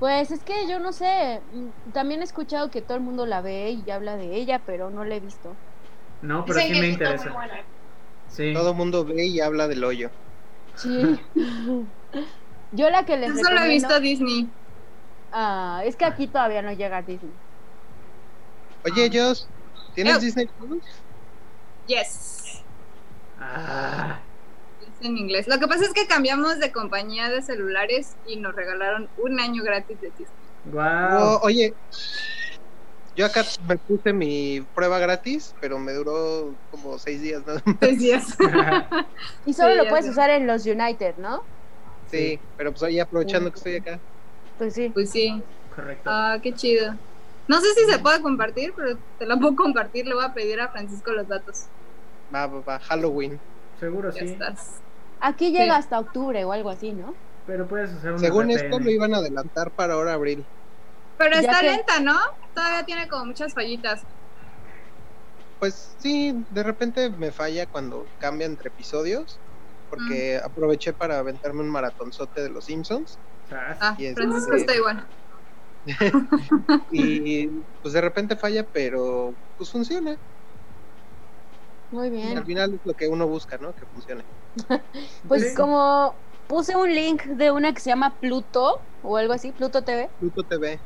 Speaker 2: Pues es que yo no sé. mm, También he escuchado que todo el mundo la ve y habla de ella, pero no la he visto.
Speaker 1: No, pero
Speaker 3: Dicen
Speaker 1: sí
Speaker 3: que
Speaker 1: me
Speaker 3: sí
Speaker 1: interesa. Sí.
Speaker 6: Todo el mundo ve y habla del hoyo.
Speaker 2: Sí. yo la que les
Speaker 5: Yo solo he visto Disney.
Speaker 2: Ah, es que aquí todavía no llega a Disney.
Speaker 6: Oye, Joss, ¿tienes
Speaker 5: Ew.
Speaker 6: Disney Plus?
Speaker 5: Yes.
Speaker 1: Ah,
Speaker 5: en inglés. Lo que pasa es que cambiamos de compañía de celulares y nos regalaron un año gratis de Disney.
Speaker 1: wow.
Speaker 6: Oh, oye, yo acá me puse mi prueba gratis, pero me duró como seis días nada más.
Speaker 5: Seis días.
Speaker 2: Y solo
Speaker 5: Sí,
Speaker 2: lo puedes
Speaker 5: sé.
Speaker 2: usar en los United, ¿no?
Speaker 6: Sí, pero pues ahí aprovechando que estoy acá.
Speaker 2: Pues sí.
Speaker 5: Pues sí.
Speaker 1: Correcto.
Speaker 5: Ah, qué chido. No sé si se puede compartir, pero te lo puedo compartir. Le voy a pedir a Francisco los datos.
Speaker 6: Va, va, va, Halloween.
Speaker 1: Seguro
Speaker 5: Ya
Speaker 1: sí.
Speaker 5: estás.
Speaker 2: Aquí llega
Speaker 5: Sí.
Speaker 2: hasta octubre o algo así, ¿no?
Speaker 1: Pero puedes usar un
Speaker 6: Según
Speaker 1: VPN.
Speaker 6: esto lo iban a adelantar para ahora abril.
Speaker 5: Pero
Speaker 2: Ya
Speaker 5: está
Speaker 2: que-
Speaker 5: lenta, ¿no? Todavía tiene como muchas fallitas.
Speaker 6: Pues sí, de repente me falla cuando cambia entre episodios, porque aproveché para aventarme un maratonzote de los Simpsons
Speaker 1: Sas.
Speaker 5: Ah,
Speaker 6: Y es-
Speaker 5: Francisco está igual.
Speaker 6: y pues de repente falla, pero pues funciona.
Speaker 2: Muy
Speaker 6: Y
Speaker 2: bien.
Speaker 6: al final es lo que uno busca, ¿no? Que funcione.
Speaker 2: Pues
Speaker 1: Sí.
Speaker 2: como puse un link de una que se llama Pluto o algo así, Pluto TV,
Speaker 6: Pluto TV.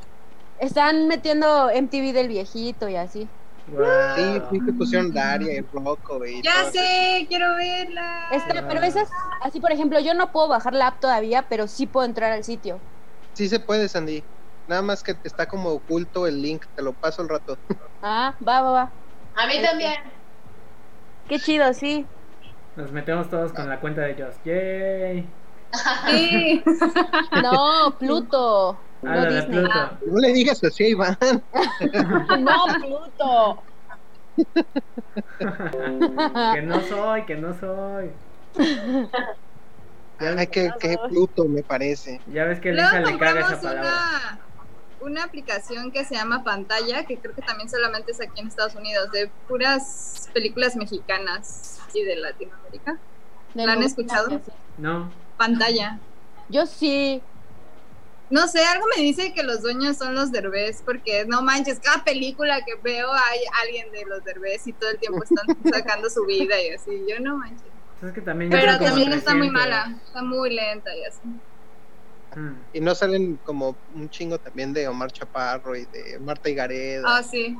Speaker 2: están metiendo MTV del viejito y así.
Speaker 1: Guau.
Speaker 6: Sí, sí que pusieron Daria y Rocco y
Speaker 5: Ya
Speaker 6: todo
Speaker 5: sé, quiero verla.
Speaker 2: Está,
Speaker 1: Ah.
Speaker 2: pero esas, así por ejemplo, yo no puedo bajar la app todavía, pero sí puedo entrar al sitio.
Speaker 6: Sí se puede, Sandy. Nada más que está como oculto el link, te lo paso al rato.
Speaker 2: Ah, va, va, va.
Speaker 3: A mí
Speaker 2: Este.
Speaker 3: también.
Speaker 2: Qué chido, sí.
Speaker 1: Nos metemos todos con la cuenta de Joss. Yay.
Speaker 5: Sí.
Speaker 2: No, Pluto.
Speaker 1: Ah,
Speaker 2: No Disney.
Speaker 1: Pluto.
Speaker 6: No le digas así a Iván.
Speaker 2: No, Pluto.
Speaker 1: que no soy, que no soy. Ya,
Speaker 6: Ay, que, que Pluto me parece.
Speaker 1: ya ves que
Speaker 5: Luego
Speaker 1: Lisa le caga esa palabra.
Speaker 5: una, una aplicación que se llama Pantalla, que creo que también solamente es aquí en Estados Unidos, de puras películas mexicanas y de Latinoamérica.
Speaker 2: De
Speaker 5: ¿La han escuchado?
Speaker 1: No.
Speaker 5: Pantalla.
Speaker 2: Yo sí.
Speaker 5: No sé, algo me dice que los dueños son los derbés, porque no manches, cada película que veo hay alguien de los derbés y todo el tiempo están sacando su vida y así. Yo no manches.
Speaker 1: Es que también ya
Speaker 5: Pero también está muy
Speaker 1: 300.
Speaker 5: mala, está muy lenta y así.
Speaker 1: Mm.
Speaker 6: Y no salen como un chingo también de Omar Chaparro y de Marta Higareda.
Speaker 5: Ah, sí.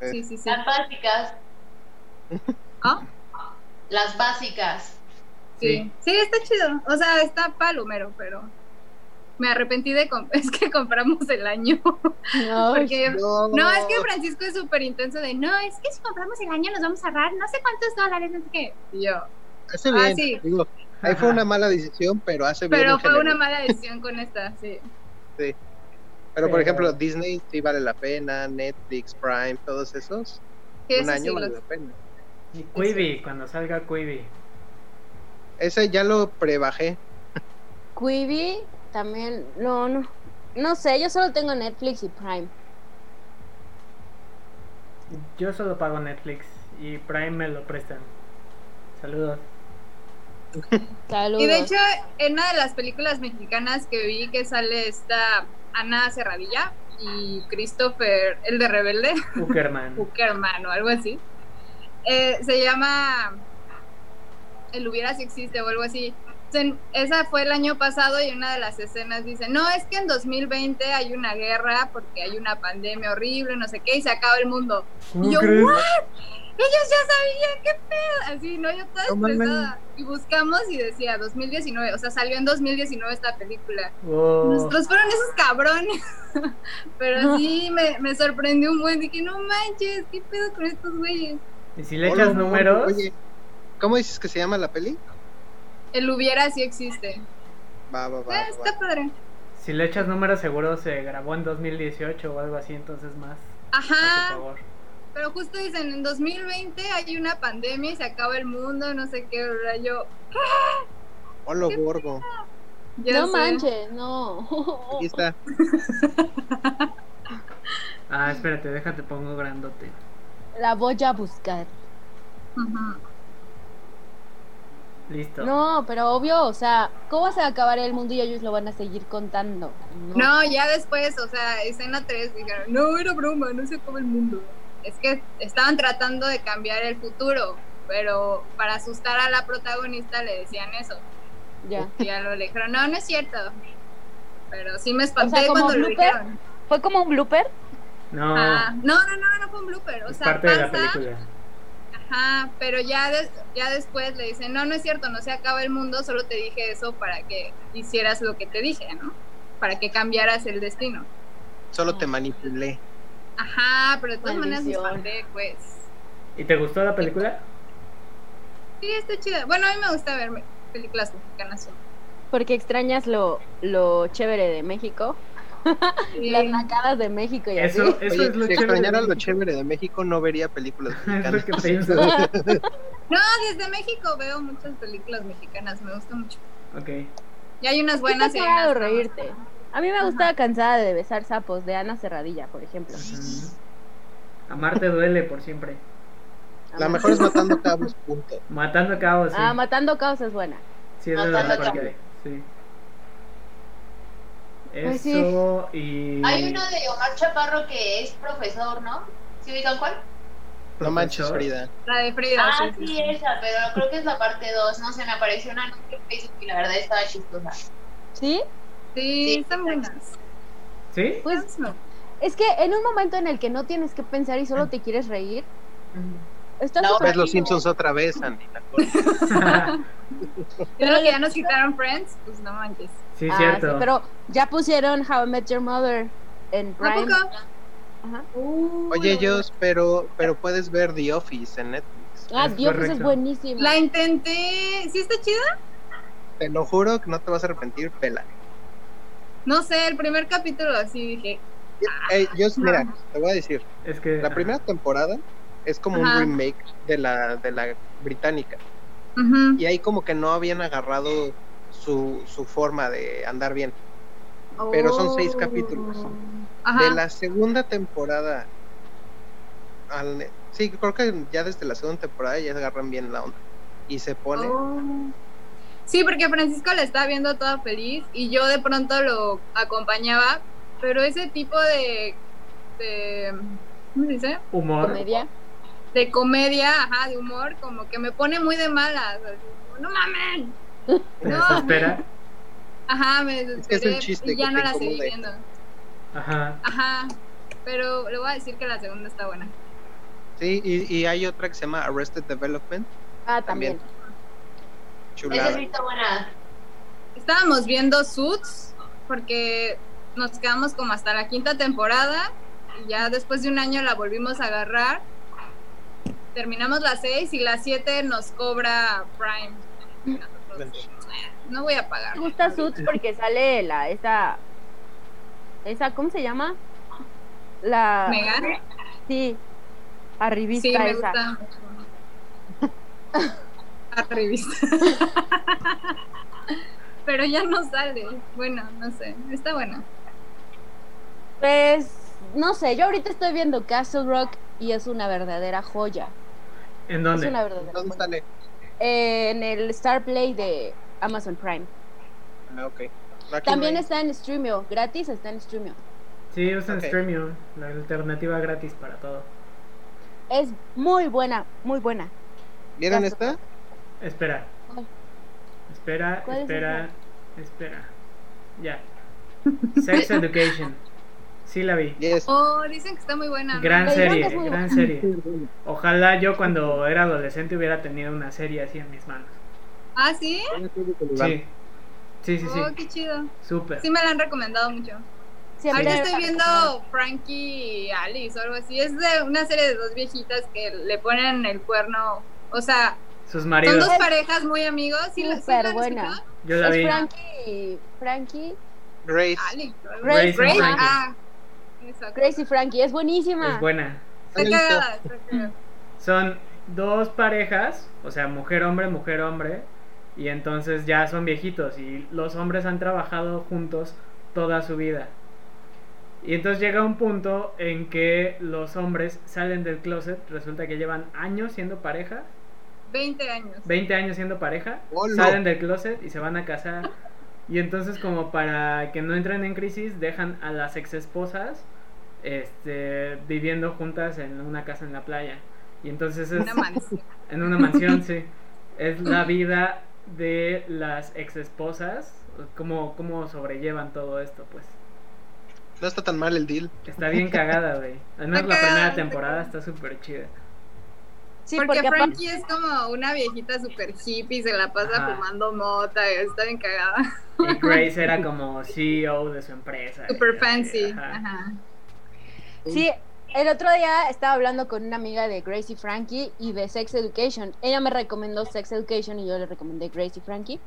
Speaker 6: Eh.
Speaker 5: Sí, sí, sí.
Speaker 3: Las básicas.
Speaker 5: ¿Ah?
Speaker 3: Las básicas.
Speaker 5: Sí. sí, está chido. O sea, está palomero, pero me arrepentí de comp- es que compramos el año.
Speaker 2: No,
Speaker 5: Porque
Speaker 6: No,
Speaker 5: no, es que Francisco es súper intenso de no, es que si compramos el año nos vamos a ahorrar no sé cuántos dólares, no sé qué. Y yo,
Speaker 6: hace
Speaker 5: Ah,
Speaker 6: bien.
Speaker 5: sí.
Speaker 6: Digo, ahí fue una mala decisión, pero hace bien.
Speaker 5: pero fue una mala decisión con esta, sí.
Speaker 6: Sí. Pero, por
Speaker 1: Pero-
Speaker 6: ejemplo, Disney sí vale la pena, Netflix, Prime, todos esos. Un año
Speaker 5: sí
Speaker 6: vale
Speaker 5: los-
Speaker 6: la pena.
Speaker 1: Y Quibi, cuando salga Quibi.
Speaker 6: Ese ya lo prebajé.
Speaker 2: Quibi también, no, no, no sé, yo solo tengo Netflix y Prime.
Speaker 1: Yo solo pago Netflix y Prime me lo prestan. Saludos.
Speaker 2: Saludos.
Speaker 5: Y de hecho, en una de las películas mexicanas que vi que sale esta Ana Serradilla y Christopher, el de Rebelde,
Speaker 1: Uckerman.
Speaker 5: Uckerman o algo así, eh, se llama El hubiera si existe o algo así. Esa fue el año pasado y una de las escenas dice, no, es que en 2020 hay una guerra porque hay una pandemia horrible, no sé qué, y se acaba el mundo.
Speaker 1: ¿Cómo
Speaker 5: Y yo,
Speaker 1: crees?
Speaker 5: ¿what? Ellos ya sabían, qué pedo. Así, ¿no? Yo toda estresada. Y buscamos y decía 2019, o sea, salió en 2019 esta película.
Speaker 1: Wow.
Speaker 5: Nosotros fueron esos cabrones. Pero sí me, me sorprendió un buen. Dije, no manches, ¿qué pedo con estos güeyes?
Speaker 1: Y si le
Speaker 6: Hola,
Speaker 1: echas números,
Speaker 6: Oye, ¿cómo dices que se llama la peli?
Speaker 5: El hubiera sí existe.
Speaker 6: Va, va, va. Va.
Speaker 5: está padre.
Speaker 1: si le echas números seguro se grabó en 2018 o algo así, entonces más.
Speaker 5: Ajá.
Speaker 1: favor.
Speaker 5: Pero justo dicen, en 2020 hay una pandemia y se acaba el mundo, no sé qué. ¿verdad? Yo,
Speaker 6: Hola, gordo.
Speaker 5: ya
Speaker 2: no
Speaker 5: sé.
Speaker 2: manches, no.
Speaker 6: Aquí está.
Speaker 1: Ah, espérate, déjate pongo grandote.
Speaker 2: La voy a buscar.
Speaker 1: Listo.
Speaker 2: No, pero obvio, o sea, ¿cómo se va a acabar el mundo y ellos lo van a seguir contando?
Speaker 5: No, ya después, o sea, escena 3 dijeron, no, era broma, no se acaba el mundo. Es que estaban tratando de cambiar el futuro, pero para asustar a la protagonista le decían eso.
Speaker 2: Ya.
Speaker 5: Y ya lo le dijeron, no, no es cierto. Pero sí me espanté
Speaker 2: O sea, ¿como
Speaker 5: cuando lo
Speaker 2: blooper?
Speaker 5: dijeron.
Speaker 2: ¿Fue como un blooper?
Speaker 1: No,
Speaker 5: Ah, no, no, no, no fue un blooper. O
Speaker 1: es
Speaker 5: sea,
Speaker 1: parte de la película.
Speaker 5: ajá, pero ya, des- ya después le dicen, no, no es cierto, no se acaba el mundo, solo te dije eso para que hicieras lo que te dije, ¿no? Para que cambiaras el destino.
Speaker 6: Solo te manipulé.
Speaker 5: Ajá, pero de todas maneras me espanté, pues.
Speaker 1: ¿Y te gustó la película?
Speaker 5: Sí, está chida. Bueno, a mí me gusta ver películas mexicanas.
Speaker 2: Porque extrañas lo, lo chévere de México.
Speaker 5: Sí.
Speaker 2: Las nacadas de México y
Speaker 1: Eso,
Speaker 2: así.
Speaker 1: eso
Speaker 6: Oye,
Speaker 1: es lo
Speaker 6: si
Speaker 1: chévere.
Speaker 6: extrañara
Speaker 1: de
Speaker 6: lo
Speaker 1: México.
Speaker 6: chévere de México, no vería películas
Speaker 1: Es lo
Speaker 6: mexicanas.
Speaker 1: que pienso.
Speaker 5: No, desde México veo muchas películas mexicanas, me gusta mucho.
Speaker 1: ok.
Speaker 5: Y hay unas
Speaker 2: Buenas
Speaker 5: y hay unas no.
Speaker 2: reírte. A mí me gusta Cansada de besar sapos de Ana Serradilla, por ejemplo.
Speaker 1: Ujú. Amarte duele por siempre.
Speaker 6: La mejor es matando cabos, punto.
Speaker 1: Matando cabos, sí.
Speaker 2: Ah, Matando Caos es buena.
Speaker 1: sí, es la
Speaker 3: Matando
Speaker 1: mejor
Speaker 3: Cabos.
Speaker 1: hay. Sí.
Speaker 2: Pues sí.
Speaker 1: Y.
Speaker 3: Hay una de Omar Chaparro que es profesor, ¿no? ¿Sí ubican cuál?
Speaker 6: No manches. Frida.
Speaker 5: La de Frida.
Speaker 3: Ah,
Speaker 5: sí, sí,
Speaker 3: sí,
Speaker 5: sí.
Speaker 3: esa, pero creo que es la parte 2. No sé, me apareció una anuncio en Facebook y la verdad estaba chistosa.
Speaker 2: ¿Sí?
Speaker 5: Sí,
Speaker 3: Sí.
Speaker 5: están buenas.
Speaker 1: ¿Sí?
Speaker 2: Pues
Speaker 5: No.
Speaker 2: es que en un momento en el que no tienes que pensar y solo te quieres reír, está
Speaker 3: No,
Speaker 6: Ves los. Simpsons otra vez, Andy.
Speaker 5: luego que ya nos quitaron Friends, pues no manches.
Speaker 1: sí,
Speaker 2: Ah,
Speaker 1: cierto.
Speaker 2: sí, pero ya pusieron How I Met Your Mother en
Speaker 5: ¿A
Speaker 2: Prime. Ajá.
Speaker 6: Oye, ellos, pero, pero puedes ver The Office en Netflix.
Speaker 2: Ah,
Speaker 1: Es
Speaker 2: Dios, es
Speaker 1: correcto.
Speaker 2: buenísima.
Speaker 5: La intenté. ¿Sí está chida?
Speaker 6: Te lo juro que no te vas a arrepentir, pela.
Speaker 5: No sé, el primer capítulo así dije.
Speaker 6: Ey, yo, mira, te voy a decir,
Speaker 1: Es que.
Speaker 6: la
Speaker 1: ajá.
Speaker 6: primera temporada es como
Speaker 5: Ajá.
Speaker 6: un remake de la, de la británica. Y ahí como que no habían agarrado su, su forma de andar bien. Pero son seis
Speaker 5: oh.
Speaker 6: capítulos.
Speaker 5: Ajá.
Speaker 6: De la segunda temporada al, sí, creo que ya desde la segunda temporada ya agarran bien la onda. Y se pone.
Speaker 5: Oh. Sí, porque Francisco la estaba viendo toda feliz y yo de pronto lo acompañaba, pero ese tipo de, de ¿cómo se dice?
Speaker 1: Humor.
Speaker 2: Comedia.
Speaker 5: De comedia, ajá, de humor, como que me pone muy de malas. así como, no mamen.
Speaker 1: Te
Speaker 5: No.
Speaker 1: desespera.
Speaker 5: Ajá, me
Speaker 6: que es el
Speaker 5: desesperé
Speaker 6: chiste
Speaker 5: y ya
Speaker 6: que
Speaker 5: no la seguí viendo.
Speaker 1: Ajá.
Speaker 5: Ajá, pero le voy a decir que la segunda está buena.
Speaker 6: Sí, y, y hay otra que se llama Arrested Development.
Speaker 2: Ah, también.
Speaker 3: Esa
Speaker 6: Chulada.
Speaker 3: buena.
Speaker 5: Estábamos viendo Suits porque nos quedamos como hasta la quinta temporada y ya después de un año la volvimos a agarrar. Terminamos las seis y las siete nos cobra Prime. Y nosotros, "Eh, no voy a pagar.
Speaker 2: Me gusta Suits porque sale la esta esa, ¿cómo se llama? La
Speaker 5: Megan.
Speaker 2: sí, arribista
Speaker 5: Sí, me
Speaker 2: esa.
Speaker 5: gusta mucho. A revista. Pero ya no sale. Bueno, no sé. Está buena.
Speaker 2: Pues no sé, yo ahorita estoy viendo Castle Rock y es una verdadera joya.
Speaker 1: ¿En
Speaker 2: Es
Speaker 1: dónde?
Speaker 2: una verdadera
Speaker 6: ¿Dónde
Speaker 2: joya.
Speaker 6: sale?
Speaker 2: Eh, en el Star Play de Amazon Prime.
Speaker 6: Ah, ok.
Speaker 2: También está en Streamio, gratis está en Streamio.
Speaker 1: Sí, usan
Speaker 6: Ok.
Speaker 1: Streamio, la alternativa gratis para todo.
Speaker 2: Es muy buena, muy buena.
Speaker 6: ¿Vieron esta?
Speaker 1: Espera.
Speaker 2: ¿Cuál?
Speaker 1: Espera,
Speaker 2: ¿Cuál es
Speaker 1: espera, espera. Ya. Sex Education. Sí la vi.
Speaker 6: Yes.
Speaker 5: Oh, dicen que está muy buena. ¿no?
Speaker 1: Gran serie, gran
Speaker 2: buena.
Speaker 1: serie. Ojalá yo cuando era adolescente hubiera tenido una serie así en mis manos.
Speaker 5: Ah, ¿sí?
Speaker 1: Sí. Sí, sí, sí.
Speaker 5: Oh, qué chido.
Speaker 1: Súper.
Speaker 5: Sí me la han recomendado mucho.
Speaker 2: Siempre
Speaker 5: Ahorita estoy viendo. Frankie y Alice o algo así. Es de una serie de dos viejitas que le ponen el cuerno. O sea,
Speaker 1: Sus
Speaker 5: son
Speaker 1: maridos.
Speaker 5: dos parejas muy amigos. ¿Sí
Speaker 2: Súper
Speaker 5: la
Speaker 2: buena.
Speaker 1: Yo la
Speaker 2: Es
Speaker 1: vi.
Speaker 2: Frankie, Frankie,
Speaker 6: Grace.
Speaker 5: O algo
Speaker 2: Grace
Speaker 1: and Frankie.
Speaker 5: Ah, exacto.
Speaker 2: Gracie Frankie, es buenísima.
Speaker 1: Es buena.
Speaker 5: Cagada.
Speaker 1: Son dos parejas, o sea, mujer-hombre, mujer-hombre, y entonces ya son viejitos y los hombres han trabajado juntos toda su vida. Y entonces llega un punto en que los hombres salen del closet, resulta que llevan años siendo pareja,
Speaker 5: 20 años.
Speaker 1: 20 años siendo pareja,
Speaker 6: Hola.
Speaker 1: salen del closet y se van a casar. Y entonces como para que no entren en crisis, dejan a las ex esposas este, viviendo juntas en una casa en la playa. Y entonces es
Speaker 5: Una mansión.
Speaker 1: en una mansión, sí. Es la vida de las ex esposas, cómo, cómo sobrellevan todo esto, pues.
Speaker 6: No está tan mal el deal.
Speaker 1: Está bien cagada, güey. Además
Speaker 5: Está
Speaker 1: la primera temporada está súper chida.
Speaker 2: Sí,
Speaker 5: porque,
Speaker 2: porque, aparte-
Speaker 5: Frankie es como una viejita super hippie, se la pasa
Speaker 1: Ajá.
Speaker 5: fumando mota, y está bien cagada.
Speaker 1: Y Grace era como CEO de su empresa.
Speaker 5: Super fancy.
Speaker 1: ajá.
Speaker 5: Ajá.
Speaker 2: Sí, el otro día estaba hablando con una amiga de Gracie Frankie y de Sex Education. Ella me recomendó Sex Education y yo le recomendé Gracie Frankie.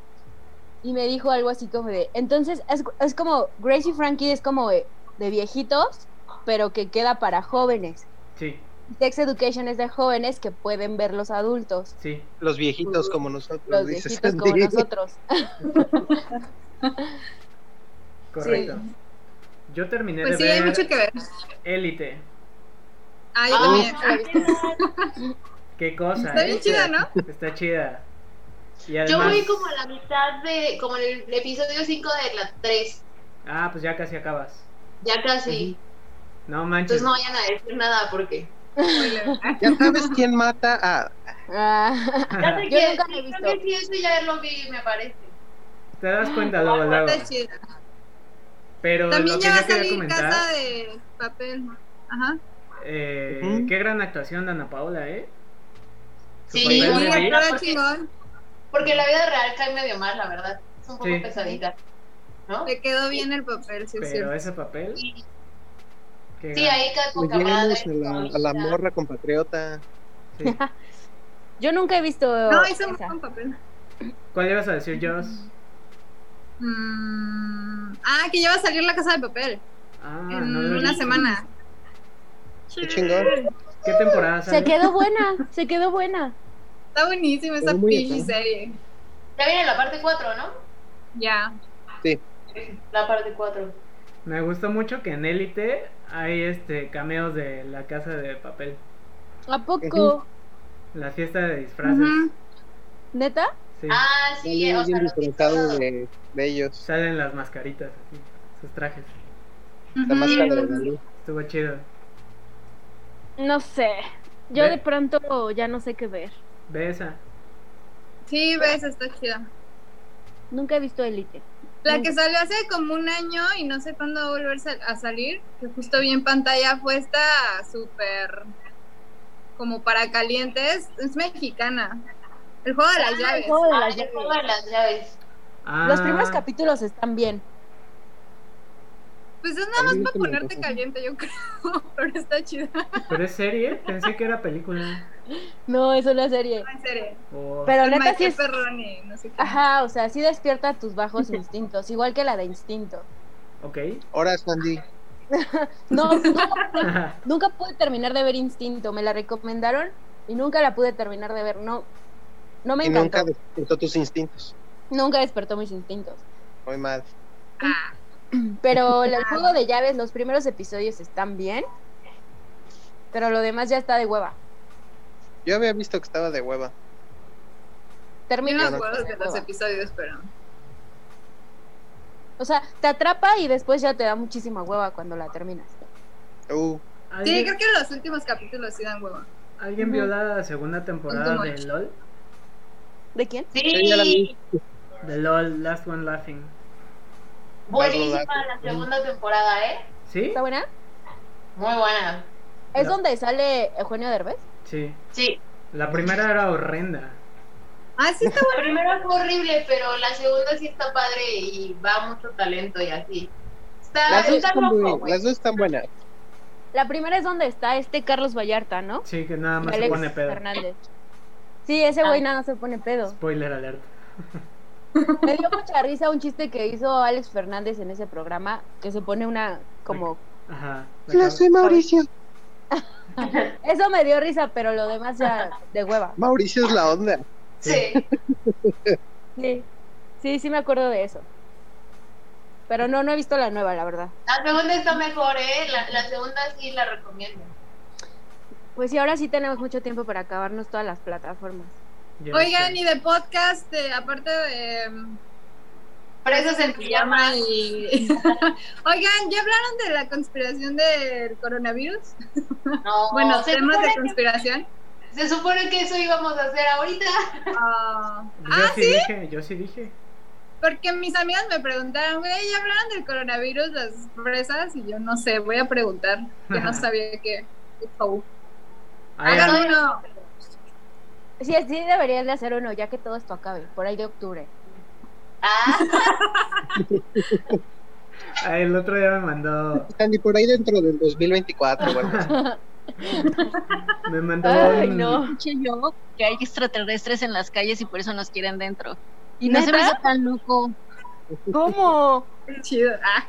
Speaker 2: Y me dijo algo así como de, entonces es, es como, Gracie Frankie es como de, de viejitos, pero que queda para jóvenes.
Speaker 1: Sí,
Speaker 2: Sex Education es de jóvenes que pueden ver los adultos,
Speaker 1: sí.
Speaker 6: Los viejitos como nosotros,
Speaker 2: los
Speaker 6: dices.
Speaker 2: viejitos como nosotros.
Speaker 1: Correcto. Yo terminé
Speaker 5: Pues
Speaker 1: de
Speaker 5: sí, hay
Speaker 1: ver
Speaker 5: mucho que ver.
Speaker 1: Élite.
Speaker 5: Ah, yo también.
Speaker 1: Qué cosa.
Speaker 5: Está
Speaker 1: ¿eh?
Speaker 5: bien chida, ¿no?
Speaker 1: Está chida. Y
Speaker 3: Yo
Speaker 1: además...
Speaker 3: voy como a la mitad de, como en el episodio 5 de la 3.
Speaker 1: Ah, pues ya casi acabas.
Speaker 3: Ya casi.
Speaker 1: No manches.
Speaker 3: Entonces no vayan a decir nada porque.
Speaker 6: ¿Ya sabes quién mata a
Speaker 2: Ah,
Speaker 3: Ya sé
Speaker 2: Yo
Speaker 3: que,
Speaker 2: nunca he
Speaker 3: creo
Speaker 2: visto.
Speaker 3: que sí, eso ya lo vi, me parece.
Speaker 1: Te das cuenta luego, luego. Pero
Speaker 5: También
Speaker 1: lo que
Speaker 5: ya va a
Speaker 1: yo quería
Speaker 5: salir
Speaker 1: comentar,
Speaker 5: Casa de Papel. Ajá.
Speaker 1: eh,
Speaker 6: Ujú.
Speaker 1: qué gran actuación de Ana Paula, ¿eh? Su
Speaker 3: Sí,
Speaker 5: Sí,
Speaker 3: muy
Speaker 5: chingón.
Speaker 3: Porque la vida real cae medio mal, la verdad. Es un poco
Speaker 1: Sí.
Speaker 3: pesadita. ¿No?
Speaker 5: Le quedó bien el papel, sí,
Speaker 1: pero
Speaker 5: cierto.
Speaker 1: ese papel,
Speaker 3: Y-
Speaker 1: qué
Speaker 3: Sí, ahí cae poca madre.
Speaker 6: a la, a la morra compatriota.
Speaker 1: sí.
Speaker 2: yo nunca he visto
Speaker 5: No, hizo un
Speaker 2: esa.
Speaker 5: buen papel.
Speaker 1: ¿Cuál ibas a decir, Joss?
Speaker 5: Mm, ah, que ya va a salir la casa de papel
Speaker 1: Ah,
Speaker 5: en
Speaker 1: no
Speaker 5: una semana.
Speaker 6: Qué chingón.
Speaker 1: ¿Qué temporada sale?
Speaker 2: Se quedó buena, se quedó buena.
Speaker 5: Está buenísima esa pinche serie.
Speaker 3: Ya viene la parte 4, ¿no?
Speaker 5: Ya.
Speaker 6: Sí.
Speaker 3: La parte 4.
Speaker 1: Me gustó mucho que en Élite hay este cameos de la casa de papel.
Speaker 2: ¿A poco?
Speaker 1: La fiesta de disfraces.
Speaker 2: ¿Neta?
Speaker 1: Sí.
Speaker 3: Ah, sí, o sea,
Speaker 6: disfrazado de, de ellos.
Speaker 1: Salen las mascaritas, así, sus trajes.
Speaker 6: La máscara de.
Speaker 1: Estuvo chido.
Speaker 2: No sé. Yo
Speaker 1: Ve-
Speaker 2: de pronto ya no sé qué ver.
Speaker 1: Ve esa.
Speaker 5: Sí, ves, está chida.
Speaker 2: Nunca he visto Elite.
Speaker 5: La que salió hace como un año y no sé cuándo va a volver sal- a salir, que justo vi en pantalla fue esta súper como para calientes, es mexicana. El juego de las
Speaker 3: Ah,
Speaker 5: llaves.
Speaker 2: el juego de
Speaker 3: Ah,
Speaker 2: las
Speaker 3: el juego
Speaker 2: llaves.
Speaker 3: de las llaves.
Speaker 1: Ah,
Speaker 2: Los primeros capítulos están bien.
Speaker 5: Pues es nada más para ponerte caliente, yo creo, pero está chida.
Speaker 1: Pero es serie, pensé que era película.
Speaker 2: No, es una serie.
Speaker 1: Oh,
Speaker 2: Pero
Speaker 5: El
Speaker 2: neta sí es.
Speaker 5: Perroni, no sé qué.
Speaker 2: Ajá, o sea, sí despierta tus bajos instintos, igual que la de Instinto.
Speaker 1: Ok.
Speaker 6: Ahora, Sandy.
Speaker 2: No, nunca, nunca pude terminar de ver Instinto. Me la recomendaron y nunca la pude terminar de ver. No, no me
Speaker 6: Y
Speaker 2: encantó.
Speaker 6: nunca despertó tus instintos.
Speaker 2: Nunca despertó mis instintos.
Speaker 6: Muy mal.
Speaker 2: Pero el juego de llaves, los primeros episodios están bien. Pero lo demás ya está de hueva.
Speaker 6: Yo había visto que estaba de hueva.
Speaker 2: Termina.
Speaker 5: no me acuerdo de los episodios, pero.
Speaker 2: O sea, te atrapa y después ya te da muchísima hueva cuando la terminas.
Speaker 6: Uh,
Speaker 5: Sí,
Speaker 1: ¿Alguien,
Speaker 5: creo que los últimos capítulos sí dan hueva.
Speaker 1: ¿alguien vio la segunda temporada de. LOL?
Speaker 2: ¿De quién?
Speaker 6: Sí,
Speaker 1: De LOL, Last One Laughing.
Speaker 3: buenísima la segunda temporada, ¿eh?
Speaker 1: ¿Sí?
Speaker 2: ¿Está buena?
Speaker 3: Muy buena.
Speaker 2: ¿Es
Speaker 1: No.
Speaker 2: donde sale Eugenio Derbez?
Speaker 1: Sí.
Speaker 3: Sí,
Speaker 1: La primera era horrenda.
Speaker 5: Ah, sí, está
Speaker 3: la primera fue horrible, pero la segunda sí está padre y va mucho talento y así. Está,
Speaker 6: Las dos,
Speaker 3: está
Speaker 6: están
Speaker 3: loco,
Speaker 6: muy- las dos están buenas.
Speaker 2: La primera es donde está este Carlos Vallarta, ¿no?
Speaker 1: Sí, que nada más se pone pedo.
Speaker 2: Fernández. Sí, ese güey
Speaker 3: Ah.
Speaker 2: nada se pone pedo.
Speaker 1: Spoiler alert.
Speaker 2: Me dio mucha risa un chiste que hizo Alex Fernández en ese programa, que se pone una como...
Speaker 1: Ajá. Cab-
Speaker 6: soy Mauricio.
Speaker 2: Eso me dio risa, pero lo demás ya de hueva.
Speaker 6: Mauricio es la onda.
Speaker 3: Sí.
Speaker 2: Sí, sí, sí me acuerdo de eso. Pero no, no he visto la nueva, la verdad.
Speaker 3: La segunda está mejor, ¿eh? La, la segunda sí la recomiendo.
Speaker 2: Pues sí, ahora sí tenemos mucho tiempo para acabarnos todas las plataformas.
Speaker 5: Oigan, y de podcast, eh, aparte de mm,
Speaker 3: Presas en pijama.
Speaker 5: y. Oigan, ¿ya hablaron de la conspiración del coronavirus?
Speaker 3: No,
Speaker 5: bueno,
Speaker 3: se
Speaker 5: temas de
Speaker 3: supone,
Speaker 5: conspiración.
Speaker 3: se supone que eso íbamos a hacer ahorita.
Speaker 5: Ah,
Speaker 1: Yo
Speaker 5: ah,
Speaker 1: sí,
Speaker 5: sí,
Speaker 1: dije, yo sí dije.
Speaker 5: porque mis amigas me preguntaron, güey, ¿ya hablaron del coronavirus las fresas? Y yo no sé, voy a preguntar, que no sabía que. qué show.
Speaker 1: Ay,
Speaker 5: Hagan
Speaker 1: ah,
Speaker 5: uno.
Speaker 2: Sí, sí deberían de hacer uno, ya que todo esto acabe, por ahí de octubre.
Speaker 3: Ah,
Speaker 1: ay, el otro día me mandó,
Speaker 6: Sandy, por ahí dentro del 2024. Bueno,
Speaker 1: me mandó
Speaker 2: Ay,
Speaker 1: un-
Speaker 2: no.
Speaker 4: Escuché yo que hay extraterrestres en las calles y por eso nos quieren dentro. Y no se me hace tan loco.
Speaker 2: ¿Cómo?
Speaker 5: Chido. Ah,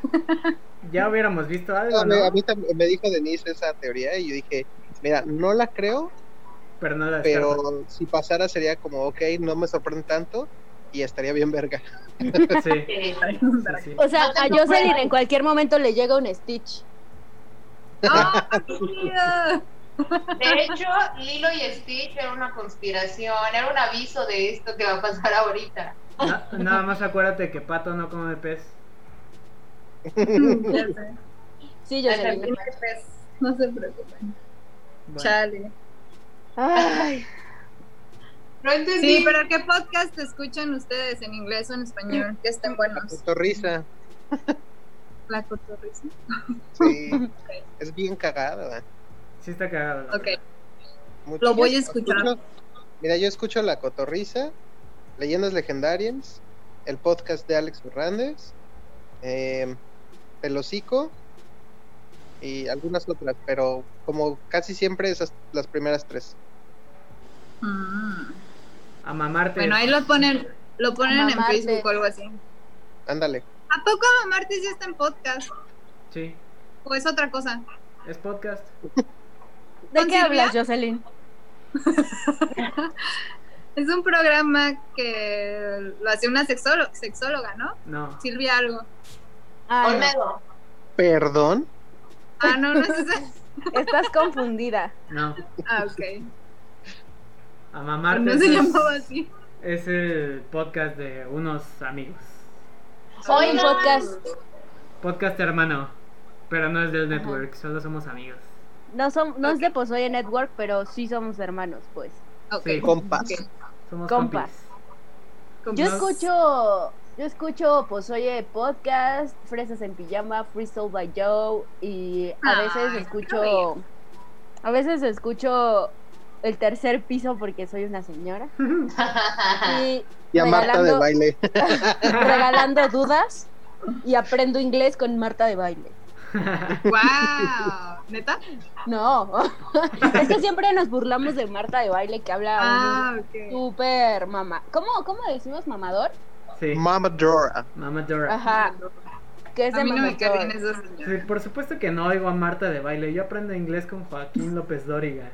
Speaker 1: Ya hubiéramos visto algo,
Speaker 6: a mí, a
Speaker 1: ¿no?
Speaker 6: mí también me dijo Denise esa teoría y yo dije, mira, no la creo,
Speaker 1: Pero no la
Speaker 6: pero si pasara sería como, ok, no me sorprende tanto y estaría bien verga.
Speaker 1: Sí,
Speaker 3: sí.
Speaker 1: sí, sí.
Speaker 2: O sea, a. Jocelyn en cualquier momento le llega un Stitch.
Speaker 5: ¡Ah, chido!
Speaker 3: De hecho, Lilo y Stitch era una conspiración, era un aviso de esto que va a pasar ahorita.
Speaker 1: Na- nada más acuérdate que Pato no come pez.
Speaker 5: Sé.
Speaker 2: Sí.
Speaker 5: Tiene pez, No se preocupen.
Speaker 1: Bueno,
Speaker 5: Chale.
Speaker 2: Ay,
Speaker 3: No entendí.
Speaker 5: Sí, pero ¿qué podcast escuchan ustedes en inglés o en español? Que estén buenos.
Speaker 6: Cotorrisa,
Speaker 5: La cotorrisa.
Speaker 6: sí, es bien cagada.
Speaker 1: sí está cagado. la
Speaker 5: Ok.
Speaker 6: Mucho-
Speaker 5: Lo voy a escuchar.
Speaker 6: escucho- mira, yo escucho La Cotorrisa, Leyendas Legendarias, el podcast de Alex Fernández, eh, Pelocico y algunas otras, pero como casi siempre esas las primeras tres.
Speaker 5: Mm.
Speaker 1: A mamarte.
Speaker 5: Bueno, ahí lo ponen, lo ponen en
Speaker 2: Mamarte.
Speaker 5: Facebook o algo así.
Speaker 6: Ándale.
Speaker 5: ¿A poco Martes ya está en podcast?
Speaker 1: Sí,
Speaker 5: ¿O es otra cosa?
Speaker 1: es podcast.
Speaker 2: ¿De
Speaker 5: ¿Con
Speaker 2: qué
Speaker 5: Silvia?
Speaker 2: hablas, Jocelyn?
Speaker 5: Es un programa que lo hacía una sexóloga, sexóloga ¿no?
Speaker 1: No.
Speaker 5: Silvia algo.
Speaker 2: Ah.
Speaker 3: Olmedo.
Speaker 6: Perdón.
Speaker 5: Ah, no, no es esa.
Speaker 2: Estás confundida.
Speaker 1: No.
Speaker 5: Ah, ok.
Speaker 1: A mamarte.
Speaker 5: No se
Speaker 1: es,
Speaker 5: llamaba así.
Speaker 1: es el podcast de unos amigos.
Speaker 2: Somos un podcast.
Speaker 1: Podcast hermano. Pero no es del network, solo somos amigos.
Speaker 2: No, som- no es de Pozoye Network, pero sí somos hermanos, pues.
Speaker 5: Ok.
Speaker 1: Sí.
Speaker 6: Compas.
Speaker 1: Somos
Speaker 2: Compas. Yo escucho, yo escucho Pozoye Podcast, Fresas en Pijama, Free Soul by Joe y a veces
Speaker 5: Ay,
Speaker 2: escucho, a veces escucho el tercer piso porque soy una señora y
Speaker 6: Y a Marta de baile.
Speaker 2: regalando dudas y aprendo inglés con Marta de baile.
Speaker 5: ¡Wow! ¿Neta?
Speaker 2: No, es que siempre nos burlamos de Marta de baile que habla
Speaker 5: Ah,
Speaker 2: un
Speaker 5: ok.
Speaker 2: súper mamá. ¿Cómo, ¿Cómo decimos mamador?
Speaker 1: Sí.
Speaker 6: Mama Dora.
Speaker 1: Mama Dora.
Speaker 2: Ajá. Que es de
Speaker 5: mí no me
Speaker 1: Sí, por supuesto que no oigo a Marta de baile. Yo aprendo inglés con Joaquín López Dóriga.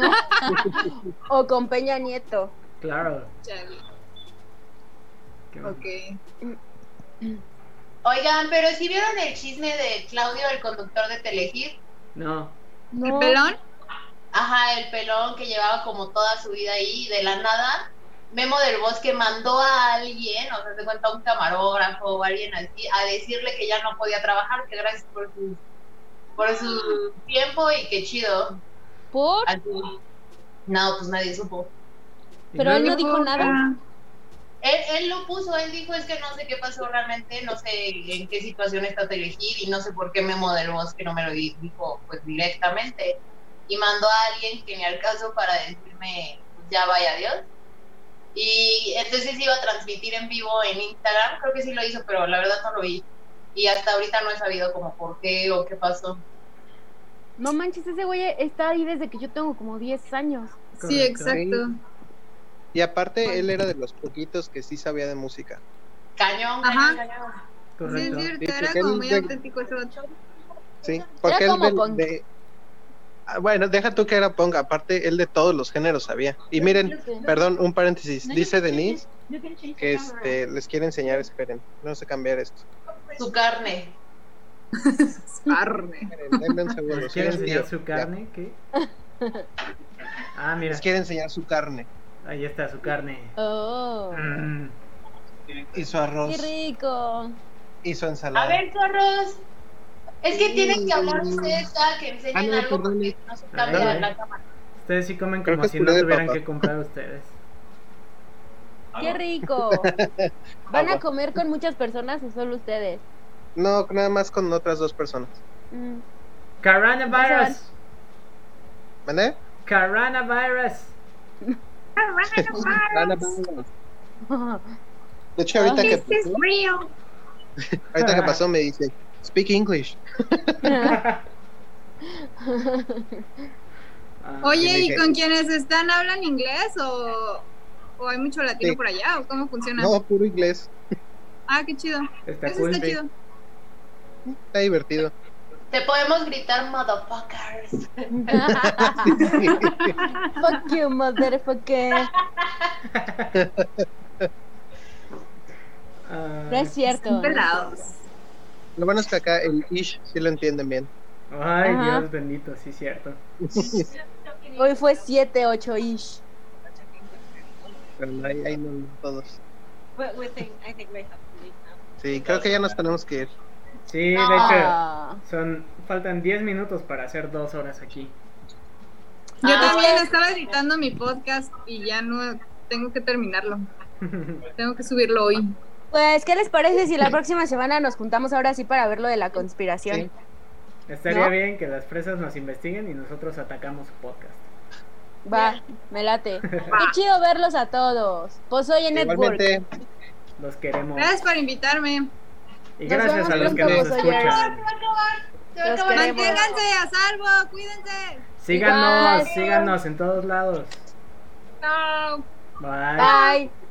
Speaker 2: o con Peña Nieto.
Speaker 1: Claro.
Speaker 5: Chale.
Speaker 1: que-
Speaker 5: Ok.
Speaker 3: Oigan, pero si vieron el chisme de Claudio, el conductor de Telehit,
Speaker 1: No.
Speaker 5: ¿El
Speaker 2: No.
Speaker 5: pelón?
Speaker 3: ajá, el pelón que llevaba como toda su vida ahí de la nada, Memo del Bosque mandó a alguien, o sea, se cuenta un camarógrafo o alguien así, a decirle que ya no podía trabajar, que gracias por su, por su tiempo y que chido.
Speaker 2: ¿Por?
Speaker 3: No, pues nadie supo.
Speaker 2: Pero él no dijo nada.
Speaker 3: Él, él lo puso, él dijo es que no sé qué pasó realmente, no sé en qué situación está Telehit y no sé por qué Memo del Bosque no me lo di- dijo pues directamente. Y mandó a alguien que ni al caso para decirme pues, ya vaya adiós. Y entonces iba a transmitir en vivo en Instagram, creo que sí lo hizo, pero la verdad no lo vi. Y hasta ahorita no he sabido como por qué o qué pasó.
Speaker 2: No manches, ese güey está ahí desde que yo tengo como 10 años.
Speaker 5: Sí,
Speaker 1: Correcto.
Speaker 5: exacto.
Speaker 6: Y aparte, él era de los poquitos que sí sabía de música.
Speaker 3: Cañón,
Speaker 5: Ajá.
Speaker 3: cañón, cañón.
Speaker 5: Sí,
Speaker 1: Correcto.
Speaker 5: es cierto, era como
Speaker 6: él
Speaker 5: muy
Speaker 6: de-
Speaker 5: auténtico ese.
Speaker 6: Sí, porque él
Speaker 2: como
Speaker 6: del-
Speaker 2: punk.
Speaker 6: de... Ah, Bueno, deja tú que era punk, aparte él de todos los géneros sabía. Y miren, perdón, un paréntesis, dice Denise que este, les quiere enseñar, esperen, no sé cambiar esto.
Speaker 3: Su carne.
Speaker 5: Carne.
Speaker 6: Esperen, denme un segundo.
Speaker 1: ¿Les
Speaker 6: soy
Speaker 1: quiere enseñar
Speaker 6: tío.
Speaker 1: su
Speaker 6: Ya.
Speaker 1: carne? ¿Qué? Ah, mira.
Speaker 6: Les quiere enseñar su carne
Speaker 1: Ahí está su carne.
Speaker 2: Oh,
Speaker 1: Mm.
Speaker 6: y su arroz
Speaker 2: qué rico.
Speaker 6: y su
Speaker 3: A
Speaker 6: ensalada.
Speaker 3: ver, zorros. Es que tienen que hablar ustedes cada que enseñen
Speaker 6: Ah, no,
Speaker 3: algo porque no se cambia la cámara.
Speaker 1: Ustedes sí comen como si no tuvieran que comprar ustedes.
Speaker 2: Qué rico. ¿Van a comer con muchas personas o solo ustedes?
Speaker 6: No, nada más con otras dos personas.
Speaker 2: Mm.
Speaker 1: Coronavirus.
Speaker 6: ¿Vale?
Speaker 1: Coronavirus.
Speaker 6: De hecho, ahorita que
Speaker 5: This is real.
Speaker 6: ahorita que pasó me dice, speak English.
Speaker 1: Ah,
Speaker 5: Oye, ¿y con quienes están hablan inglés o, o hay mucho latino
Speaker 6: Sí.
Speaker 5: por allá o cómo funciona?
Speaker 6: No, puro inglés.
Speaker 5: Ah, qué chido.
Speaker 1: Está
Speaker 5: Eso
Speaker 1: cool.
Speaker 5: está
Speaker 6: sí.
Speaker 5: chido.
Speaker 6: Está divertido.
Speaker 3: Te podemos gritar motherfuckers.
Speaker 2: Fuck you, motherfucker.
Speaker 1: Ah,
Speaker 2: No es cierto.
Speaker 5: Están pelados.
Speaker 6: Lo bueno es que acá el ish sí lo entienden bien.
Speaker 1: Ay,
Speaker 2: Ajá.
Speaker 1: Dios bendito, sí, cierto.
Speaker 2: Hoy fue 7, 8 ish.
Speaker 6: Pero ahí, ahí no todos. Sí, creo que ya nos tenemos que ir.
Speaker 1: Sí, de hecho, son, faltan 10 minutos para hacer dos horas aquí.
Speaker 5: Yo
Speaker 3: Ah,
Speaker 5: también
Speaker 3: bueno.
Speaker 5: estaba editando mi podcast y ya no tengo que terminarlo. Tengo que subirlo hoy.
Speaker 2: Pues, ¿qué les parece si la próxima semana nos juntamos ahora sí para ver lo de la conspiración?
Speaker 6: Sí.
Speaker 1: Estaría
Speaker 2: ¿No?
Speaker 1: bien que las fresas nos investiguen y nosotros atacamos su podcast.
Speaker 2: Va, me late. Qué chido verlos a todos. Pues hoy en Network.
Speaker 1: Los queremos.
Speaker 5: Gracias por invitarme.
Speaker 1: Y gracias a los que nos escuchan.
Speaker 5: Manténganse a salvo, cuídense.
Speaker 1: Síganos, síganos en todos lados.
Speaker 5: Chao.
Speaker 1: Bye.
Speaker 2: Bye.